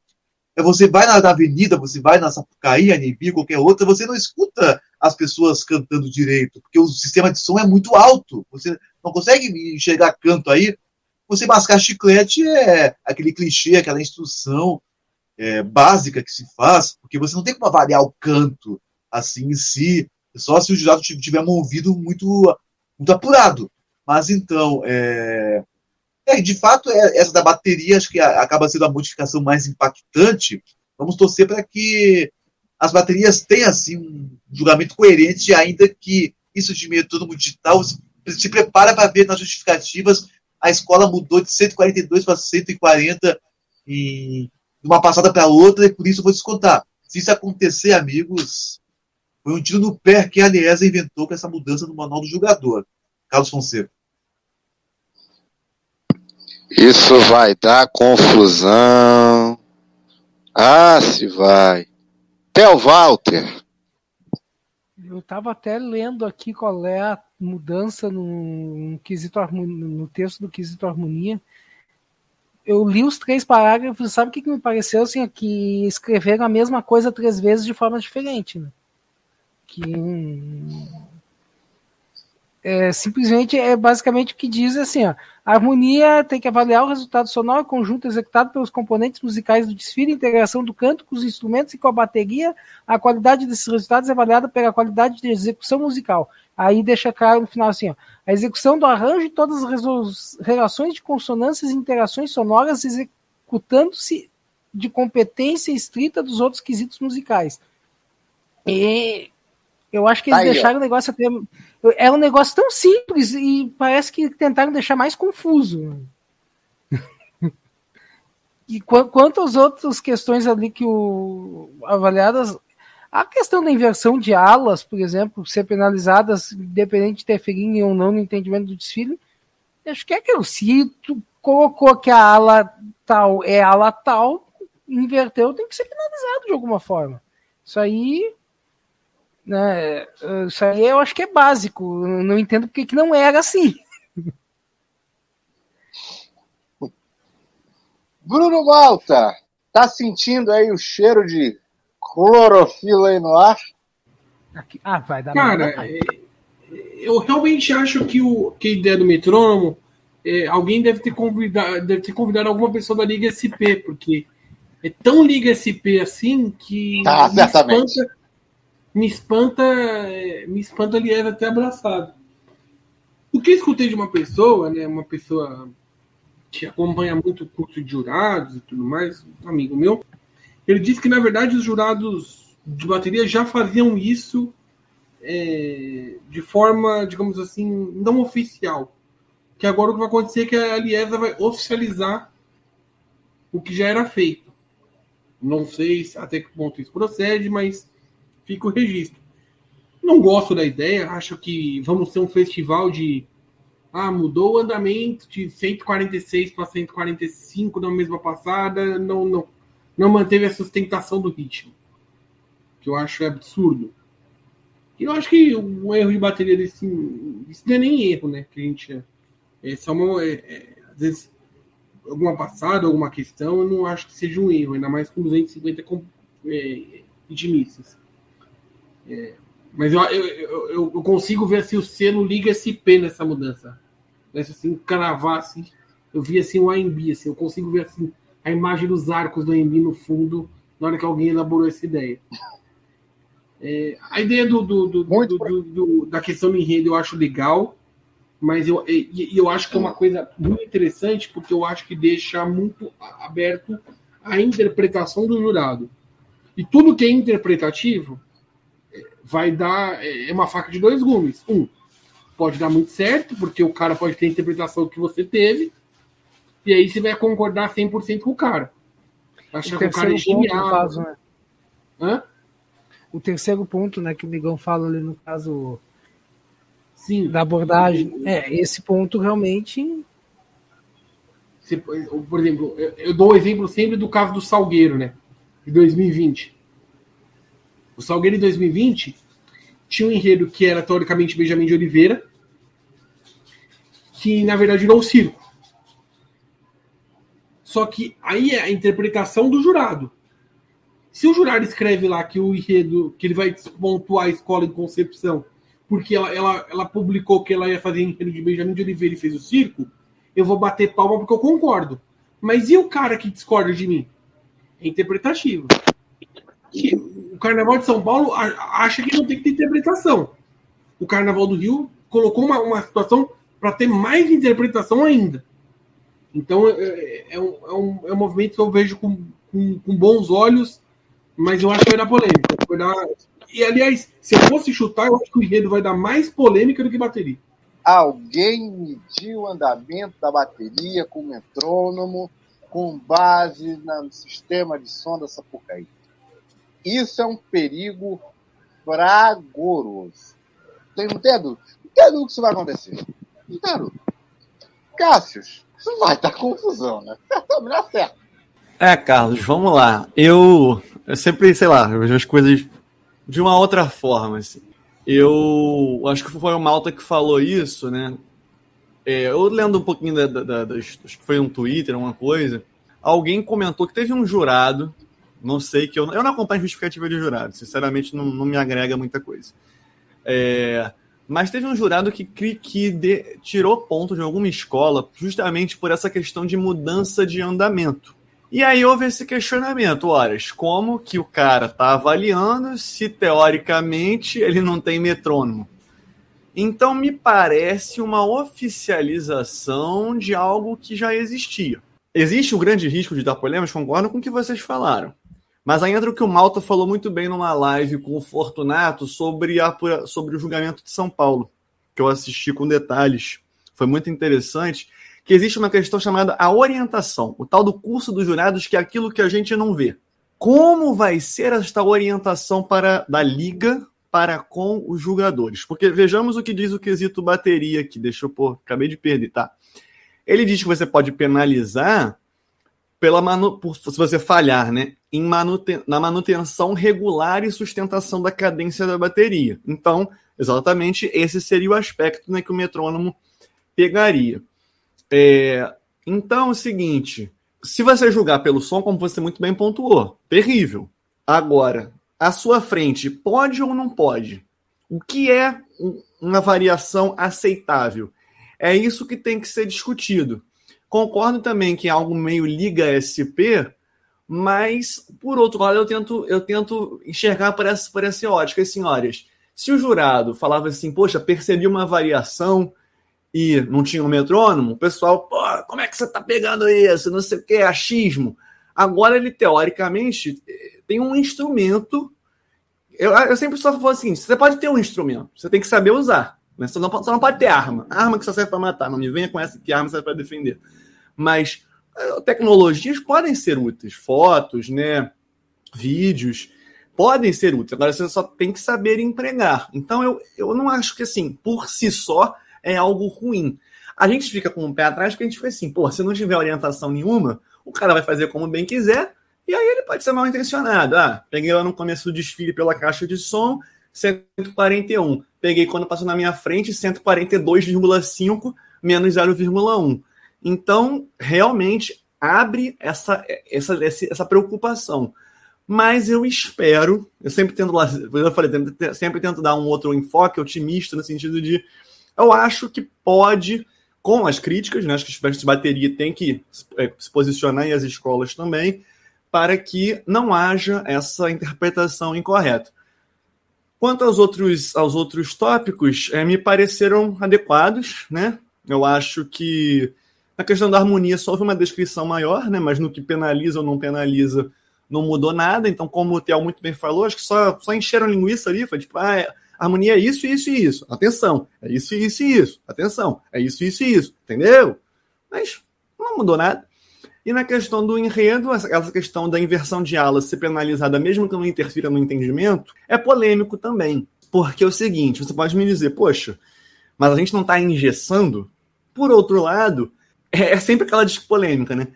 é você vai na, avenida, você vai na Sapucaí, Anibi, qualquer outra, você não escuta as pessoas cantando direito, porque o sistema de som é muito alto. Você não consegue enxergar canto aí. Você mascar chiclete é aquele clichê, aquela instrução é, básica que se faz, porque você não tem como avaliar o canto assim em si, só se o jurado ti- tiver um ouvido muito, muito apurado. Mas então, é, é, de fato, é- essa da bateria acho que acaba sendo a modificação mais impactante. Vamos torcer para que as baterias tenham assim, um julgamento coerente, ainda que isso de metrônomo digital se, prepara para ver nas justificativas a escola mudou de 142 para 140 em de uma passada para outra, e por isso eu vou descontar. Se isso acontecer, amigos, foi um tiro no pé que a Aliesa inventou com essa mudança no manual do jogador. Carlos Fonseca. Isso vai dar confusão. Ah, se vai. Theo Walter. Eu estava até lendo aqui qual é a mudança no, no quesito no texto do quesito harmonia. Eu li os três parágrafos, sabe o que, que me pareceu? Assim, é que escreveram a mesma coisa três vezes de forma diferente. Né? Que é, simplesmente é basicamente o que diz assim: ó, a harmonia tem que avaliar o resultado sonoro conjunto executado pelos componentes musicais do desfile, integração do canto com os instrumentos e com a bateria. A qualidade desses resultados é avaliada pela qualidade de execução musical. Aí deixa claro no final assim: ó, a execução do arranjo e todas as relações de consonâncias e interações sonoras executando-se de competência estrita dos outros quesitos musicais. E eu acho que eles Aí, ó. deixaram o negócio até. É um negócio tão simples e parece que tentaram deixar mais confuso. <laughs> E qu- quanto às outras questões ali que o avaliadas, a questão da inversão de alas, por exemplo, ser penalizadas independente de interferirem ou não no entendimento do desfile, acho que é aquilo. Se tu colocou que a ala tal é ala tal, inverteu, tem que ser penalizado de alguma forma. Isso aí, né, isso aí eu acho que é básico. Eu não entendo porque que não era assim. Bruno Malta, tá sentindo aí o cheiro de clorofila aí no ar? Aqui- ah, vai dar Cara, é, eu realmente acho que, o, que a ideia do metrônomo, é, alguém deve ter, convidado, deve ter convidado alguma pessoa da Liga SP, porque é tão Liga SP assim que Tá, me certamente. espanta, me espanta, me espanta aliás até abraçado. O que escutei de uma pessoa, né, uma pessoa que acompanha muito o curso de jurados e tudo mais, um amigo meu, ele disse que na verdade os jurados de bateria já faziam isso é, de forma, digamos assim, não oficial. Que agora o que vai acontecer é que a Aliesa vai oficializar o que já era feito. Não sei se- até que ponto isso procede, mas fica o registro. Não gosto da ideia, acho que vamos ter um festival de. Ah, mudou o andamento de 146 para 145 na mesma passada, não, não, não manteve a sustentação do ritmo. Que eu acho absurdo. E eu acho que o erro de bateria desse. Isso não é nem erro, né? Que a gente. É só uma. é- é, às vezes, alguma passada, alguma questão, eu não acho que seja um erro, ainda mais com 250 com, é, ritmistas. É, mas eu, eu, eu, eu consigo ver assim, o selo Liga SP nessa mudança. Nessa assim, cravar assim. Eu vi assim o AMB, assim, eu consigo ver assim a imagem dos arcos do AMB no fundo na hora que alguém elaborou essa ideia. É, a ideia do, do- do- do- da questão do enredo eu acho legal, mas eu, e, eu acho que é uma coisa muito interessante, porque eu acho que deixa muito aberto a interpretação do jurado. E tudo que é interpretativo vai dar. É é uma faca de dois gumes. Um, pode dar muito certo, porque o cara pode ter a interpretação que você teve, e aí você vai concordar 100% com o cara. Achar que o cara é genial. caso, né? Hã? O terceiro ponto, né, que o Migão fala ali no caso Sim. da abordagem, é, esse ponto realmente por exemplo, eu, eu dou o exemplo sempre do caso do Salgueiro, né? De 2020. O Salgueiro em 2020 tinha um enredo que era teoricamente Benjamin de Oliveira, que na verdade virou um circo. Só que aí é a interpretação do jurado. Se o jurado escreve lá que o enredo, que ele vai pontuar a escola em Concepção, porque ela, ela, ela publicou que ela ia fazer enredo de Benjamin de Oliveira e fez o circo, eu vou bater palma porque eu concordo. Mas e o cara que discorda de mim? É interpretativo. E o Carnaval de São Paulo acha que não tem que ter interpretação. O Carnaval do Rio colocou uma, uma situação para ter mais interpretação ainda. Então é, é um, é, um, é um movimento que eu vejo com, com, com bons olhos, mas eu acho que vai dar polêmica. Vai dar... E aliás, se eu fosse chutar, eu acho que o enredo vai dar mais polêmica do que bateria. Alguém mediu o andamento da bateria com metrônomo com base no sistema de som da Sapucaí. Isso é um perigo fragoroso. Tem, não tem que isso vai acontecer. Não dúvida. Cássius, isso vai dar confusão, né? Não é certo. É, Carlos, vamos lá. Eu, eu sempre, sei lá, vejo as coisas de uma outra forma, assim. Eu acho que foi o Malta que falou isso, né? É, eu lendo um pouquinho da, da, da- das, acho que foi um Twitter, uma coisa, alguém comentou que teve um jurado, não sei que eu, eu não acompanho justificativa de jurado, sinceramente não, não me agrega muita coisa. É, mas teve um jurado que, que, de- tirou ponto de alguma escola justamente por essa questão de mudança de andamento. E aí houve esse questionamento, horas, como que o cara tá avaliando se teoricamente ele não tem metrônomo? Então me parece uma oficialização de algo que já existia. existe o grande risco de dar problemas, concordo com o que vocês falaram. Mas aí entra o que o Malta falou muito bem numa live com o Fortunato sobre, a, sobre o julgamento de São Paulo, que eu assisti com detalhes. Foi muito interessante. Que existe uma questão chamada a orientação, o tal do curso dos jurados, que é aquilo que a gente não vê. Como vai ser esta orientação para da liga para com os jogadores? Porque vejamos o que diz o quesito bateria aqui. Deixa eu pôr, acabei de perder, tá? Ele diz que você pode penalizar pela manu... por, se você falhar, né? Em manuten... na manutenção regular e sustentação da cadência da bateria. Então, exatamente esse seria o aspecto né, que o metrônomo pegaria. É... Então, é o seguinte: se você julgar pelo som, como você muito bem pontuou, terrível. Agora, à sua frente, pode ou não pode? O que é uma variação aceitável? É isso que tem que ser discutido. Concordo também que algo meio liga SP, mas, por outro lado, eu tento, eu tento enxergar por essa, por essa ótica. senhoras, se o jurado falava assim, poxa, percebi uma variação e não tinha um metrônomo, o pessoal, pô, como é que você tá pegando isso? Não sei o que, achismo. Agora ele, teoricamente, tem um instrumento. Eu, eu sempre só falo assim: você pode ter um instrumento, você tem que saber usar. Né? Você, não, você não pode ter arma. Arma que só serve para matar. Não me venha com essa que arma serve para defender. Mas eh, tecnologias podem ser úteis. Fotos, né? vídeos podem ser úteis. Agora você só tem que saber empregar. Então eu, eu não acho que assim, por si só, é algo ruim. A gente fica com o pé atrás porque a gente fica assim, pô, se não tiver orientação nenhuma, o cara vai fazer como bem quiser, e aí ele pode ser mal intencionado. Ah, peguei lá no começo do desfile pela caixa de som, 141. Peguei quando passou na minha frente 142,5 menos 0,1. Então, realmente abre essa, essa, essa preocupação. Mas eu espero, eu sempre tento, eu falei, sempre tento dar um outro enfoque otimista no sentido de eu acho que pode, com as críticas, né, acho que os estudantes de bateria têm que é, se posicionar e as escolas também, para que não haja essa interpretação incorreta. Quanto aos outros, aos outros tópicos, é, me pareceram adequados, né? Eu acho que na questão da harmonia só houve uma descrição maior, né? Mas no que penaliza ou não penaliza, não mudou nada. Então, como o Theo muito bem falou, acho que só, só encheram linguiça ali. Foi tipo, ah, é, harmonia é isso, isso e isso. Atenção. É isso, isso e isso. Atenção. É isso, isso e isso. Entendeu? Mas não mudou nada. E na questão do enredo, essa questão da inversão de alas ser penalizada, mesmo que não interfira no entendimento, é polêmico também. Porque é o seguinte: você pode me dizer, poxa, mas a gente não está engessando? Por outro lado, é, é sempre aquela polêmica, né?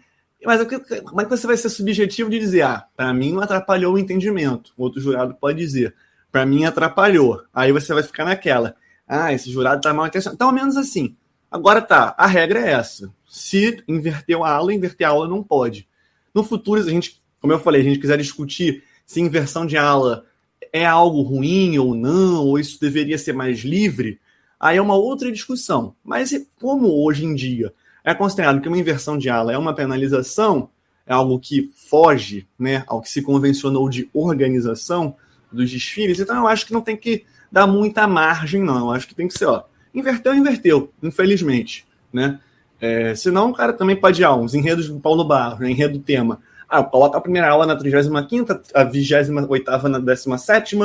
Mas como é que você vai ser subjetivo de dizer, ah, para mim não atrapalhou o entendimento? O outro jurado pode dizer, para mim atrapalhou. Aí você vai ficar naquela, ah, esse jurado está mal intencionado. Então, ao menos assim. Agora tá, a regra é essa. Se inverteu a aula, inverter a aula não pode. No futuro, a gente, como eu falei, a gente quiser discutir se inversão de aula é algo ruim ou não, ou isso deveria ser mais livre, aí é uma outra discussão. Mas como hoje em dia é considerado que uma inversão de ala é uma penalização, é algo que foge né, ao que se convencionou de organização dos desfiles, então eu acho que não tem que dar muita margem, não. Eu acho que tem que ser, ó, inverteu, inverteu, infelizmente. Né? É, senão o cara também pode ir ah, uns enredos do Paulo Barro, né, enredo tema. Ah, coloca a primeira aula na 35 a 28 na 17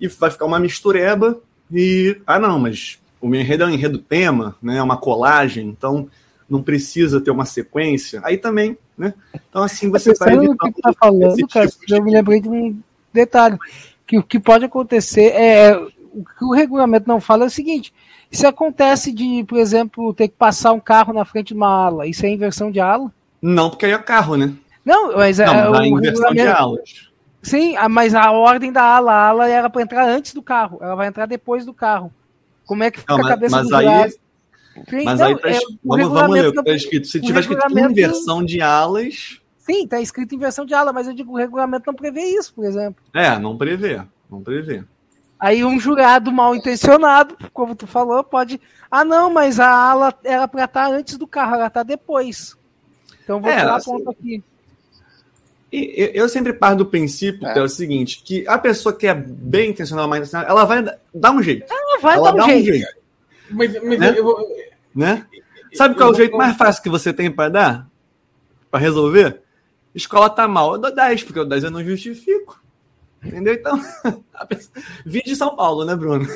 e vai ficar uma mistureba e... Ah, não, mas o meu enredo é um enredo tema, né, é uma colagem, então não precisa ter uma sequência. Aí também, né? Então assim você vai que tá falando, cara, tipo eu me lembrei de um detalhe que o que pode acontecer é o que o regulamento não fala é o seguinte: se acontece de, por exemplo, ter que passar um carro na frente de uma ala, isso é inversão de ala? Não, porque aí é carro, né? Não, mas é, não, é inversão de alas. Sim, mas a ordem da ala, a ala era para entrar antes do carro, ela vai entrar depois do carro. Como é que fica não, mas, a cabeça mas do aí, Sim, Mas aí tá, é, vamos, vamos ler o que tá escrito. Se tiver escrito inversão de alas. Sim, tá escrito inversão de ala, mas eu digo o regulamento não prevê isso, por exemplo. É, não prevê. Não prevê. Aí um jurado mal intencionado, como tu falou, pode. Ah, não, mas a ala era para estar antes do carro, ela está depois. Então vou é, tirar assim, a ponta aqui. Eu sempre parto do princípio, é. é. o seguinte, que a pessoa que é bem intencional, mal intencionada, ela vai dar um jeito. Ela vai ela dar um jeito. Um jeito. Mas, mas né? eu vou... né? Sabe qual é o jeito mais fácil que você tem para dar? pra resolver, escola tá mal, eu dou 10, porque o 10 eu não justifico. Entendeu? Então, <laughs> pessoa... vídeo de São Paulo, né, Bruno?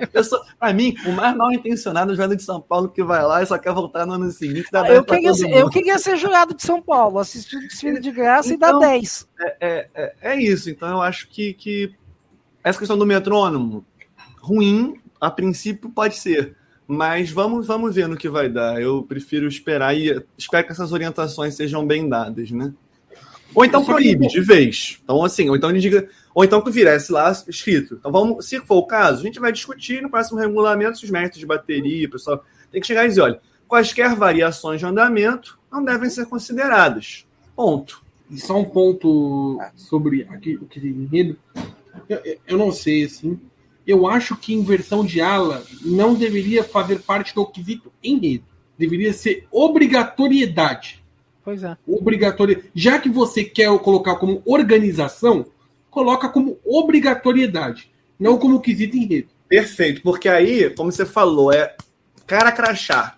A pessoa, pra mim, o mais mal intencionado é o jogador de São Paulo que vai lá e só quer voltar no ano seguinte. Dá 10 Eu queria, ser, eu queria ser jurado de São Paulo, assistir o desfile de graça Então, e dar 10. É, é, é- é isso. Então eu acho que, que essa questão do metrônomo, ruim, a princípio pode ser. Mas vamos, vamos ver no que vai dar. Eu prefiro esperar e espero que essas orientações sejam bem dadas, né? Ou então proíbe de vez. Então, assim, ou então ele diga. Ou então que viresse lá escrito. Então vamos, se for o caso, a gente vai discutir no próximo regulamento se os mestres de bateria, pessoal, tem que chegar e dizer, olha, quaisquer variações de andamento não devem ser consideradas. Ponto. E só um ponto sobre aqui, o que tem. Eu, eu- eu não sei, assim. Eu acho que inversão de ala não deveria fazer parte do quesito enredo. Deveria ser obrigatoriedade. Pois é. Obrigatoriedade. Já que você quer colocar como organização, coloca como obrigatoriedade. Não como quesito enredo. Perfeito, porque aí, como você falou, é cara crachá.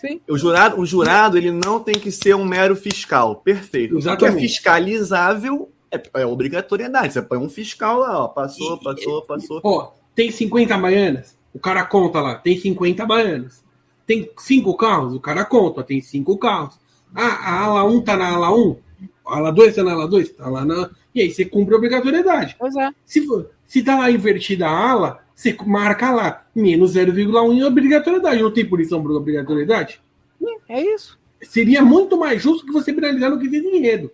Sim. O jurado, o jurado ele não tem que ser um mero fiscal. Perfeito. O que é Exatamente. fiscalizável é, é obrigatoriedade. Você põe um fiscal lá, ó, passou, passou, passou. Ó, tem 50 baianas? O cara conta lá, tem 50 baianas. Tem cinco carros? O cara conta, tem cinco carros. Ah, a ala 1 tá na ala 1? A ala 2 tá na ala 2? Tá lá na. E aí você cumpre a obrigatoriedade. Pois é. Se, for- se tá lá invertida a ala, você marca lá, menos 0,1 em obrigatoriedade. Não tem punição por obrigatoriedade? É isso. Seria muito mais justo que você penalizar no quesito enredo.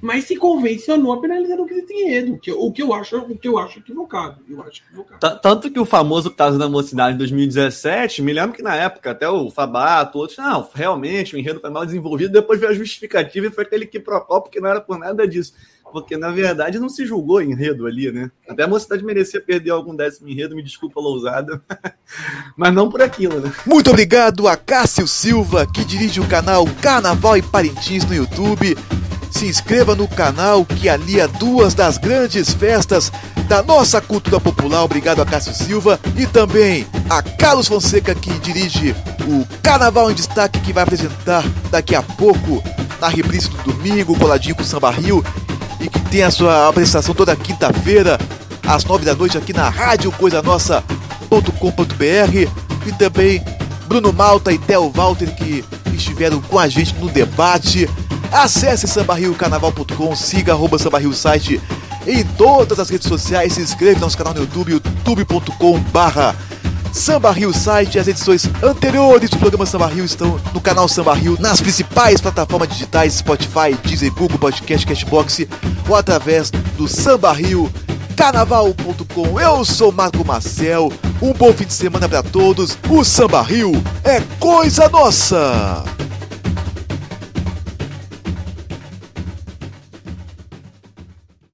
Mas se convencionou a penalizar no quesito enredo, que, o, que eu acho, o que eu acho equivocado. Eu acho equivocado. Tanto que o famoso caso da mocidade de 2017, me lembro que na época até o Fabato, outros, não, realmente o enredo foi mal desenvolvido, depois veio a justificativa e foi aquele que procó, porque não era por nada disso. Porque, na verdade, não se julgou enredo ali, né? Até a mocidade merecia perder algum décimo enredo, me desculpa, lousada. <laughs> Mas não por aquilo, né? Muito obrigado a Cássio Silva, que dirige o canal Carnaval e Parintins no YouTube. Se inscreva no canal que alia duas das grandes festas da nossa cultura popular. Obrigado a Cássio Silva e também a Carlos Fonseca, que dirige o Carnaval em Destaque, que vai apresentar daqui a pouco na reprise do domingo, coladinho com o Samba Rio, e que tem a sua apresentação toda quinta-feira, às nove da noite, aqui na Rádio Coisa Nossa.com.br e também Bruno Malta e Theo Walter que estiveram com a gente no debate. Acesse sambarriocarnaval.com, siga arroba sambarrio site em todas as redes sociais, se inscreva no nosso canal no YouTube, youtube.com barra Samba Rio site, as edições anteriores do programa Samba Rio estão no canal Samba Rio, nas principais plataformas digitais, Spotify, Deezer, Google Podcast, Cashbox ou através do Samba Rio carnaval.com. Eu sou Marco Marcel. Um bom fim de semana para todos. O Samba Rio é coisa nossa.